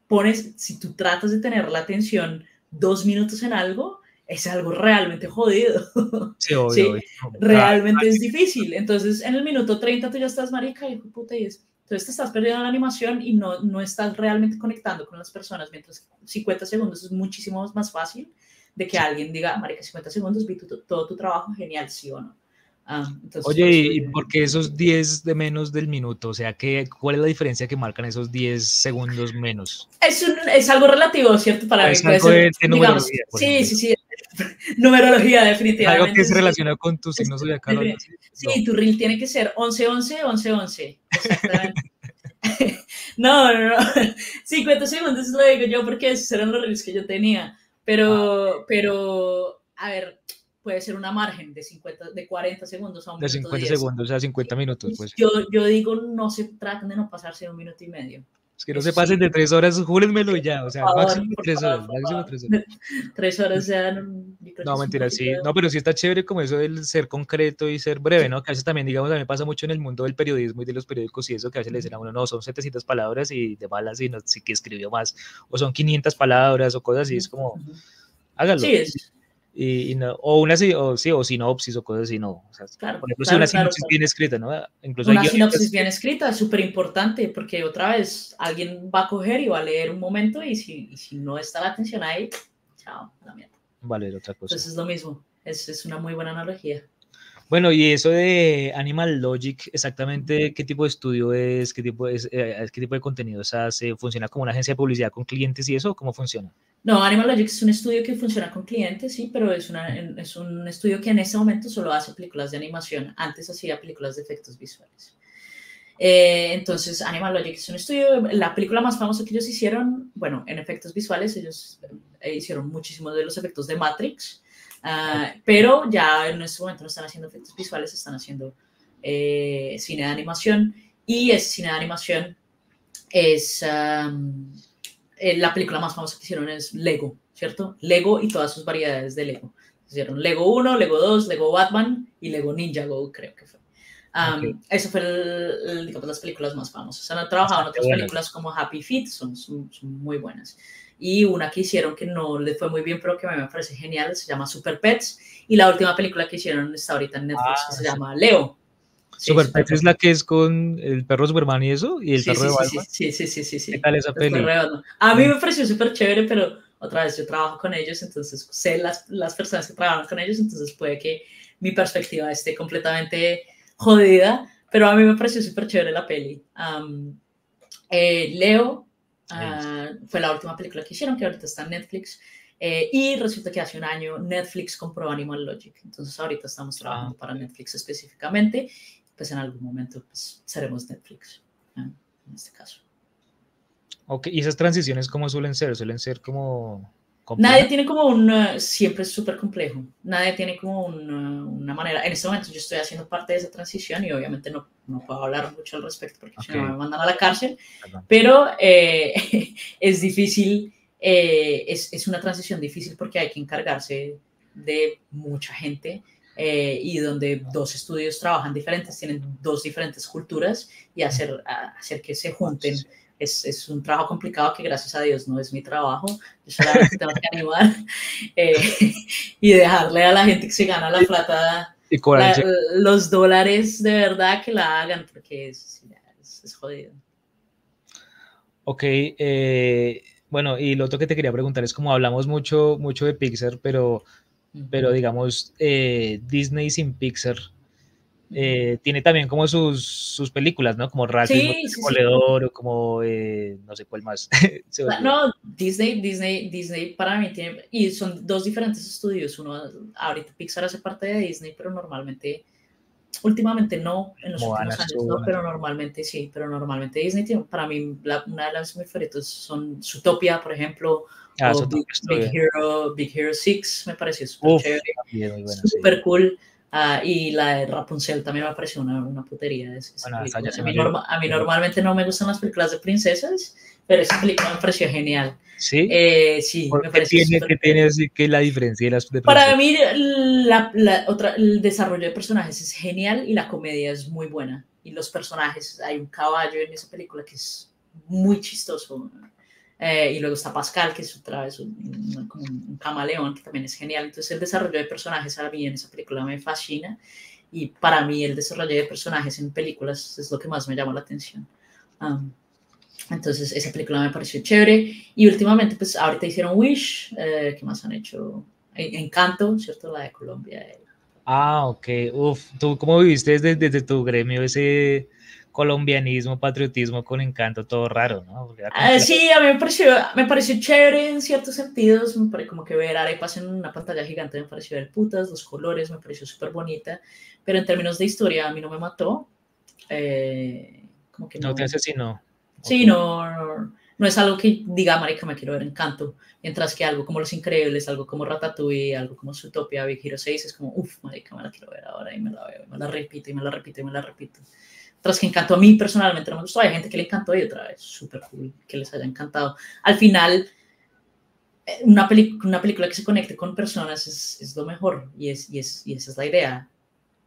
pones, si tú tratas de tener la atención dos minutos en algo, es algo realmente jodido. Sí, obvio, realmente es difícil. Entonces, en el minuto 30 tú ya estás marica y puta y es. Entonces te estás perdiendo la animación y no, no estás realmente conectando con las personas, mientras 50 segundos es muchísimo más fácil de que alguien diga, marica, 50 segundos, vi todo tu trabajo, genial, sí o no. Ah, Oye, ¿y por qué esos 10 de menos del minuto? O sea, ¿qué, ¿cuál es la diferencia que marcan esos 10 segundos menos? Es, un, es algo relativo, ¿cierto? Para es algo de, numerología. Sí, sí, sí. Numerología, definitivamente. Algo que es relacionado con tu signo zodiacal. Sí, tu reel tiene que ser 11-11, 11-11. Exactamente. no, no, no. 50 segundos lo digo yo porque esos eran los reels que yo tenía. Pero, ah. pero, a ver, puede ser una margen de, 50, de 40 segundos a un De 50 segundos a 50 minutos, pues. Yo, yo digo, no se traten de no pasarse un minuto y medio. Es que no se pasen de tres horas, júrenmelo ya, o sea, máximo tres horas, máximo tres horas. Tres horas ya no... Mentira, sí, no, pero sí está chévere como eso del ser concreto y ser breve, ¿no? Que a veces también, digamos, a mí pasa mucho en el mundo del periodismo y de los periódicos y eso, que a veces le dicen a uno, no, son 700 palabras y de malas y no, sí que escribió más, o son 500 palabras o cosas así, es como, hágalo. Sí, es, y, no, o una o, sí, o sinopsis o cosas así, no. O sea, claro, por ejemplo, una sinopsis bien escrita, ¿no? Incluso una sinopsis bien escrita es súper importante porque otra vez alguien va a coger y va a leer un momento y si, y si no está la atención ahí, chao, la mierda. Vale, otra cosa. Entonces es lo mismo, es, es una muy buena analogía. Bueno, y eso de Animal Logic, exactamente qué tipo de estudio es, qué tipo, es, eh, qué tipo de contenidos hace, funciona como una agencia de publicidad con clientes y eso, ¿cómo funciona? No, Animal Logic es un estudio que funciona con clientes, sí, pero es, una, es un estudio que en este momento solo hace películas de animación. Antes hacía películas de efectos visuales. Eh, entonces, Animal Logic es un estudio, la película más famosa que ellos hicieron, bueno, en efectos visuales, ellos eh, hicieron muchísimos de los efectos de Matrix, uh, pero ya en este momento no están haciendo efectos visuales, están haciendo eh, cine de animación y ese cine de animación es... Um, la película más famosa que hicieron es Lego, ¿cierto? Lego y todas sus variedades de Lego. Hicieron Lego 1, Lego 2, Lego Batman y Lego Ninja Go, creo que fue. Um, Eso fue el, digamos, las películas más famosas. Han trabajado en otras películas como Happy Feet, son, son, muy buenas. Y una que hicieron que no le fue muy bien, pero que a mí me parece genial, se llama Super Pets. Y la última película que hicieron está ahorita en Netflix, que se ah, llama Leo. Super Pets es la que es con el perro Superman y eso, y el sí, perro sí, de Batman. Sí, sí, sí, sí, sí. ¿Qué tal esa peli? A mí me pareció súper chévere, pero otra vez yo trabajo con ellos, entonces sé las, las personas que trabajan con ellos, entonces puede que mi perspectiva esté completamente jodida, pero a mí me pareció súper chévere la peli. Um, eh, Leo uh, fue la última película que hicieron, que ahorita está en Netflix. Eh, y resulta que hace un año Netflix compró Animal Logic. Entonces ahorita estamos trabajando para Netflix específicamente. Pues en algún momento pues, seremos Netflix, en este caso. Ok, ¿y esas transiciones cómo suelen ser? ¿Suelen ser como Nadie tiene como un, siempre es súper complejo, nadie tiene como una, una, manera, en este momento yo estoy haciendo parte de esa transición y obviamente no, no puedo hablar mucho al respecto porque si no me mandan a la cárcel, pero eh, es difícil, eh, es, es, una transición difícil porque hay que encargarse de mucha gente eh, y donde dos estudios trabajan diferentes, tienen dos diferentes culturas y hacer, hacer que se junten es, es, un trabajo complicado que gracias a Dios no es mi trabajo. Yo solamente tengo que animar eh, y dejarle a la gente que se gana la plata los dólares de verdad que la hagan, porque es, es, jodido. Ok, eh, bueno, y lo otro que te quería preguntar es como hablamos mucho, mucho de Pixar, pero, pero digamos, eh, Disney sin Pixar, eh, tiene también como sus, sus películas, ¿no? Como Ralph sí, sí, o como eh, no sé cuál más. no, Disney, Disney, Disney para mí tiene, y son dos diferentes estudios. Uno, ahorita Pixar hace parte de Disney, pero normalmente, últimamente no, en los últimos años no, pero normalmente sí, pero normalmente Disney tiene, para mí, una de las mis favoritos son Zootopia, por ejemplo, ah, o Big, Hero, Big Hero 6, me pareció súper chévere, súper cool. Ah, y la de Rapunzel también me pareció una, una putería. a, mí a, mí normalmente no me gustan las películas de princesas, pero esa película me pareció genial. Sí, eh, sí me pareció tiene, que tiene así que la diferencia de las de Para mí, la, la, otra, el desarrollo de personajes es genial y la comedia es muy buena. Y los personajes, hay un caballo en esa película que es muy chistoso. Eh, y luego está Pascal, que es otra vez un, como un, camaleón, que también es genial. Entonces el desarrollo de personajes a mí en esa película me fascina. Y para mí el desarrollo de personajes en películas es lo que más me llama la atención. entonces esa película me pareció chévere. Y últimamente, pues ahorita hicieron Wish, eh, ¿qué más han hecho? Encanto, ¿cierto? La de Colombia. Ah, ok. Uf, ¿tú cómo viviste desde, desde tu gremio ese colombianismo, patriotismo con encanto, todo raro, ¿no? Ah, sí, a mí me pareció, me pareció chévere en ciertos sentidos, me pareció como que ver arepas en una pantalla gigante me pareció ver putas, los colores, me pareció súper bonita, pero en términos de historia a mí no me mató. Eh, como que no, no te asesinó. Sí, no, no, es algo que diga, marica, me quiero ver encanto, mientras que algo como Los Increíbles, algo como Ratatouille, algo como Zootopia, Big Hero 6, es como, uff, marica, me la quiero ver ahora y me la veo, me la repito y me la repito y me la repito tras que encantó a mí personalmente no me gustó, hay gente que le encantó y otra vez, súper cool que les haya encantado. Al final, eh, una, una película que se conecte con personas es, es lo mejor y, es, y, es, y esa es la idea,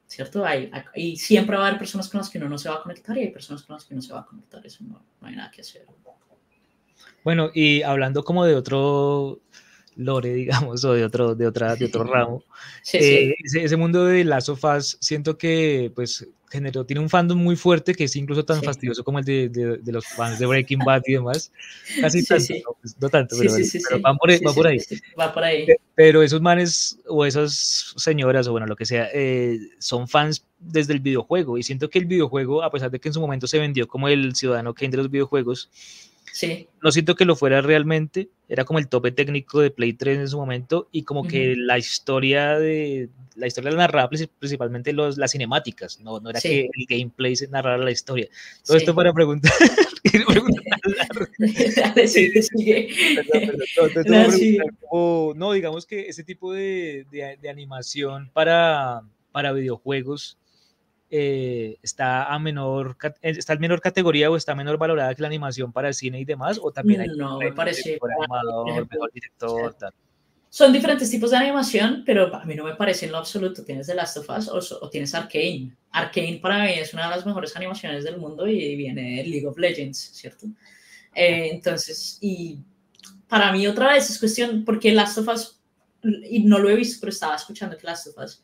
¿cierto? Hay, y siempre va a haber personas con las que uno no se va a conectar y hay personas con las que uno se va a conectar, eso no, no hay nada que hacer. Bueno, y hablando como de otro lore, digamos, o de otro, de otra, de otro ramo. Eh, ese, mundo de Last of Us, siento que, pues, generó, tiene un fandom muy fuerte que es incluso tan fastidioso como el de, de, los fans de Breaking Bad y demás. Casi tanto, no, pues, no, tanto, pero, pero va, por, va por ahí. Va por ahí. Pero esos manes o esas señoras o bueno, lo que sea, eh, son fans desde el videojuego y siento que el videojuego, a pesar de que en su momento se vendió como el ciudadano que de los videojuegos, no siento que lo fuera realmente, era como el tope técnico de Play 3 en su momento y como que la historia de la historia la narraba principalmente los, las cinemáticas, no, no era que el gameplay se narrara la historia. Todo esto para preguntar. no, digamos que ese tipo de, de, de animación para, para videojuegos eh, está a menor eh, está en menor categoría o está menor valorada que la animación para el cine y demás o también hay no me parece mejor director son diferentes tipos de animación pero a mí no me parece en lo absoluto. Tienes The Last of Us o, tienes Arkane Arkane para mí es una de las mejores animaciones del mundo y viene League of Legends cierto eh, entonces y para mí otra vez es cuestión porque Last of Us y no lo he visto pero estaba escuchando que Last of Us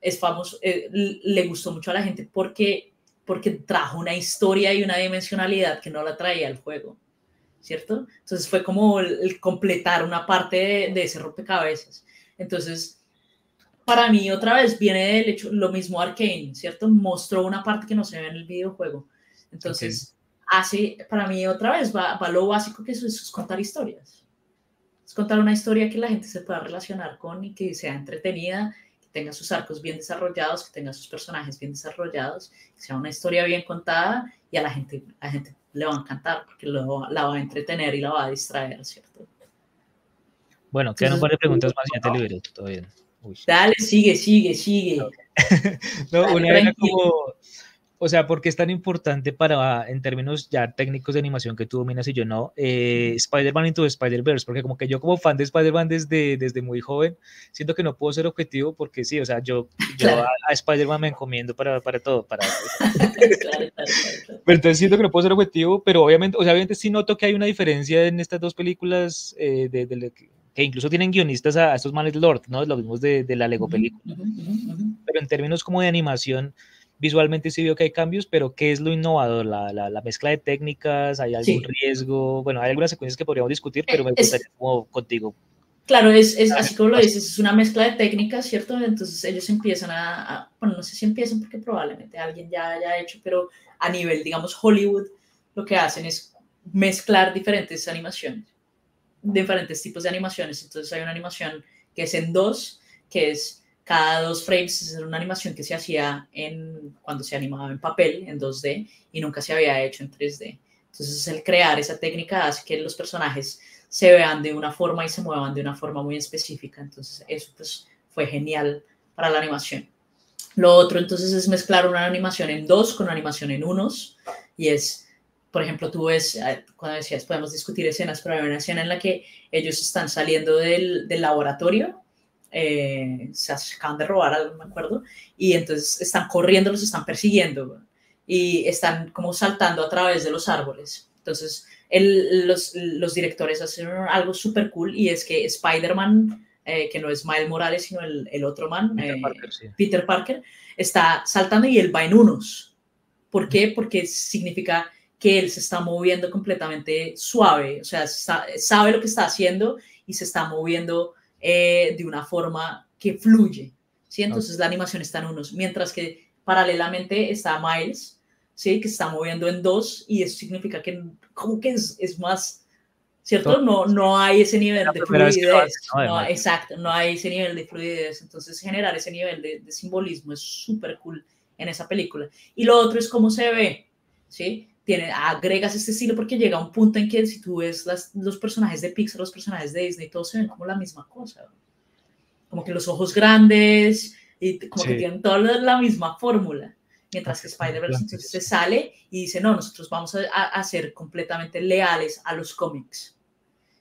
es famoso, eh, le gustó mucho a la gente porque, porque trajo una historia y una dimensionalidad que no la traía el juego, ¿cierto? Entonces fue como el, completar una parte de, ese rompecabezas. Entonces, para mí otra vez viene del hecho, lo mismo Arkane, ¿cierto? Mostró una parte que no se ve en el videojuego. Entonces, hace, para mí otra vez va, va lo básico que es, es contar historias. es contar una historia que la gente se pueda relacionar con y que sea entretenida, que tenga sus arcos bien desarrollados, que tenga sus personajes bien desarrollados, que sea una historia bien contada y a la gente, a la gente le va a encantar porque lo, la va a entretener y la va a distraer, ¿cierto? Bueno, quedan un par de preguntas más y ya te libero, todo bien. Dale, sigue, sigue, sigue. no, una era como, o sea, ¿por qué es tan importante para, en términos ya técnicos de animación que tú dominas y yo no, eh, Spider-Man into Spider-Verse? Porque como que yo como fan de Spider-Man desde, desde muy joven, siento que no puedo ser objetivo porque sí, o sea, yo, yo a, Spider-Man me encomiendo para, para todo, para... pero entonces siento que no puedo ser objetivo, pero obviamente, o sea, obviamente sí noto que hay una diferencia en estas dos películas eh, de, de, que incluso tienen guionistas a, estos manes Lord, ¿no? Los mismos de, de la Lego película. Pero en términos como de animación, visualmente sí veo que hay cambios, pero ¿qué es lo innovador? ¿La, la, la mezcla de técnicas? ¿Hay algún riesgo? Bueno, hay algunas secuencias que podríamos discutir, pero me gustaría como contigo. Claro, es, es así como lo dices, es una mezcla de técnicas, ¿cierto? Entonces ellos empiezan a, bueno, no sé si empiezan porque probablemente alguien ya haya hecho, pero a nivel, digamos, Hollywood, lo que hacen es mezclar diferentes animaciones diferentes tipos de animaciones. Entonces hay una animación que es en dos, que es cada dos frames, es una animación que se hacía en, cuando se animaba en papel, en 2D, y nunca se había hecho en 3D. Entonces el crear esa técnica hace que los personajes se vean de una forma y se muevan de una forma muy específica. Entonces eso pues fue genial para la animación. Lo otro entonces es mezclar una animación en dos con una animación en unos y es por ejemplo, tú ves, eh, cuando decías, podemos discutir escenas, pero hay una escena en la que ellos están saliendo del, del laboratorio, eh, se acaban de robar algo, me acuerdo, y entonces están corriendo, los están persiguiendo y están como saltando a través de los árboles. Entonces, el, los, los, directores hacen algo súper cool y es que Spider-Man, eh, que no es Miles Morales, sino el, el otro man, Peter, Parker, sí. Peter Parker, está saltando y él va en unos. ¿Por qué? Porque significa que él se está moviendo completamente suave, o sea, sabe lo que está haciendo y se está moviendo eh, de una forma que fluye, ¿sí? Entonces la animación está en unos, mientras que paralelamente está Miles, ¿sí? Que está moviendo en dos y eso significa que como que es, es más, ¿cierto? No, no hay ese nivel de fluidez, no, exacto, no hay ese nivel de fluidez, entonces generar ese nivel de, de simbolismo es súper cool en esa película. Y lo otro es cómo se ve, ¿sí? Tiene, agregas este estilo porque llega un punto en que si tú ves las, los personajes de Pixar, los personajes de Disney, todos se ven como la misma cosa. Como que los ojos grandes y como que tienen toda la, misma fórmula. Mientras que Spider-Verse se sale y dice, no, nosotros vamos a, a, ser completamente leales a los cómics.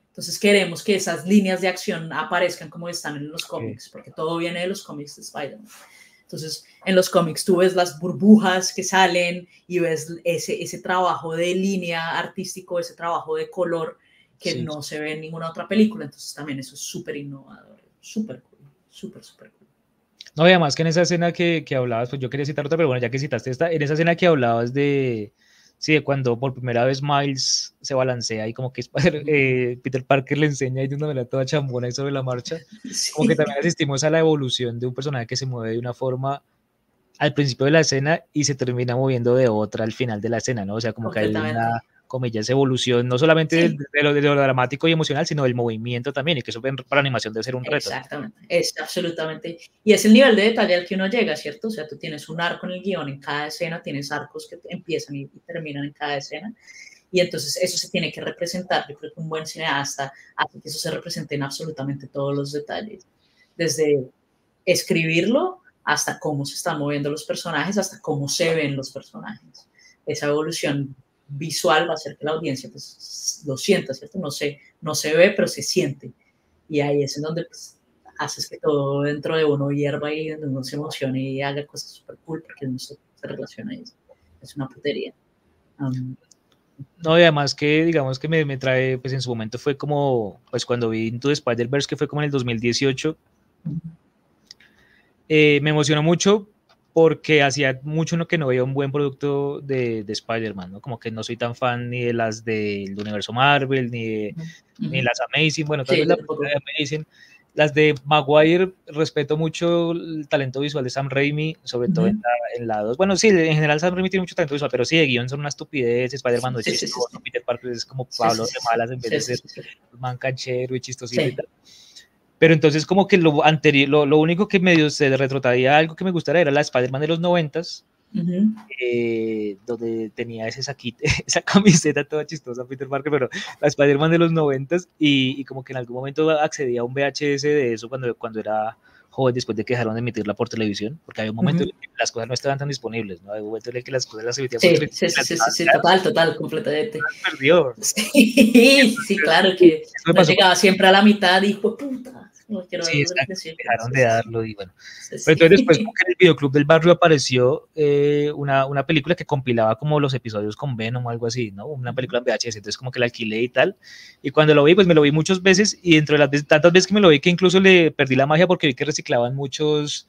Entonces queremos que esas líneas de acción aparezcan como están en los cómics, porque todo viene de los cómics de Spider-Man. Entonces, en los cómics tú ves las burbujas que salen y ves ese, ese trabajo de línea artístico, ese trabajo de color que no se ve en ninguna otra película. Entonces, también eso es súper innovador, súper cool, súper, súper cool. No, y además que en esa escena que, que hablabas, pues yo quería citar otra, pero bueno, ya que citaste esta, en esa escena que hablabas de, Sí, de cuando por primera vez Miles se balancea y como que eh, Peter Parker le enseña y de una manera toda chambona y sobre la marcha, como que también asistimos a la evolución de un personaje que se mueve de una forma al principio de la escena y se termina moviendo de otra al final de la escena, ¿no? O sea, como que hay una, comillas, evolución, no solamente de, lo, de, lo, dramático y emocional, sino del movimiento también, y que eso para animación debe ser un reto. Exactamente, es absolutamente. Y es el nivel de detalle al que uno llega, ¿cierto? O sea, tú tienes un arco en el guion, en cada escena tienes arcos que empiezan y, terminan en cada escena. Y entonces eso se tiene que representar. Yo creo que un buen cineasta hace que eso se represente en absolutamente todos los detalles. Desde escribirlo hasta cómo se están moviendo los personajes, hasta cómo se ven los personajes. Esa evolución visual va a hacer que la audiencia pues, lo sienta, ¿cierto? No se, no se ve, pero se siente. Y ahí es en donde pues, haces que todo dentro de uno hierva y donde uno se emocione y haga cosas súper cool porque no se, se relaciona eso. Es una putería. no, y además que digamos que me, me, trae, pues en su momento fue como, pues cuando vi Into the Spider-Verse, que fue como en el 2018, eh, me emocionó mucho porque hacía mucho que no veía un buen producto de, de Spider-Man, ¿no? Como que no soy tan fan ni de las del universo Marvel, ni de, ni las Amazing, bueno, tal vez la de Amazing, las de Maguire, respeto mucho el talento visual de Sam Raimi, sobre todo en, la, 2. Bueno, sí, en general Sam Raimi tiene mucho talento visual, pero sí, de guion son una estupidez. Spider-Man no es chistoso, Peter Parker es como Pablo de malas en vez de ser man canchero y chistosito y tal. Pero entonces como que lo anterior, lo, lo único que medio se retrotraía algo que me gustara era la Spider-Man de los noventas, eh, donde tenía ese saquito, esa camiseta toda chistosa Peter Parker, pero la Spider-Man de los noventas y, y, como que en algún momento accedía a un VHS de eso cuando, cuando era joven después de que dejaron de emitirla por televisión, porque había un momento en que las cosas no estaban tan disponibles, ¿no? Había un momento en que las cosas las emitían sí, por televisión. Sí, sí, sí, sí, total, total, completamente. Perdió. Sí, sí, claro que no llegaba siempre a la mitad y puta no quiero sí, dejaron de darlo y bueno. Pero entonces después como que en el videoclub del barrio apareció eh, una, una, película que compilaba como los episodios con Venom o algo así, ¿no? Una película en VHS, entonces como que la alquilé y tal. Y cuando lo vi, pues me lo vi muchas veces y dentro de las tantas veces que me lo vi que incluso le perdí la magia porque vi que reciclaban muchos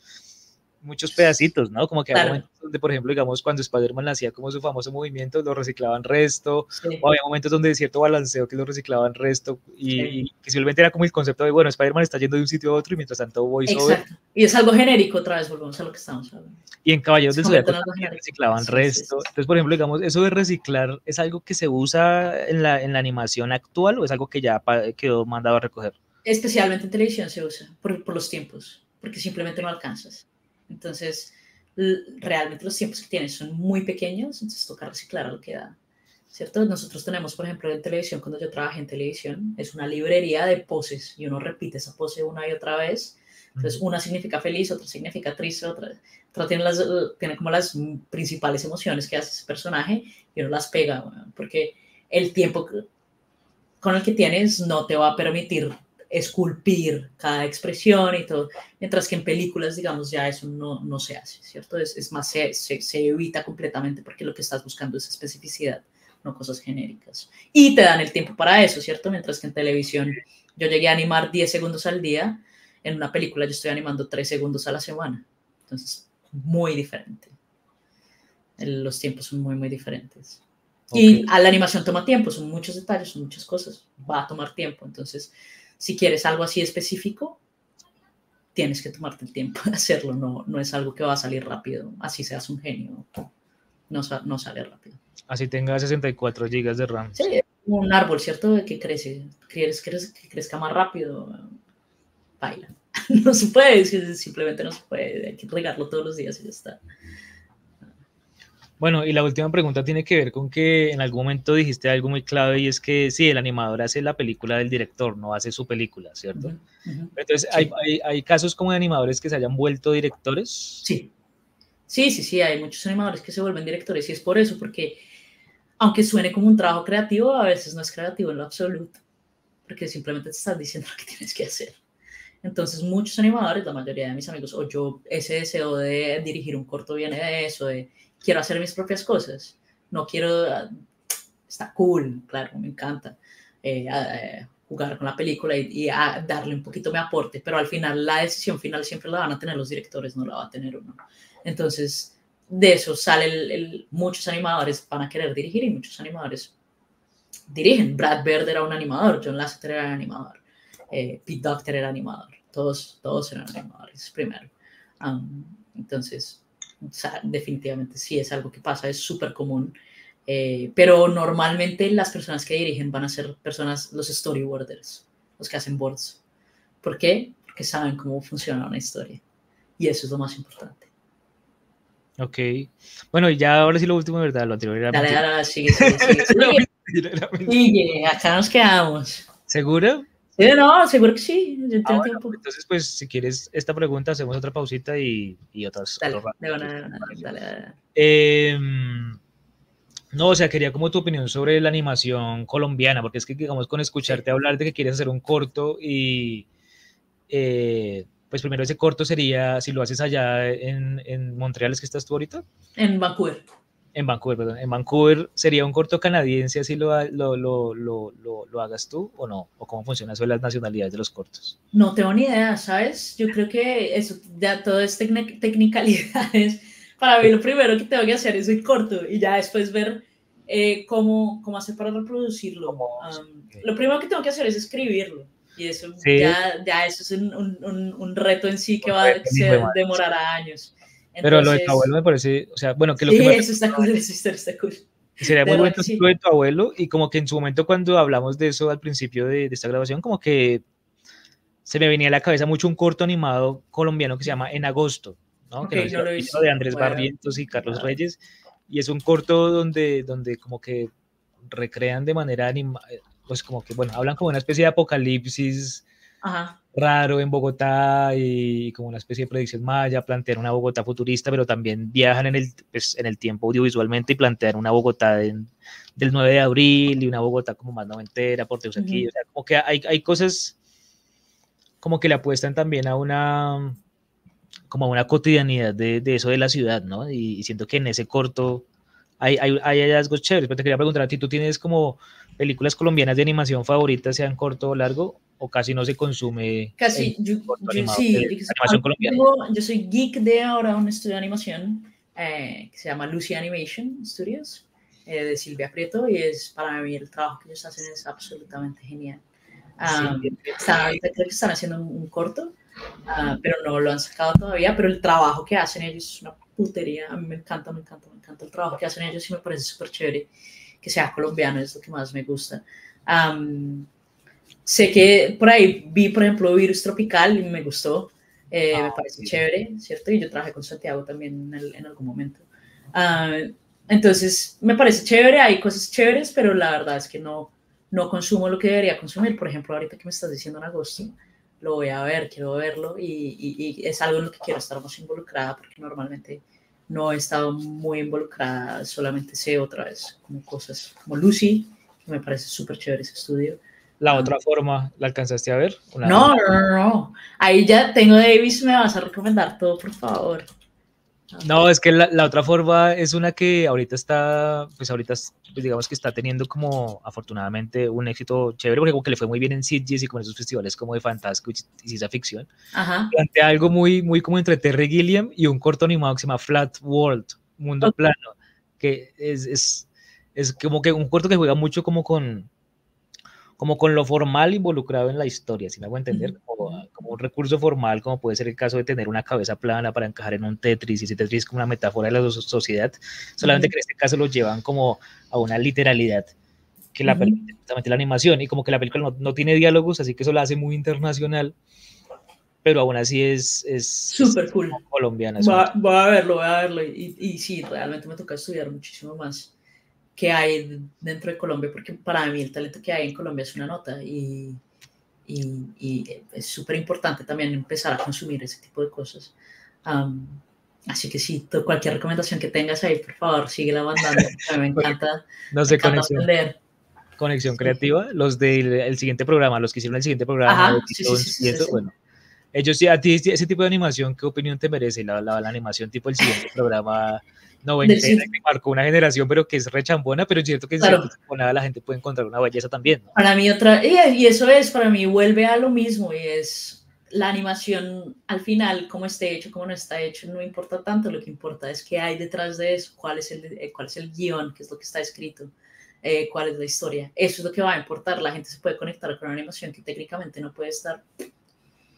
muchos pedacitos, ¿no? Como que había momentos donde, por ejemplo, digamos, cuando Spider-Man hacía como su famoso movimiento, lo reciclaban resto, o había momentos donde de cierto balanceo que lo reciclaban resto, y, que simplemente era como el concepto de, bueno, Spider-Man está yendo de un sitio a otro y mientras tanto voy Exacto. Y es algo genérico otra vez, volvemos a lo que estamos hablando. Y en Caballeros del Zodiaco reciclaban resto. Entonces, por ejemplo, digamos, eso de reciclar, ¿es algo que se usa en la, en la animación actual o es algo que ya quedó mandado a recoger? Especialmente en televisión se usa, por, por los tiempos, porque simplemente no alcanzas. Entonces, realmente los tiempos que tienes son muy pequeños, entonces toca reciclar lo que da. ¿Cierto? Nosotros tenemos, por ejemplo, en televisión, cuando yo trabajé en televisión, es una librería de poses y uno repite esa pose una y otra vez. Entonces, una significa feliz, otra significa triste, otra, otra tiene, las, tiene como las principales emociones que hace ese personaje y uno las pega, porque el tiempo con el que tienes no te va a permitir esculpir cada expresión y todo, mientras que en películas, digamos, ya eso no, no se hace, ¿cierto? Es, es más, se, se, evita completamente porque lo que estás buscando es especificidad, no cosas genéricas. Y te dan el tiempo para eso, ¿cierto? Mientras que en televisión yo llegué a animar 10 segundos al día, en una película yo estoy animando 3 segundos a la semana. Entonces, muy diferente. Los tiempos son muy, muy diferentes. Y a la animación toma tiempo, son muchos detalles, son muchas cosas, va a tomar tiempo. Entonces, si quieres algo así específico, tienes que tomarte el tiempo de hacerlo, no, no es algo que va a salir rápido, así seas un genio, no, no sale rápido. Así tenga 64 GB de RAM. Sí, un árbol, ¿cierto? Que crece, quieres, que crezca más rápido, baila. No se puede, simplemente no se puede, hay que regarlo todos los días y ya está. Bueno, y la última pregunta tiene que ver con que en algún momento dijiste algo muy clave y es que sí, el animador hace la película del director, no hace su película, ¿cierto? Entonces, ¿hay, hay, casos como de animadores que se hayan vuelto directores? Sí, sí, sí, sí, hay muchos animadores que se vuelven directores y es por eso, porque aunque suene como un trabajo creativo, a veces no es creativo en lo absoluto, porque simplemente te estás diciendo lo que tienes que hacer. Entonces, muchos animadores, la mayoría de mis amigos, o yo, ese deseo de dirigir un corto viene de eso, de quiero hacer mis propias cosas. No quiero, está cool, claro, me encanta eh, eh, jugar con la película y, darle un poquito mi aporte, pero al final la decisión final siempre la van a tener los directores, no la va a tener uno. Entonces, de eso sale el, muchos animadores van a querer dirigir y muchos animadores dirigen. Brad Bird era un animador, John Lasseter era animador, eh, Pete Doctor era animador, todos, todos eran animadores primero. Um, entonces, definitivamente sí es algo que pasa, es súper común. Eh, pero normalmente las personas que dirigen van a ser personas, los storyboarders, los que hacen boards. ¿Por qué? Porque saben cómo funciona una historia. Y eso es lo más importante. Ok. Bueno, y ya ahora sí lo último, ¿verdad? Lo anterior era. Dale, dale, sigue, sigue, sigue. sigue. acá nos quedamos. ¿Seguro? No, seguro que sí. Ah, entonces, pues, si quieres esta pregunta, hacemos otra pausita y, y otras. Dale, dale, dale, em, no, o sea, quería como tu opinión sobre la animación colombiana, porque es que, digamos, con escucharte hablar de que quieres hacer un corto y, eh, pues primero ese corto sería, si lo haces allá en, en Montreal, ¿es que estás tú ahorita? En Vancouver en Vancouver, perdón, en Vancouver sería un corto canadiense así lo, lo, lo, lo, lo hagas tú o no, o cómo funciona eso de las nacionalidades de los cortos. No tengo ni idea, ¿sabes? Yo creo que eso, ya todo es tecnicalidades. Para mí lo primero que tengo que hacer es el corto y ya después ver eh, cómo, cómo hacer para reproducirlo. lo primero que tengo que hacer es escribirlo. Y eso Sí. ya, ya eso es un, un- un- reto en sí que va ser- madre. demorará años. Pero lo de tu abuelo me parece, o sea, bueno, que lo sí, que me eso está cool, historia está cool. sería muy bueno sí. lo de tu abuelo y como que en su momento cuando hablamos de eso al principio de, de esta grabación, como que se me venía a la cabeza mucho un corto animado colombiano que se llama En Agosto, ¿no? Ok, que no lo visto. de Andrés a- Barrientos y Carlos Ah. Reyes y es un corto donde, donde como que recrean de manera animada, pues como que, bueno, hablan como una especie de apocalipsis Ajá. raro en Bogotá y como una especie de predicción maya, plantean una Bogotá futurista, pero también viajan en el, pues, en el tiempo audiovisualmente y plantean una Bogotá de- del 9 de abril y una Bogotá como más noventera, por o sea, como que hay, hay cosas como que le apuestan también a una como a una cotidianidad de, de eso de la ciudad, ¿no? Y, y siento que en ese corto hay, hay, hay hallazgos chéveres, pero te quería preguntar a ti, ¿tú tienes como películas colombianas de animación favoritas, sean corto o largo, o casi no se consume? Casi, yo, yo sí, de yo- animación colombiana? tengo- yo soy geek de ahora un estudio de animación eh, que se llama Lucy Animation Studios, eh, de Silvia Prieto, y es para mí el trabajo que ellos hacen es absolutamente genial. Ah, Sí, están, creo que están haciendo un, un corto, ah, pero no lo han sacado todavía, pero el trabajo que hacen ellos es una putería, a mí me encanta, me encanta, me encanta el trabajo que hacen ellos y me parece súper chévere que sea colombiano, es lo que más me gusta. Am, sé que por ahí vi, por ejemplo, Virus Tropical y me gustó, eh, Ah, me parece sí. chévere, ¿cierto? Y yo trabajé con Santiago también en, el- en algún momento. Ah, entonces, me parece chévere, hay cosas chéveres, pero la verdad es que no, no consumo lo que debería consumir. Por ejemplo, ahorita que me estás diciendo en agosto, lo voy a ver, quiero verlo y, y- y es algo en lo que quiero estar más involucrada porque normalmente no he estado muy involucrada, solamente sé otra vez como cosas como Lucy, que me parece súper chévere ese estudio. La otra forma, ¿la alcanzaste a ver? Una- No, no, no, no. Ahí ya tengo Davis, me vas a recomendar todo, por favor. No, es que la, la otra forma es una que ahorita está, pues ahorita es- pues digamos que está teniendo como afortunadamente un éxito chévere, porque como que le fue muy bien en Sitges y con esos festivales como de fantástico y, ciencia ficción. Ajá. Plantea algo muy, muy como entre Terry Gilliam y un corto animado que se llama Flat World, Mundo Ok. Plano, que es, es, es como que un corto que juega mucho como con, como con lo formal involucrado en la historia, si me hago entender, como un recurso formal, como puede ser el caso de tener una cabeza plana para encajar en un Tetris, y ese Tetris es como una metáfora de la so- sociedad, solamente Ujú. que en este caso lo llevan como a una literalidad que la Ujú. permite justamente la animación, y como que la película no, no tiene diálogos, así que eso la hace muy internacional, pero aún así es, es, es Súper cool. colombiana. es Voy una- a, voy a verlo, voy a verlo. Y, y sí, realmente me toca estudiar muchísimo más que hay dentro de Colombia, porque para mí el talento que hay en Colombia es una nota y, y, y es súper importante también empezar a consumir ese tipo de cosas. Am, así que sí, tú- cualquier recomendación que tengas ahí, por favor, síguela mandando. a mí me encanta, no me sé, encanta conexión, aprender. conexión creativa, los del el siguiente programa, los que hicieron el siguiente programa, Ajá, sí, sí, sí, sí, y eso, sí. bueno, ellos sí, a ti ese tipo de animación, ¿qué opinión te merece? La, la, la animación tipo el siguiente programa noventera cine. que marcó una generación, pero que es rechambona, pero es cierto que en Claro. temporada la gente puede encontrar una belleza también, ¿no? Para mí otra, y, y eso es, para mí vuelve a lo mismo y es la animación al final, cómo esté hecho, cómo no está hecho, no importa tanto, lo que importa es qué hay detrás de eso, cuál es el, eh, cuál es el guion, qué es lo que está escrito, eh, cuál es la historia. Eso es lo que va a importar, la gente se puede conectar con una animación que técnicamente no puede estar,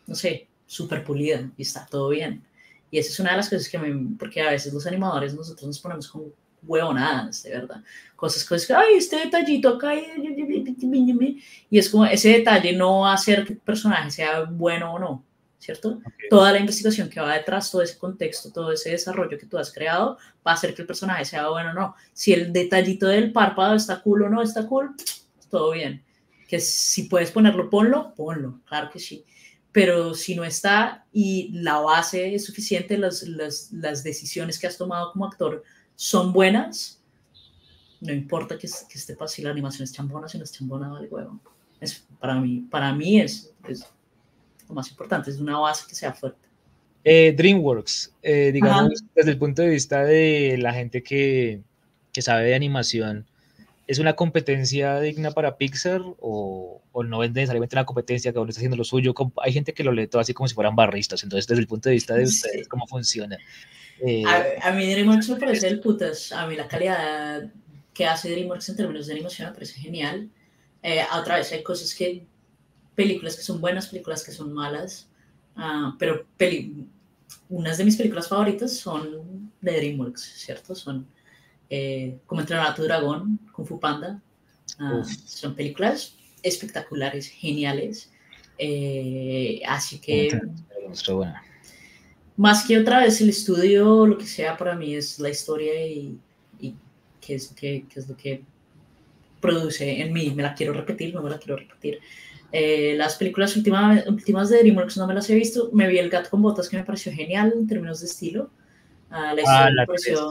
no sé, súper pulida y está todo bien. Y esa es una de las cosas que me, porque a veces los animadores nosotros nos ponemos como huevonadas, de verdad. Cosas, cosas que, ay, este detallito acá, y y es como ese detalle no va a hacer que el personaje sea bueno o no, ¿cierto? Toda la investigación que va detrás, todo ese contexto, todo ese desarrollo que tú has creado, va a hacer que el personaje sea bueno o no. Si el detallito del párpado está cool o no está cool, todo bien. Que si puedes ponerlo, ponlo, ponlo, claro que sí. Pero si no está y la base es suficiente, las, las, las decisiones que has tomado como actor son buenas, no importa que, que esté si la animación es chambona, si no es chambona, vale huevo. Es, para mí, para mí es, es lo más importante, es una base que sea fuerte. Eh, DreamWorks, eh, digamos, Ajá. desde el punto de vista de la gente que, que, sabe de animación, ¿es una competencia digna para Pixar o, o no es necesariamente una competencia que uno está haciendo lo suyo? Hay gente que lo lee todo así como si fueran barristas, entonces desde el punto de vista de ustedes. ¿cómo funciona? Eh, a, a, mí DreamWorks me parece el putas, a mí la calidad que hace DreamWorks en términos de animación me parece genial. Eh, otra vez, hay cosas que películas que son buenas, películas que son malas, ah, pero peli unas de mis películas favoritas son de DreamWorks, ¿cierto? Son eh, Como entrenar a tu dragón, Kung Fu Panda. Ah, son películas espectaculares, geniales. Eh, así que... Más que otra vez el estudio, lo que sea, para mí es la historia y, y qué, es, qué, qué es lo que produce en mí. Me la quiero repetir, no me la quiero repetir. Eh, las películas últimas, últimas de DreamWorks no me las he visto. Me vi El gato con botas que me pareció genial en términos de estilo. Uh, la historia ah, me pareció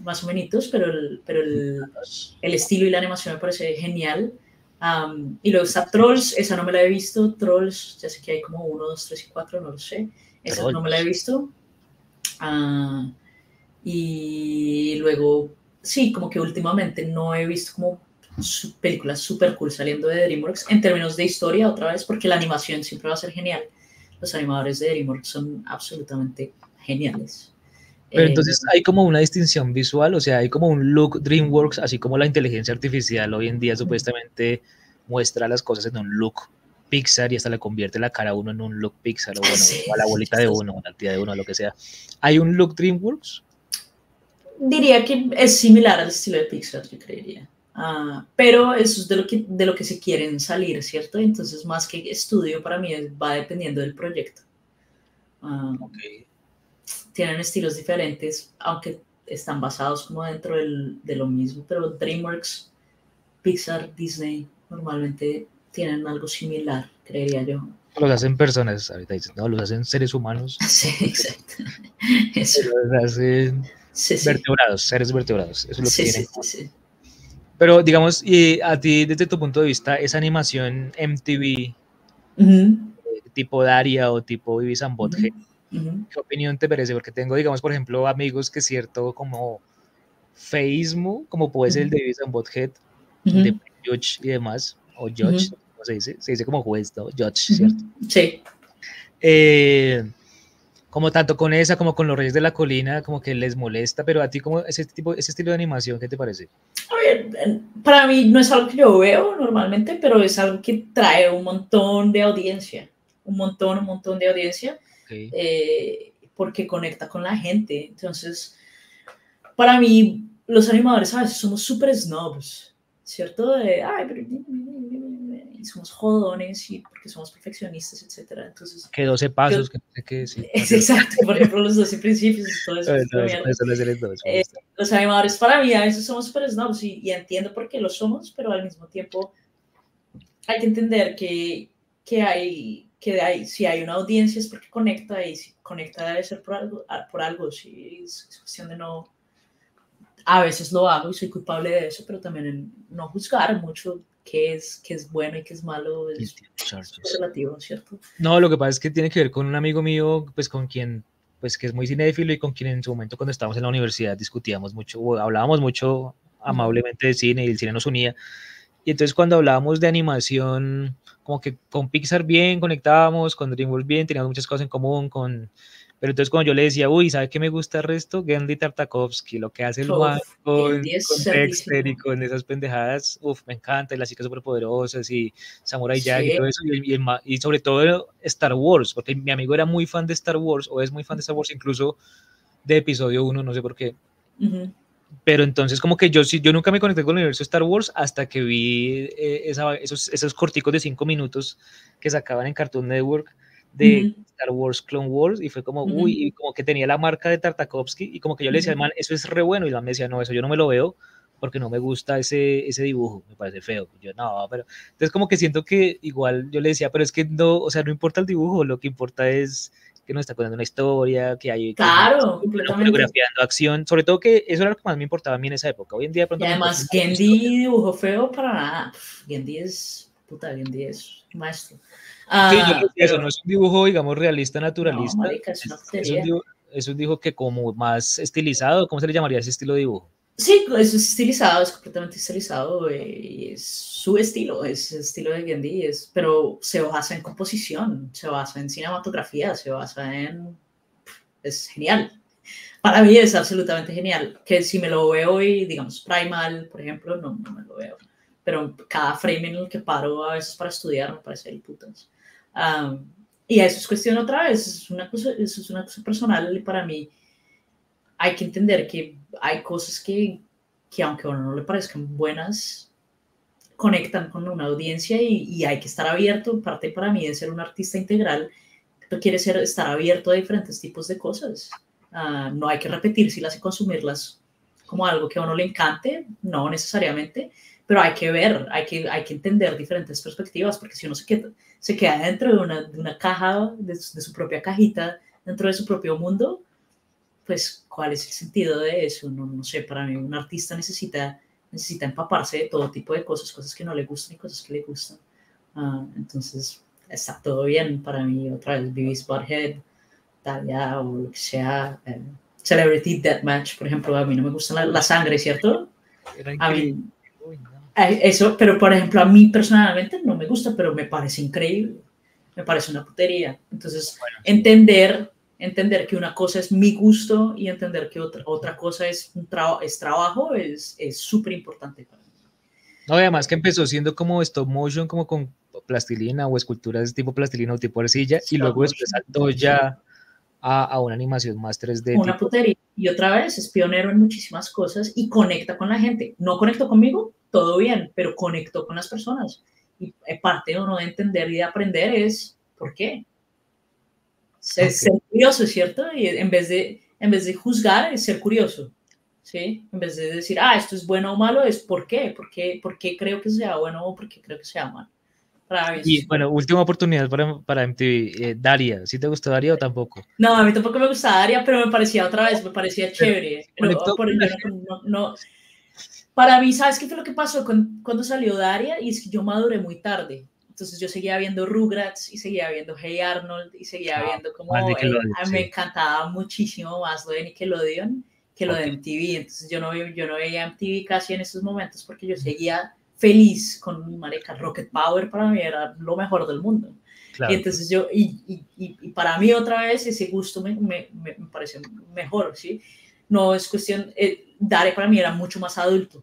más o menos, pero, el, pero el, el, estilo y la animación me parece genial. Um, y luego está Trolls, esa no me la he visto. Trolls, ya sé que hay como uno, dos, tres y cuatro, no lo sé. Esa no me la he visto. Uh, y luego, sí, como que últimamente no he visto como películas super cool saliendo de DreamWorks en términos de historia otra vez, porque la animación siempre va a ser genial. Los animadores de DreamWorks son absolutamente geniales. Pero entonces eh, hay como una distinción visual, o sea, hay como un look DreamWorks, así como la inteligencia artificial hoy en día supuestamente muestra las cosas en un look Pixar y hasta le convierte la cara a uno en un look Pixar o, bueno, a la bolita de uno, a la tía de uno, lo que sea. ¿Hay un look DreamWorks? Diría que es similar al estilo de Pixar, yo creería. Ah, pero eso es de lo, que, de lo que se quieren salir, ¿cierto? Entonces, más que estudio, para mí va dependiendo del proyecto. Ah, tienen estilos diferentes, aunque están basados como dentro del, de lo mismo, pero DreamWorks, Pixar, Disney, normalmente tienen algo similar, creería yo. Los hacen personas, ahorita dicen, no, los hacen seres humanos. Sí, exacto. Los hacen vertebrados, seres vertebrados. Eso es lo que tienen. pero digamos, y a ti desde tu punto de vista, esa animación MTV, eh, tipo Daria o tipo And ¿qué opinión te merece? Porque tengo, digamos, por ejemplo, amigos que cierto como Facebook, como puede ser el de and Bothead, de Judge y demás, o Judge, ¿cómo se dice? Se dice como juez, ¿no? Judge, ¿cierto? Sí. Eh, como tanto con esa como con los Reyes de la Colina, como que les molesta, pero a ti como ese tipo, ese estilo de animación, ¿qué te parece? A ver, para mí no es algo que yo veo normalmente, pero es algo que trae un montón de audiencia, un montón, un montón de audiencia, eh, porque conecta con la gente. Entonces, para mí, los animadores a veces somos súper snobs, ¿cierto? De, ay, pero somos jodones y porque somos perfeccionistas, etcétera. Entonces, que 12 pasos, que, que, sí, Exacto, por ejemplo, los 12 principios y todo eso. Eh, los animadores, para mí, a veces somos súper snobs y, y, entiendo por qué lo somos, pero al mismo tiempo hay que entender que, que hay que hay, si hay una audiencia es porque conecta y si conecta debe ser por algo, por algo si es, es cuestión de no, a veces lo hago y soy culpable de eso, pero también en no juzgar mucho qué es, qué es bueno y qué es malo es, relativo, ¿cierto? No, lo que pasa es que tiene que ver con un amigo mío, pues con quien, pues que es muy cinéfilo y con quien en su momento cuando estábamos en la universidad discutíamos mucho, o hablábamos mucho amablemente de cine y el cine nos unía. Y entonces cuando hablábamos de animación, como que con Pixar bien conectábamos, con DreamWorks bien, teníamos muchas cosas en común, con pero entonces cuando yo le decía, uy, ¿sabe qué me gusta el resto? Gendy Tartakovsky, lo que hace el man con, Dexter y con esas pendejadas, uff, me encanta, y las chicas superpoderosas y Samurai Jack y todo eso, y, y, sobre todo Star Wars, porque mi amigo era muy fan de Star Wars, o es muy fan de Star Wars, incluso de episodio 1, no sé por qué. Pero entonces como que yo sí, yo nunca me conecté con el universo Star Wars hasta que vi eh, esos, esos corticos de 5 minutos que sacaban en Cartoon Network de Star Wars Clone Wars y fue como, uy, y como que tenía la marca de Tartakovsky y como que yo le decía al man, eso es re bueno y el man me decía, no, eso yo no me lo veo porque no me gusta ese, ese dibujo, me parece feo. Yo no, pero entonces como que siento que igual yo le decía, pero es que no, o sea, no importa el dibujo, lo que importa es que nos está contando una historia, que hay claro, coreografiando acción, sobre todo que eso era lo que más me importaba a mí en esa época. Hoy en día pronto y además Gendy dibujo feo para nada. Gendy es puta, Gendy es maestro. Ah, sí, yo creo que eso no es un dibujo, digamos, realista, naturalista. No, es, un dibujo, es, un dibujo, que como más estilizado, ¿cómo se le llamaría ese estilo de dibujo? Sí, es estilizado, es completamente estilizado, eh, es su estilo, es el estilo de Gandhi, es, pero se basa en composición, se basa en cinematografía, se basa en... es genial. Para mí es absolutamente genial, que si me lo veo hoy, digamos, Primal, por ejemplo, no, no me lo veo. pero cada frame en el que paro a veces para estudiar me parece el putas. Um, y eso es cuestión otra vez, es una cosa, eso es una cosa personal para mí hay que entender que hay cosas que, que aunque a uno no le parezcan buenas, conectan con una audiencia y, hay que estar abierto. Parte para mí de ser un artista integral quiere ser estar abierto a diferentes tipos de cosas. Uh, no hay que repetirlas y consumirlas como algo que a uno le encante, no necesariamente, pero hay que ver, hay que, hay que entender diferentes perspectivas, porque si uno se queda, dentro de una, caja, de, su propia cajita, dentro de su propio mundo, pues, ¿cuál es el sentido de eso? No, no sé, para mí un artista necesita, necesita empaparse de todo tipo de cosas, cosas que no le gustan y cosas que le gustan. Uh, entonces, está todo bien para mí. Otra vez, Beavis Butthead, Talia o lo que sea. Eh, Celebrity Deathmatch, por ejemplo, a mí no me gusta la, la sangre, ¿cierto? A mí, eso, pero por ejemplo, a mí personalmente no me gusta, pero me parece increíble. Me parece una putería. Entonces, bueno. entender entender que una cosa es mi gusto y entender que otra, otra cosa es, un tra es trabajo es súper importante para mí. No, además que empezó siendo como stop motion, como con plastilina o esculturas tipo plastilina o tipo arcilla, y luego después saltó ya a, a, una animación más 3D. Una tipo... putería. Y otra vez es pionero en muchísimas cosas y conecta con la gente. No conectó conmigo, todo bien, pero conectó con las personas. Y parte de uno de entender y de aprender es por qué. Okay. Ser curioso, ¿cierto? Y en vez de, en vez de juzgar, es ser curioso. ¿Sí? En vez de decir, ah, esto es bueno o malo, es por qué, por qué, por qué creo que sea bueno o por qué creo que sea malo. Y bueno, última oportunidad para, para MTV. Eh, Daria, ¿sí te gustó Daria o tampoco? No, a mí tampoco me gustaba Daria, pero me parecía otra vez, me parecía chévere. Pero, por, no, no, para mí, ¿sabes qué fue lo que pasó con, cuando salió Daria? Y es que yo maduré muy tarde. Entonces yo seguía viendo Rugrats y seguía viendo Hey Arnold y seguía ah, viendo como eh, sí. me encantaba muchísimo más lo de Nickelodeon que lo okay. de MTV. Entonces yo no, yo no veía MTV casi en esos momentos porque yo seguía feliz con Marica Rocket Power para mí era lo mejor del mundo. Claro. Y entonces yo, y, y, y, para mí otra vez ese gusto me, me, me, parece mejor, ¿sí? No es cuestión, eh, Dare para mí era mucho más adulto.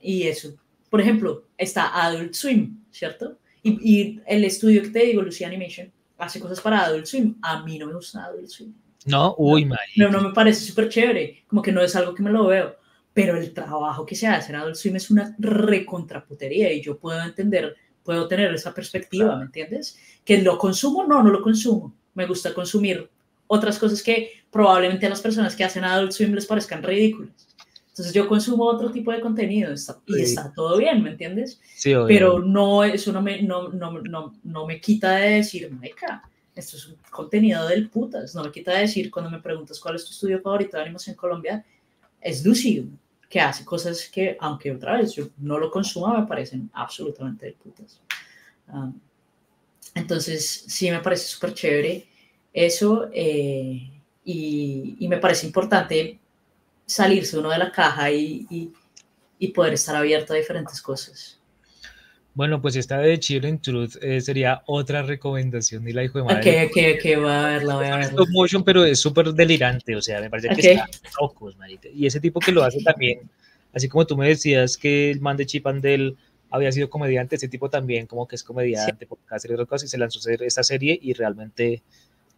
Y eso, por ejemplo, está Adult Swim, ¿cierto? Y, y, el estudio que te digo, Lucia Animation, hace cosas para Adult Swim. A mí no me gusta Adult Swim. No, uy, no, no, no, me parece súper chévere. Como que no es algo que me lo veo. Pero el trabajo que se hace en Adult Swim es una recontraputería y yo puedo entender, puedo tener esa perspectiva, claro. ¿me entiendes? Que lo consumo, no, no lo consumo. Me gusta consumir otras cosas que probablemente a las personas que hacen Adult Swim les parezcan ridículas. Entonces yo consumo otro tipo de contenido está, y sí. está todo bien, ¿me entiendes? Sí. Pero no, eso no me, no, no, no, no me quita de decir, meca, esto es un contenido del putas. No me quita de decir, cuando me preguntas cuál es tu estudio favorito de animación en Colombia, es Lucy, que hace cosas que, aunque otra vez yo no lo consuma, me parecen absolutamente del putas. Um, entonces, sí me parece súper chévere eso eh, y, y me parece importante salirse uno de la caja y, y, y, poder estar abierto a diferentes cosas. Bueno, pues esta de Children Truth eh, sería otra recomendación de la hijo de madre. Ok, ok, ok, voy a verla, voy a verla. Stop motion, pero es súper delirante, o sea, me parece okay. que está locos, marica. Y ese tipo que lo hace también, así como tú me decías que el man de Chip and Dale había sido comediante, ese tipo también como que es comediante, sí. porque hace otras cosas y se lanzó esta serie y realmente,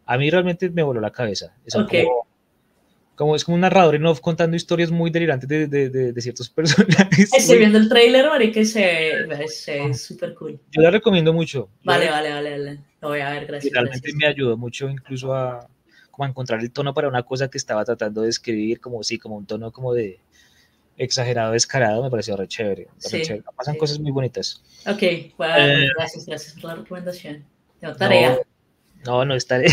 a mí realmente me voló la cabeza. Es okay. como, como es como un narrador contando historias muy delirantes de, de, de, de ciertos personajes. Estoy viendo el trailer, marica, y se es súper cool. Yo la recomiendo mucho. Vale, vale, vale, vale. Lo voy a ver, gracias. Realmente gracias. me ayudó mucho incluso a, como a encontrar el tono para una cosa que estaba tratando de escribir, como sí, como un tono como de exagerado, descarado, me pareció re chévere. Sí, chévere. Pasan sí. cosas muy bonitas. Ok, eh, gracias, gracias por la recomendación. Tengo tarea. No, no, no es tarea.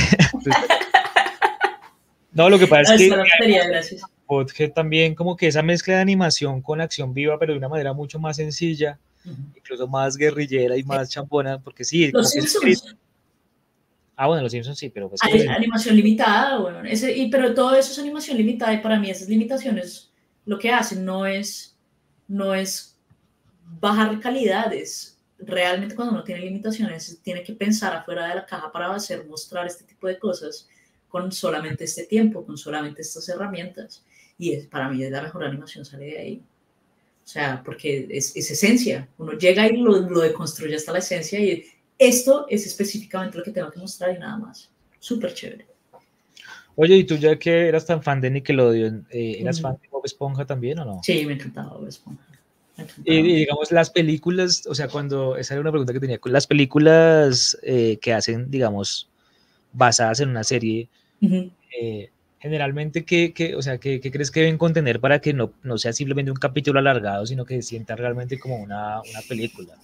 No, lo que pasa es que Podhead también como que esa mezcla de animación con acción viva, pero de una manera mucho más sencilla, uh -huh. incluso más guerrillera y más champona, porque sí. Los Simpsons. Ah, bueno, los Simpsons sí, pero... Pues, Hay animación limitada, bueno, ese, y, pero todo eso es animación limitada y para mí esas limitaciones lo que hacen no es, no es bajar calidades. Realmente cuando uno tiene limitaciones tiene que pensar afuera de la caja para hacer, mostrar este tipo de cosas con solamente este tiempo, con solamente estas herramientas. Y es, para mí es la mejor animación, sale de ahí. O sea, porque es, es esencia. Uno llega y lo, lo deconstruye hasta la esencia y esto es específicamente lo que tengo que mostrar y nada más. Súper chévere. Oye, ¿y tú ya que eras tan fan de Nickelodeon, eh, eras fan de Bob Esponja también o no? Sí, me encantaba Bob Esponja. Y, y, digamos, las películas, o sea, cuando, esa era una pregunta que tenía, las películas eh, que hacen, digamos, basadas en una serie, uh -huh. eh, generalmente, ¿qué, qué, o sea, ¿qué, ¿qué, crees que deben contener para que no, no sea simplemente un capítulo alargado, sino que se sienta realmente como una, una película?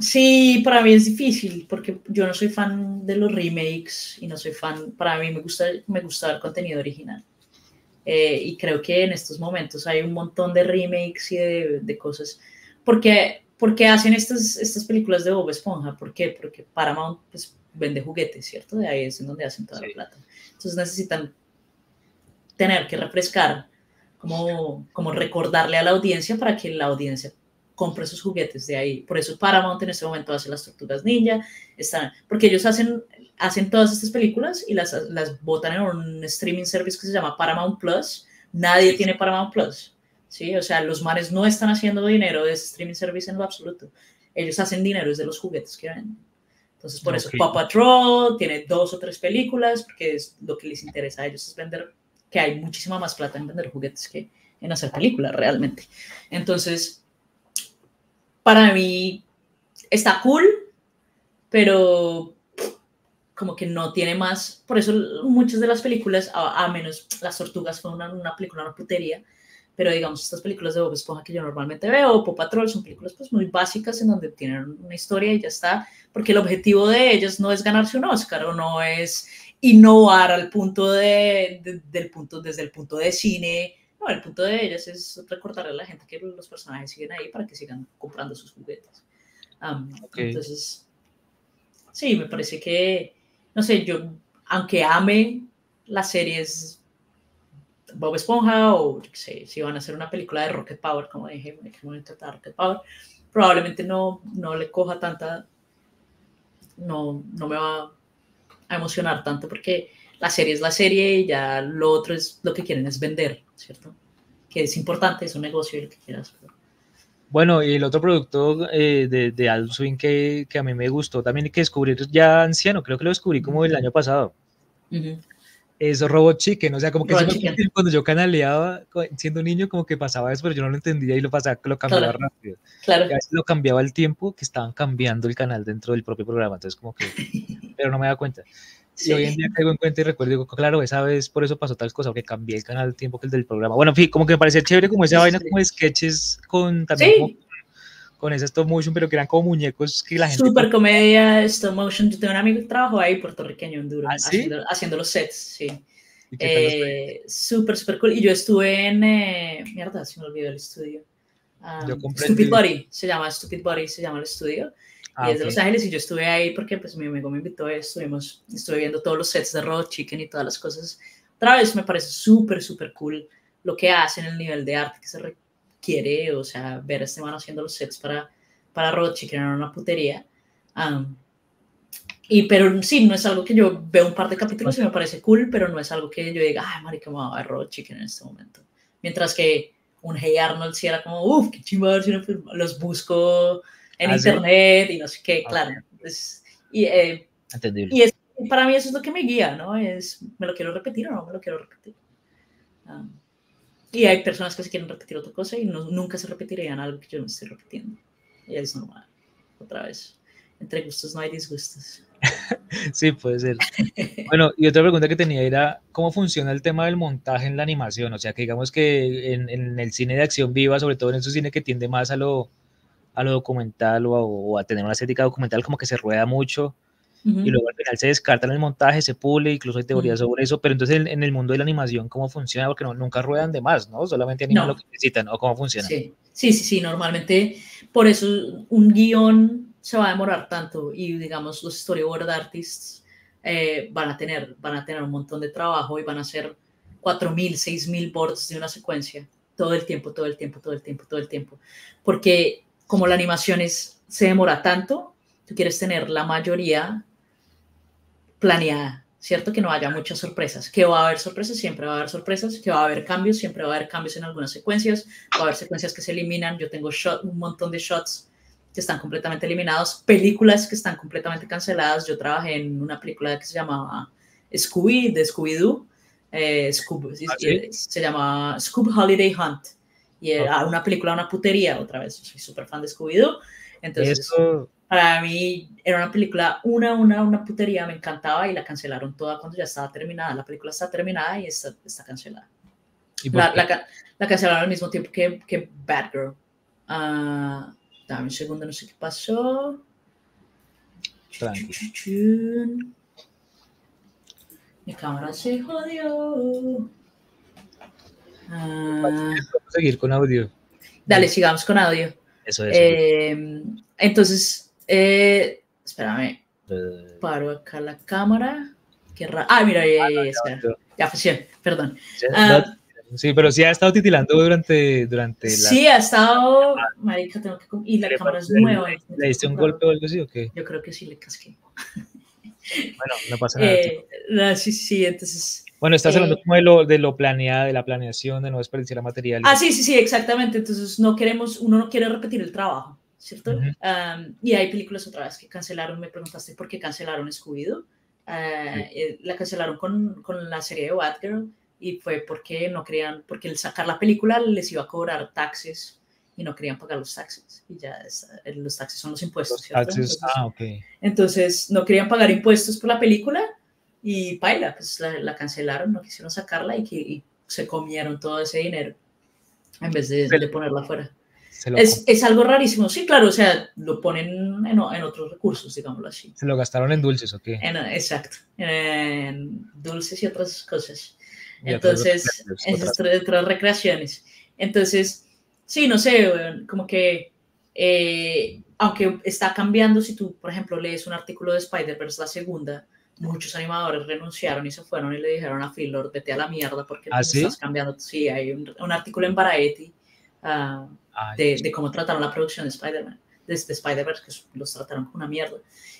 Sí, para mí es difícil porque yo no soy fan de los remakes y no soy fan, para mí me gusta, me gusta el contenido original. Eh, y creo que en estos momentos hay un montón de remakes y de, de cosas. Porque, porque hacen estas, estas películas de Bob Esponja? ¿Por qué? Porque Paramount pues, vende juguetes, ¿cierto? De ahí es en donde hacen toda sí. la plata. Entonces necesitan tener que refrescar, como, como recordarle a la audiencia para que la audiencia compre esos juguetes de ahí. Por eso Paramount en este momento hace las tortugas ninja, están, porque ellos hacen, hacen todas estas películas y las, las botan en un streaming service que se llama Paramount Plus. Nadie tiene Paramount Plus. ¿sí? O sea, los manes no están haciendo dinero de ese streaming service en lo absoluto. Ellos hacen dinero desde los juguetes que venden. Entonces, por okay. eso Paw Patrol tiene dos o tres películas, porque es lo que les interesa a ellos es vender, que hay muchísima más plata en vender juguetes que en hacer películas realmente. Entonces, para mí está cool, pero como que no tiene más. Por eso muchas de las películas, a, a menos Las Tortugas fue una, una, película, una putería, pero digamos estas películas de Bob Esponja que yo normalmente veo, Paw Patrol, son películas pues muy básicas en donde tienen una historia y ya está, porque el objetivo de ellas no es ganarse un Oscar o no es innovar al punto de, de, del punto, desde el punto de cine no, el punto de ellas es recordarle a la gente que los personajes siguen ahí para que sigan comprando sus juguetes. Um, okay. Entonces, sí, me parece que, no sé, yo, aunque ame las series Bob Esponja o, yo qué sé, si van a hacer una película de Rocket Power, como dije, que me Rocket Power, probablemente no, no le coja tanta, no, no me va a emocionar tanto porque la serie es la serie y ya lo otro es lo que quieren es vender, ¿cierto? Que es importante, es un negocio y lo que quieras. Pero... Bueno, y el otro producto eh, de, de Adult Swing que, que, a mí me gustó también y que descubrí ya anciano, creo que lo descubrí como el año pasado. Uh -huh. Es Robot Chicken, o sea, como que cuando yo canaleaba siendo niño, como que pasaba eso, pero yo no lo entendía y lo pasaba, lo cambiaba claro. rápido. Claro. Y a veces lo cambiaba el tiempo que estaban cambiando el canal dentro del propio programa, entonces como que, pero no me da cuenta. Sí. Y hoy en día caigo en cuenta y recuerdo, digo, claro, esa vez por eso pasó tal cosa, porque cambié el canal al tiempo que el del programa. Bueno, en fin, como que me parecía chévere como esa sí, vaina como sketches con también sí. como, con ese stop motion, pero que eran como muñecos que la gente... Super comedia, stop motion. Yo tengo un amigo que trabajó ahí, puertorriqueño, en Duro, ¿Ah, sí? haciendo, haciendo, los sets, sí. Eh, súper, súper cool. Y yo estuve en... Eh, mierda, se me olvidó el estudio. Um, Stupid Body, se llama Stupid Body, se llama el estudio. Ah, y es de Los Ángeles y yo estuve ahí porque pues mi amigo me invitó, estuvimos, estuve viendo todos los sets de Robot Chicken y todas las cosas. Otra vez me parece súper, súper cool lo que hacen, el nivel de arte que se requiere, o sea, ver a este man haciendo los sets para, para Robot Chicken era una putería. Um, y pero sí, no es algo que yo veo un par de capítulos y me parece cool, pero no es algo que yo diga, ay, marica, me voy a ver Robot Chicken en este momento. Mientras que un Hey Arnold sí era como, uff, qué chingada, los busco en ¿Ah, internet y no sé qué, claro. Okay. Pues, y, eh, Entendible. y es, para mí eso es lo que me guía, ¿no? Es, ¿me lo quiero repetir o no me lo quiero repetir? Um, y hay personas que se quieren repetir otra cosa y no, nunca se repetirían algo que yo no estoy repitiendo. Y es normal. Otra vez. Entre gustos no hay disgustos. sí, puede ser. Bueno, y otra pregunta que tenía era, ¿cómo funciona el tema del montaje en la animación? O sea, que digamos que en, en el cine de acción viva, sobre todo en ese cine que tiende más a lo, a lo documental o a, o a, tener una estética documental como que se rueda mucho uh -huh. y luego al final se descarta en el montaje, se pule, incluso hay teorías uh -huh. sobre eso, pero entonces en, en, el mundo de la animación, ¿cómo funciona? Porque no, nunca ruedan de más, ¿no? Solamente animan no. lo que necesitan, ¿o cómo funciona? Sí. sí, sí, sí, normalmente por eso un guion se va a demorar tanto y digamos los storyboard artists eh, van, a tener, van a tener un montón de trabajo y van a hacer 4.000, 6.000 boards de una secuencia todo el tiempo, todo el tiempo, todo el tiempo, todo el tiempo. Porque como la animación es, se demora tanto, tú quieres tener la mayoría planeada ¿cierto? Que no haya muchas sorpresas, que va a haber sorpresas, siempre va a haber sorpresas, que va a haber cambios, siempre va a haber cambios en algunas secuencias, va a haber secuencias que se eliminan, yo tengo shot, un montón de shots que están completamente eliminados, películas que están completamente canceladas, yo trabajé en una película que se llamaba Scooby, de Scooby-Doo, eh, Scoob, ¿Ah, sí? se llama Scoob Holiday Hunt, y era una película, una putería, otra vez, soy súper fan de Scooby-Doo, entonces... Para mí era una película, una, una, una putería, me encantaba y la cancelaron toda cuando ya estaba terminada. La película está terminada y está, está cancelada. ¿y La, la, la cancelaron al mismo tiempo que, que Bad Girl. Ah, dame un segundo, no sé qué pasó. Mi cámara se jodió. Ah, Vamos a seguir con audio. dale, sigamos con audio. Eso es. Eh, entonces, eh, espérame, Eh, paro acá la cámara. Qué ra- ah, mira, ya, ya, ya, espera. ya funciona, perdón. sí, Ah. sí, pero sí ha estado titilando durante, durante la... Sí, ha estado, marica, tengo que, y la ¿Le- cámara es le- nueva. ¿Le diste un golpe o algo así o qué? Yo creo que sí le casqué. Bueno, no pasa nada. Eh, no, sí, sí, entonces. Bueno, estás eh, hablando como de lo, de lo planeado, de la planeación, de no desperdiciar material. Ah, sí, sí, sí, exactamente. Entonces no queremos, uno no quiere repetir el trabajo, ¿cierto? Ujú. Um, y hay películas otra vez que cancelaron, me preguntaste por qué cancelaron Scooby-Doo. Uh, eh, la cancelaron con, con la serie de Batgirl y fue porque no querían, porque el sacar la película les iba a cobrar taxes y no querían pagar los taxes. Y ya es- eh, los taxes son los impuestos, Los taxes, Entonces, ah, ok. Entonces no querían pagar impuestos por la película y paila, pues la, la cancelaron, no quisieron sacarla y, que, y se comieron todo ese dinero en vez de, de ponerla fuera. Se lo, Es, es algo rarísimo, sí, claro, o sea, lo ponen en, en otros recursos, digámoslo así. se lo gastaron en dulces, ¿o qué? Exacto, en dulces y otras cosas. Y Entonces, esas otras- otras, otras recreaciones. Entonces, sí, no sé, weón, como que, eh, aunque está cambiando, si tú, por ejemplo, lees un artículo de Spider-Verse, la segunda, muchos animadores renunciaron y se fueron y le dijeron a Phil Lord, vete a la mierda porque ¿Ah, sí? estás cambiando. Sí, hay un, un artículo en Variety Ay, de, de cómo trataron la producción de Spider-Man, de, de Spider-Verse, que los trataron como una mierda.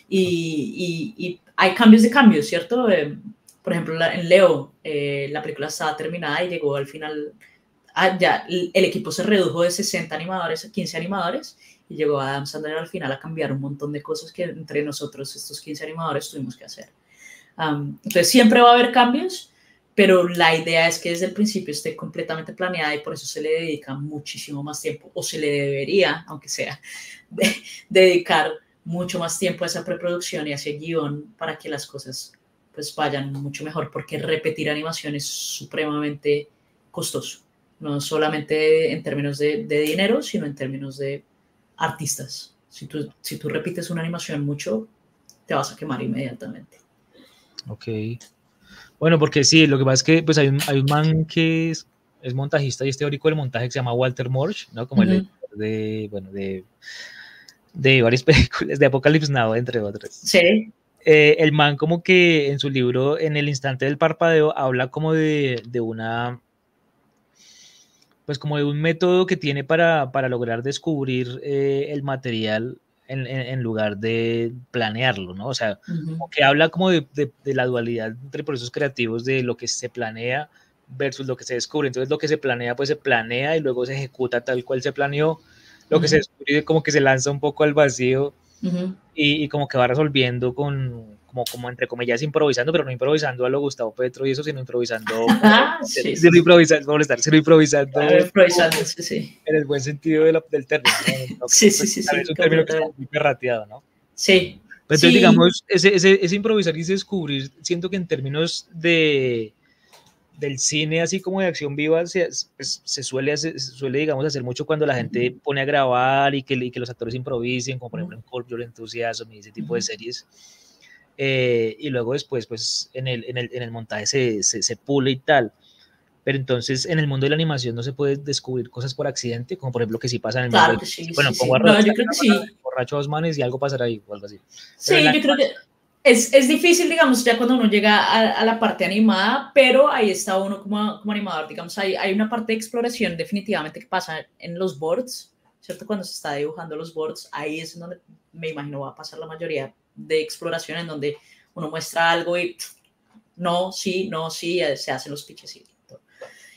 Y, y- y hay cambios de cambios, ¿cierto? Eh, por ejemplo, la- en Leo, eh, la película estaba terminada y llegó al final, ah, ya el, el equipo se redujo de 60 animadores a 15 animadores y llegó Adam Sandler al final a cambiar un montón de cosas que entre nosotros, estos 15 animadores, tuvimos que hacer. Am, entonces, siempre va a haber cambios, pero la idea es que desde el principio esté completamente planeada y por eso se le dedica muchísimo más tiempo, o se le debería, aunque sea, de- dedicar mucho más tiempo a esa preproducción y a ese guion para que las cosas pues vayan mucho mejor, porque repetir animación es supremamente costoso, no solamente en términos de, de dinero, sino en términos de artistas. Si tú, si tú repites una animación mucho, te vas a quemar inmediatamente. Ok. Bueno, porque sí, lo que pasa es que pues hay un, hay un man que es, es montajista y es teórico del montaje que se llama Walter Morsch, ¿no? Como el editor de, bueno, de, de varias películas, de Apocalypse Now, entre otras. Sí, Eh, el man como que en su libro, en el instante del parpadeo, habla como de, de una, pues como de un método que tiene para, para lograr descubrir eh, el material en, lugar de planearlo, ¿no? O sea, como que habla como de, de- de la dualidad entre procesos creativos de lo que se planea versus lo que se descubre. Entonces lo que se planea, pues se planea y luego se ejecuta tal cual se planeó. Lo que se descubre como que se lanza un poco al vacío y como que va resolviendo con, como, como entre comillas, improvisando, pero no improvisando a lo Gustavo Petro y eso, sino improvisando, sí, sí, sino improvisando, por molestar, sino improvisando Claro, improvisando, sí, sí. en el buen sentido de la- del término. ¿no? No, Sí, pues, sí, sí, sí, Es un término que está muy perrateado, ¿no? Sí, Pero entonces, Sí. digamos, ese, ese, ese improvisar y ese descubrir, siento que en términos de del cine, así como de acción viva, se, pues, se suele, se suele, digamos, hacer mucho cuando la gente pone a grabar y que, y que los actores improvisen, como por ejemplo en Curb Your Enthusiasm y ese tipo de series. Eh, y luego después, pues, en el, en el, en el montaje se, se, se pule y tal. Pero entonces, en el mundo de la animación no se puede descubrir cosas por accidente, como por ejemplo que sí pasa en el claro mundo sí. bueno, sí, pongo a sí. No, yo creo que sí. borracho a dos manes y algo pasará ahí o algo así. Sí, yo creo que es, es difícil, digamos, ya cuando uno llega a, a la parte animada, pero ahí está uno como, como animador, digamos, hay, hay una parte de exploración definitivamente que pasa en los boards, ¿cierto? Cuando se está dibujando los boards, ahí es donde me imagino va a pasar la mayoría de exploración, en donde uno muestra algo y no, sí, no, sí, eh, se hacen los pitches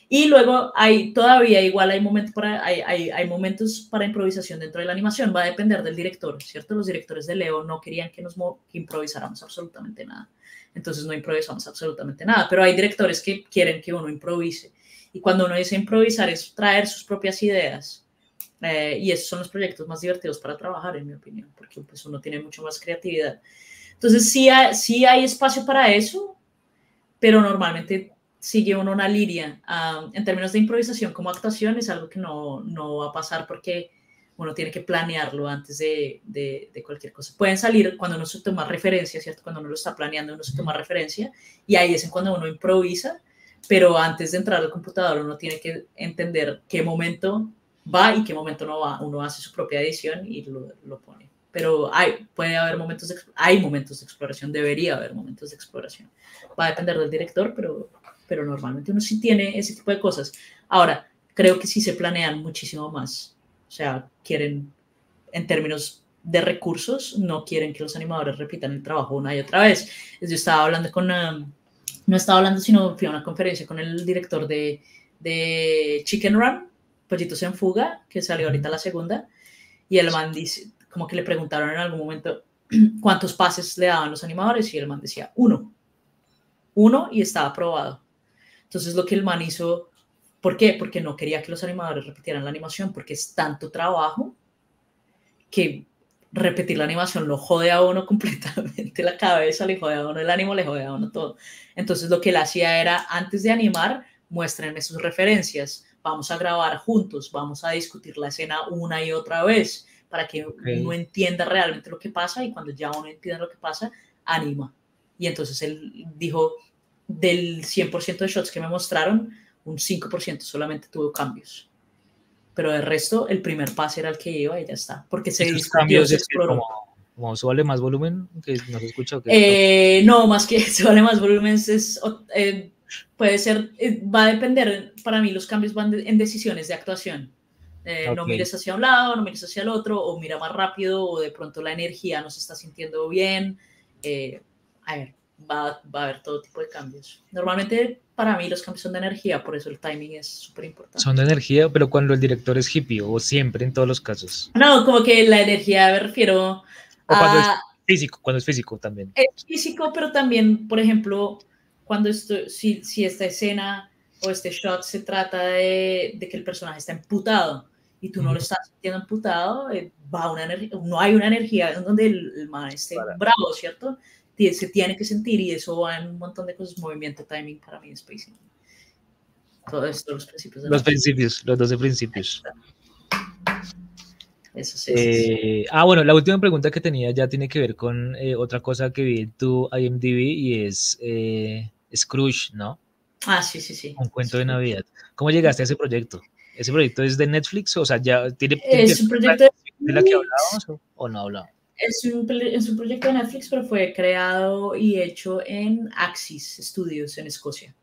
y luego hay todavía igual hay momentos para hay, hay, hay, momentos para improvisación dentro de la animación, va a depender del director, ¿cierto? Los directores de Leo no querían que nos improvisáramos absolutamente nada. Entonces no improvisamos absolutamente nada, pero hay directores que quieren que uno improvise. Y cuando uno dice improvisar es traer sus propias ideas. Eh, y esos son los proyectos más divertidos para trabajar, en mi opinión, porque pues, uno tiene mucho más creatividad. Entonces sí hay, sí hay espacio para eso, pero normalmente sigue uno una línea. Ah, en términos de improvisación como actuación es algo que no, no, va a pasar porque uno tiene que planearlo antes de, de, cualquier cosa. Pueden salir cuando uno se toma referencia, ¿cierto? Cuando uno lo está planeando, uno se toma referencia y ahí es en cuando uno improvisa, pero antes de entrar al computador uno tiene que entender qué momento va y qué momento no va. Uno hace su propia edición y lo, lo pone pero hay, puede haber momentos, de, hay momentos de exploración, debería haber momentos de exploración. Va a depender del director, pero, pero normalmente uno sí tiene ese tipo de cosas. Ahora, creo que sí se planean muchísimo más. O sea, quieren, en términos de recursos, no quieren que los animadores repitan el trabajo una y otra vez. Yo estaba hablando con, um, no estaba hablando, sino fui a una conferencia con el director de, de Chicken Run, Pollitos en Fuga, que salió ahorita la segunda, y el man dice, como que le preguntaron en algún momento cuántos pases le daban los animadores y el man decía uno, uno y estaba aprobado. Entonces lo que el man hizo, ¿por qué? Porque no quería que los animadores repitieran la animación, porque es tanto trabajo que repetir la animación lo jode a uno completamente la cabeza, le jode a uno el ánimo, le jode a uno todo. Entonces lo que él hacía era, antes de animar, muéstrenme sus referencias, vamos a grabar juntos, vamos a discutir la escena una y otra vez para que uno entienda realmente lo que pasa y cuando ya uno entiende lo que pasa, anima. Y entonces él dijo, del 100% de shots que me mostraron, un 5% solamente tuvo cambios. Pero el resto, el primer pase era el que iba y ya está. Porque se discutió, cambios se exploró. Como, suele más volumen, que no se escucha. Eh, no, más que suele más volumen es, eh, puede ser, eh, va a depender, para mí los cambios van en decisiones de actuación. Eh, no mires hacia un lado, no mires hacia el otro, o mira más rápido, o de pronto la energía no se está sintiendo bien. Eh, a ver, va, va, a haber todo tipo de cambios. Normalmente para mí los cambios son de energía, por eso el timing es súper importante. Son de energía, pero cuando el director es hippie, o siempre en todos los casos. No, como que la energía me refiero cuando es físico, cuando es físico también. Es físico, pero también, por ejemplo, cuando esto, si, si esta escena o este shot se trata de, de que el personaje está emputado y tú no lo estás sintiendo amputado, eh, va una no hay una energía en donde el, el man esté bravo, ¿cierto? Se tiene que sentir y eso va en un montón de cosas, movimiento, timing, para mí es pacing. Todo esto, los principios. los principios, los 12 principios. Eso sí, eh, Ah, bueno, la última pregunta que tenía ya tiene que ver con eh, otra cosa que vi en tu IMDb y es Scrooge, ¿no? Ah, sí, sí, sí. Un cuento de Navidad. ¿Cómo llegaste a ese proyecto? ¿Ese proyecto es de Netflix? O sea, ya tiene... Es un proyecto de, la que hablábamos o, no hablamos? Es un, es un proyecto de Netflix, pero fue creado y hecho en Axis Studios en Escocia.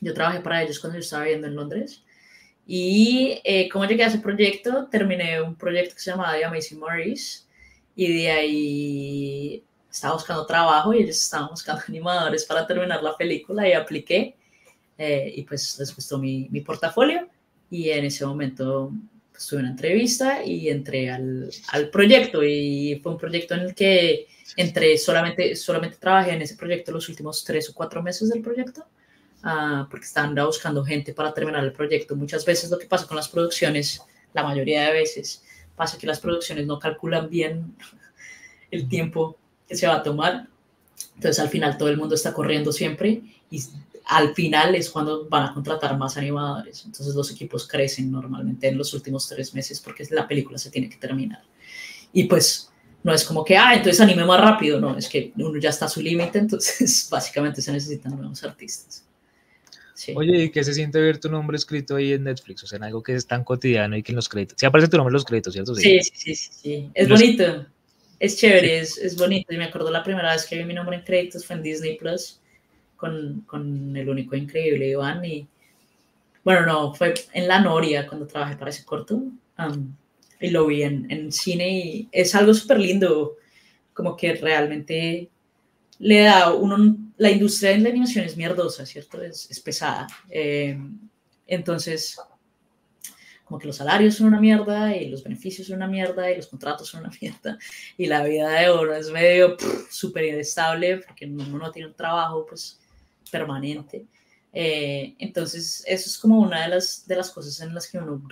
Yo trabajé para ellos cuando yo estaba viviendo en Londres. Y eh, llegué a ese proyecto, terminé un proyecto que se llamaba The Amazing Maurice. Y de ahí estaba buscando trabajo y ellos estaban buscando animadores para terminar la película y apliqué. Eh, y pues les gustó mi, mi portafolio y en ese momento pues, tuve una entrevista y entré al, al, proyecto y fue un proyecto en el que entré solamente, solamente trabajé en ese proyecto los últimos tres o cuatro meses del proyecto uh, porque estaban buscando gente para terminar el proyecto. Muchas veces lo que pasa con las producciones, la mayoría de veces, pasa que las producciones no calculan bien el tiempo que se va a tomar. Entonces al final todo el mundo está corriendo siempre y al final es cuando van a contratar más animadores. Entonces los equipos crecen normalmente en los últimos tres meses porque la película se tiene que terminar. Y pues no es como que, ah, entonces anime más rápido, no, es que uno ya está a su límite, entonces básicamente se necesitan nuevos artistas. Oye, ¿y qué se siente ver tu nombre escrito ahí en Netflix? O sea, en algo que es tan cotidiano y que en los créditos. Sí aparece tu nombre en los créditos, ¿cierto? Sí, sí, sí, sí. sí. Es bonito, es chévere, es, es bonito. Y me acuerdo la primera vez que vi mi nombre en créditos fue en Disney Plus con, con el único increíble Iván y bueno, no, fue en La Noria cuando trabajé para ese corto um, y lo vi en, en, cine y es algo súper lindo, como que realmente le da uno, la industria de la animación es mierdosa, ¿cierto? Es, es pesada. Eh, entonces, como que los salarios son una mierda y los beneficios son una mierda y los contratos son una mierda y la vida de uno es medio súper inestable porque uno no tiene un trabajo pues permanente. Eh, entonces, eso es como una de las, de las cosas en las que uno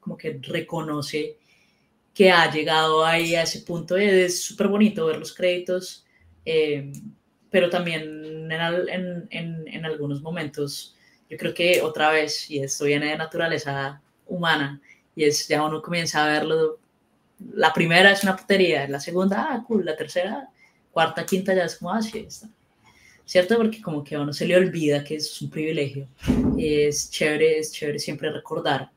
como que reconoce que ha llegado ahí a ese punto. Es súper bonito ver los créditos, eh, pero también en, en, en, algunos momentos, yo creo que otra vez, y esto viene de naturaleza humana, y es ya uno comienza a verlo. La primera es una putería, la segunda, ah, cool, la tercera, cuarta, quinta ya es como, ah. ¿Cierto? Porque como que a uno se le olvida que es un privilegio. Es chévere, es chévere siempre recordar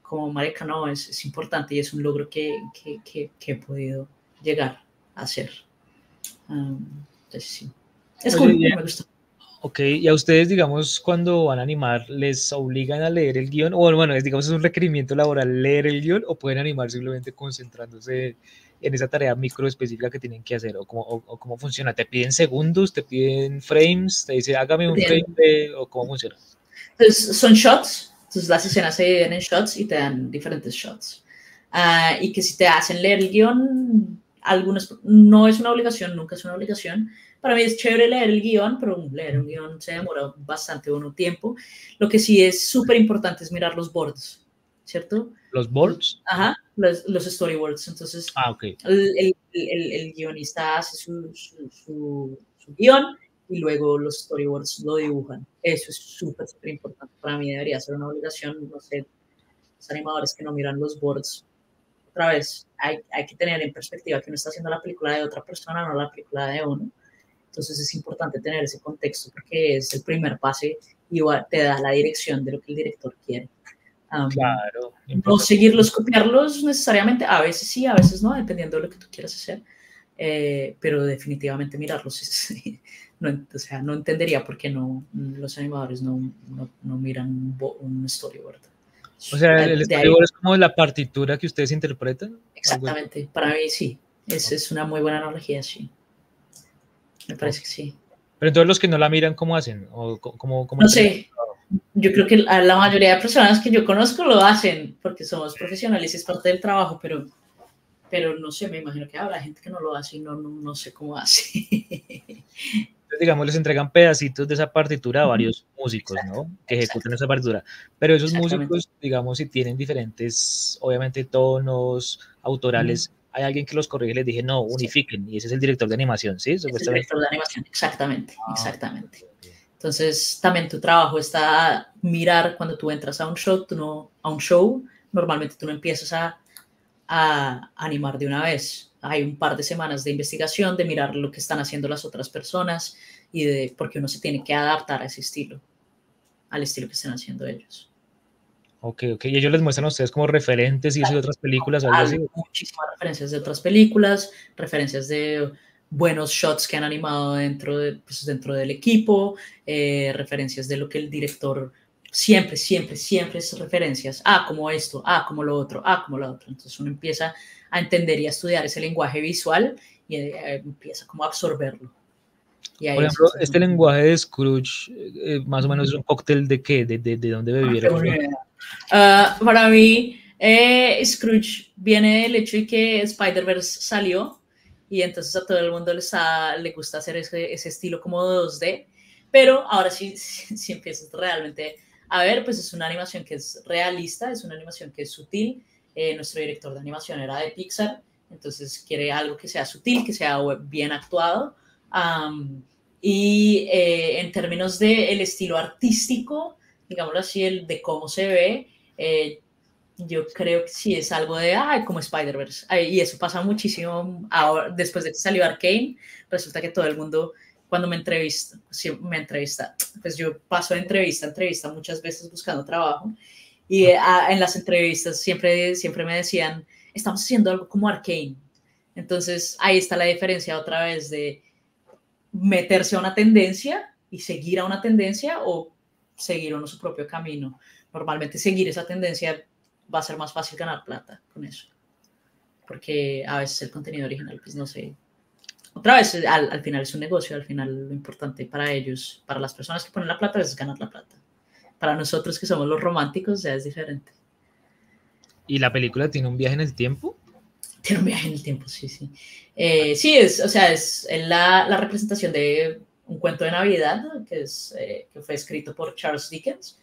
como marica, no, es, es importante y es un logro que, que, que, que he podido llegar a hacer. Entonces, sí. Es como me gusta. Ok, y a ustedes, digamos, cuando van a animar, ¿les obligan a leer el guion? O bueno, es, digamos, es un requerimiento laboral leer el guion o pueden animar simplemente concentrándose en esa tarea micro específica que tienen que hacer? ¿O cómo, o, cómo funciona? ¿Te piden segundos? ¿Te piden frames? ¿Te dice hágame un frame? De, ¿O cómo funciona? Pues son shots, entonces las escenas se dividen en shots y te dan diferentes shots. Uh, y que si te hacen leer el guion, algunos, no es una obligación, nunca es una obligación. Para mí es chévere leer el guion, pero leer un guion se demora bastante bueno tiempo. Lo que sí es súper importante es mirar los boards, ¿cierto? ¿Los boards? Ajá, los, los storyboards. Entonces, ah, okay. el, el, el, el, guionista hace su, su, su, su guion y luego los storyboards lo dibujan. Eso es súper, súper importante. Para mí debería ser una obligación, no sé, los animadores que no miran los boards. Otra vez, hay, hay que tener en perspectiva que uno está haciendo la película de otra persona, no la película de uno. Entonces es importante tener ese contexto porque es el primer pase y te da la dirección de lo que el director quiere. Um, claro. No seguirlos, copiarlos necesariamente, a veces sí, a veces no, dependiendo de lo que tú quieras hacer, eh, pero definitivamente mirarlos es, no, o sea, no entendería por qué no, los animadores no, no, no miran un, un, storyboard. O sea, el, storyboard es como la partitura que ustedes interpretan. Exactamente, para mí sí, es, es una muy buena analogía, sí. Me parece que sí. Pero entonces los que no la miran, ¿cómo hacen? ¿O cómo, cómo no sé, yo creo que la mayoría de personas que yo conozco lo hacen porque somos profesionales y es parte del trabajo, pero pero no sé, me imagino que habrá gente que no lo hace y no, no, no sé cómo hace. digamos, les entregan pedacitos de esa partitura a varios músicos, ¿no? Que ejecutan esa partitura. Pero esos músicos, digamos, si tienen diferentes, obviamente, tonos autorales, hay alguien que los corrige y les dije, no, unifiquen. Y ese es el director de animación, ¿sí? Es el director de animación, exactamente, ah, exactamente. Entonces, también tu trabajo está mirar cuando tú entras a un show, tú no, a un show, normalmente tú no empiezas a, a animar de una vez hay un par de semanas de investigación, de mirar lo que están haciendo las otras personas y de porque uno se tiene que adaptar a ese estilo, al estilo que están haciendo ellos. Ok, ok. Y ellos les muestran a ustedes como referentes y de otras películas. ¿algo así? Muchísimas referencias de otras películas, referencias de buenos shots que han animado dentro, de, pues, dentro del equipo, eh, referencias de lo que el director siempre, siempre, siempre es referencias. Ah, como esto, ah, como lo otro, ah, como lo otro. Entonces uno empieza a entender y a estudiar ese lenguaje visual y eh, empieza como a absorberlo. Y Por ejemplo, este lenguaje de Scrooge, eh, más o menos es un cóctel de qué, de, de, de dónde bebieron. Uh, para mí, eh, Scrooge viene del hecho de que Spider-Verse salió y entonces a todo el mundo le, está, le gusta hacer ese, ese, estilo como 2D, pero ahora sí, sí, sí empiezas realmente a ver, pues es una animación que es realista, es una animación que es sutil, eh, nuestro director de animación era de Pixar, entonces quiere algo que sea sutil, que sea bien actuado. Y eh, en términos del el estilo artístico, digámoslo así, el de cómo se ve, eh, yo creo que sí es algo de, ay, como Spider-Verse. Y eso pasa muchísimo ahora, después de que salió Arkane, resulta que todo el mundo, cuando me entrevista, me entrevista, pues yo paso de entrevista a entrevista muchas veces buscando trabajo y a, en las entrevistas siempre, siempre me decían, estamos haciendo algo como Arcane. Entonces ahí está la diferencia otra vez de meterse a una tendencia y seguir a una tendencia o seguir uno su propio camino. Normalmente seguir esa tendencia va a ser más fácil ganar plata con eso. Porque a veces el contenido original, pues no sé, otra vez, al, al, final es un negocio, al final lo importante para ellos, para las personas que ponen la plata, es ganar la plata. Para nosotros que somos los románticos ya es diferente. ¿Y la película tiene un viaje en el tiempo? Tiene un viaje en el tiempo, sí, sí. Eh, sí, es, o sea, es la, la, representación de un cuento de Navidad que, es, eh, que fue escrito por Charles Dickens.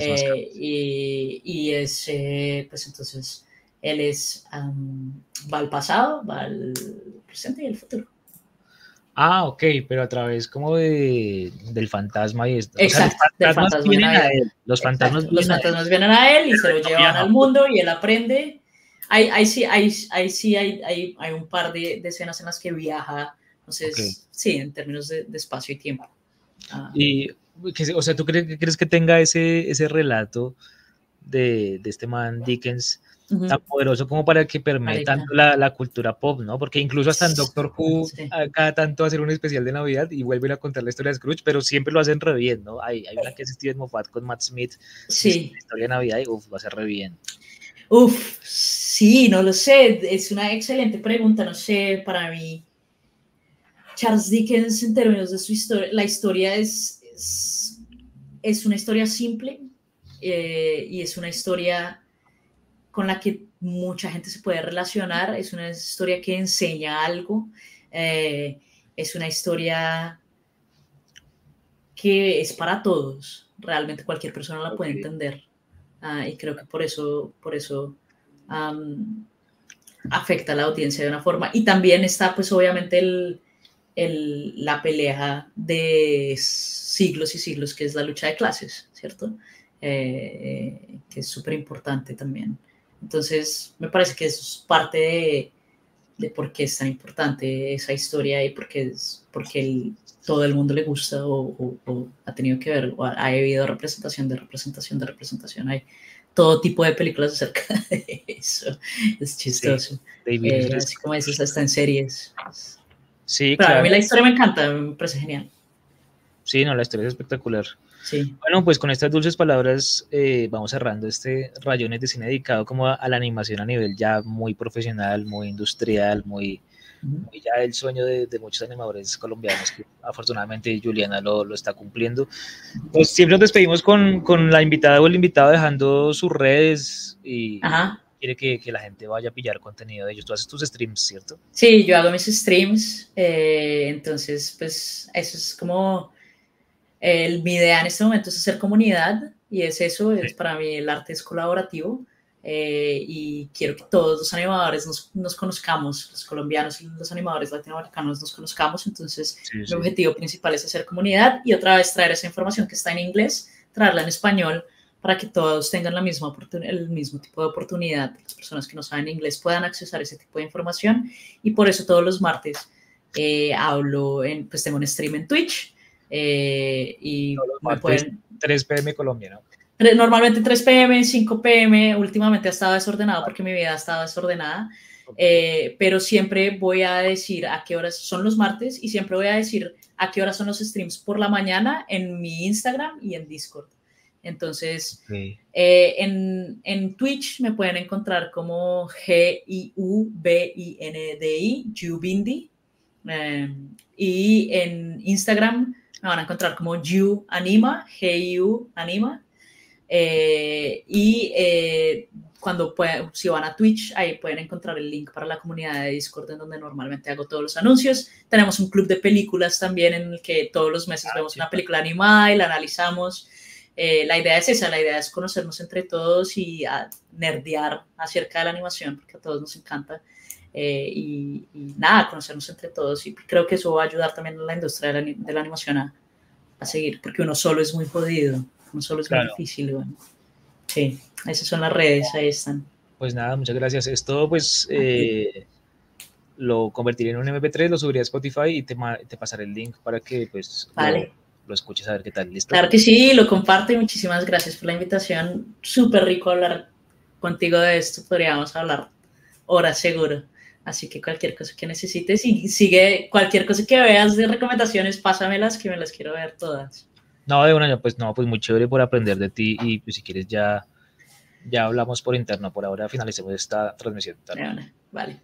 Eh, y, y, es, eh, pues entonces, él es, um, va al pasado, va al presente y al futuro. Ah, ok, pero a través como de, del fantasma y esto. Exacto, o sea, los fantasmas fantasma vienen viene a él. Los fantasmas, Los fantasmas vienen a él y se lo llevan al mundo y él aprende. Ahí, ahí sí, ahí, ahí sí hay, hay, hay, un par de, de, escenas en las que viaja, entonces, okay. sí, en términos de, de espacio y tiempo. Ah. Y, o sea, ¿tú crees, crees que tenga ese, ese relato de, de este man Dickens? Uh -huh. tan poderoso como para que permee tanto la, la, cultura pop, ¿no? Porque incluso hasta en Doctor Who, sí. cada tanto hacer un especial de Navidad y vuelven a contar la historia de Scrooge, pero siempre lo hacen re bien, ¿no? Hay, hay una que es Steven Moffat con Matt Smith, sí. la historia de Navidad, y uf, va a ser re bien. Uf, sí, no lo sé, es una excelente pregunta, no sé, para mí, Charles Dickens en términos de su historia, la historia es, es, es una historia simple eh, y es una historia con la que mucha gente se puede relacionar, es una historia que enseña algo, eh, es una historia que es para todos, realmente cualquier persona la puede entender. Uh, y creo que por eso, por eso um, afecta a la audiencia de una forma. Y también está, pues, obviamente, el, el, la pelea de siglos y siglos, que es la lucha de clases, ¿cierto? Eh, que es súper importante también. Entonces, me parece que eso es parte de, de por qué es tan importante esa historia y por qué, es, porque el, todo el mundo le gusta o, o, o, ha tenido que ver, o ha, ha habido representación de representación de representación. Hay todo tipo de películas acerca de eso. Es chistoso. Sí, eh, así como dices, hasta en series. Sí, Pero claro. a mí la historia me encanta, me parece genial. Sí, no, la historia es espectacular. Sí. Bueno, pues con estas dulces palabras eh, vamos cerrando este rayones de cine dedicado como a, a, la animación a nivel ya muy profesional, muy industrial, muy, uh -huh. muy ya el sueño de, de, muchos animadores colombianos que afortunadamente Juliana lo, lo está cumpliendo. Pues siempre nos despedimos con, con, la invitada o el invitado dejando sus redes y Ajá. quiere que, que, la gente vaya a pillar contenido de ellos. Tú haces tus streams, ¿cierto? Sí, yo hago mis streams, eh, entonces pues eso es como el, mi idea en este momento es hacer comunidad y es eso, sí. es para mí el arte es colaborativo eh, y quiero que todos los animadores nos, nos, conozcamos, los colombianos y los animadores latinoamericanos nos conozcamos, entonces sí, mi sí. objetivo principal es hacer comunidad y otra vez traer esa información que está en inglés, traerla en español para que todos tengan la misma el mismo tipo de oportunidad, las personas que no saben inglés puedan accesar ese tipo de información y por eso todos los martes eh, hablo, en, pues tengo un stream en Twitch, eh, y me pueden... 3 pm colombiano. Normalmente 3 pm, 5 pm, últimamente ha estado desordenado porque mi vida ha estado desordenada, okay. eh, pero siempre voy a decir a qué horas son los martes y siempre voy a decir a qué horas son los streams por la mañana en mi Instagram y en Discord. Entonces, okay. eh, en, en, Twitch me pueden encontrar como G-I-U-B-I-N-D-I, Jubindi, eh, y en Instagram me van a encontrar como You Anima, G-U Anima. Eh, y eh, cuando pueden, si van a Twitch, ahí pueden encontrar el link para la comunidad de Discord en donde normalmente hago todos los anuncios. Tenemos un club de películas también en el que todos los meses ah, vemos sí. una película animada y la analizamos. Eh, la idea es esa, la idea es conocernos entre todos y a nerdear acerca de la animación, porque a todos nos encanta. Eh, y, y, nada, conocernos entre todos y creo que eso va a ayudar también a la industria de la, de la animación a, a, seguir, porque uno solo es muy jodido, uno solo es claro. muy difícil. Bueno. Sí, esas son las redes, ahí están. Pues nada, muchas gracias. Esto pues eh, lo convertiré en un MP3, lo subiré a Spotify y te, te pasaré el link para que pues vale. lo, lo, escuches a ver qué tal. ¿Listo? Claro que sí, lo comparto y muchísimas gracias por la invitación. Súper rico hablar contigo de esto, podríamos hablar horas seguro. Así que cualquier cosa que necesites y sigue cualquier cosa que veas de recomendaciones, pásamelas que me las quiero ver todas. No, de un año, pues no, pues muy chévere por aprender de ti y pues si quieres ya, ya hablamos por interno. Por ahora finalicemos esta transmisión. Vale.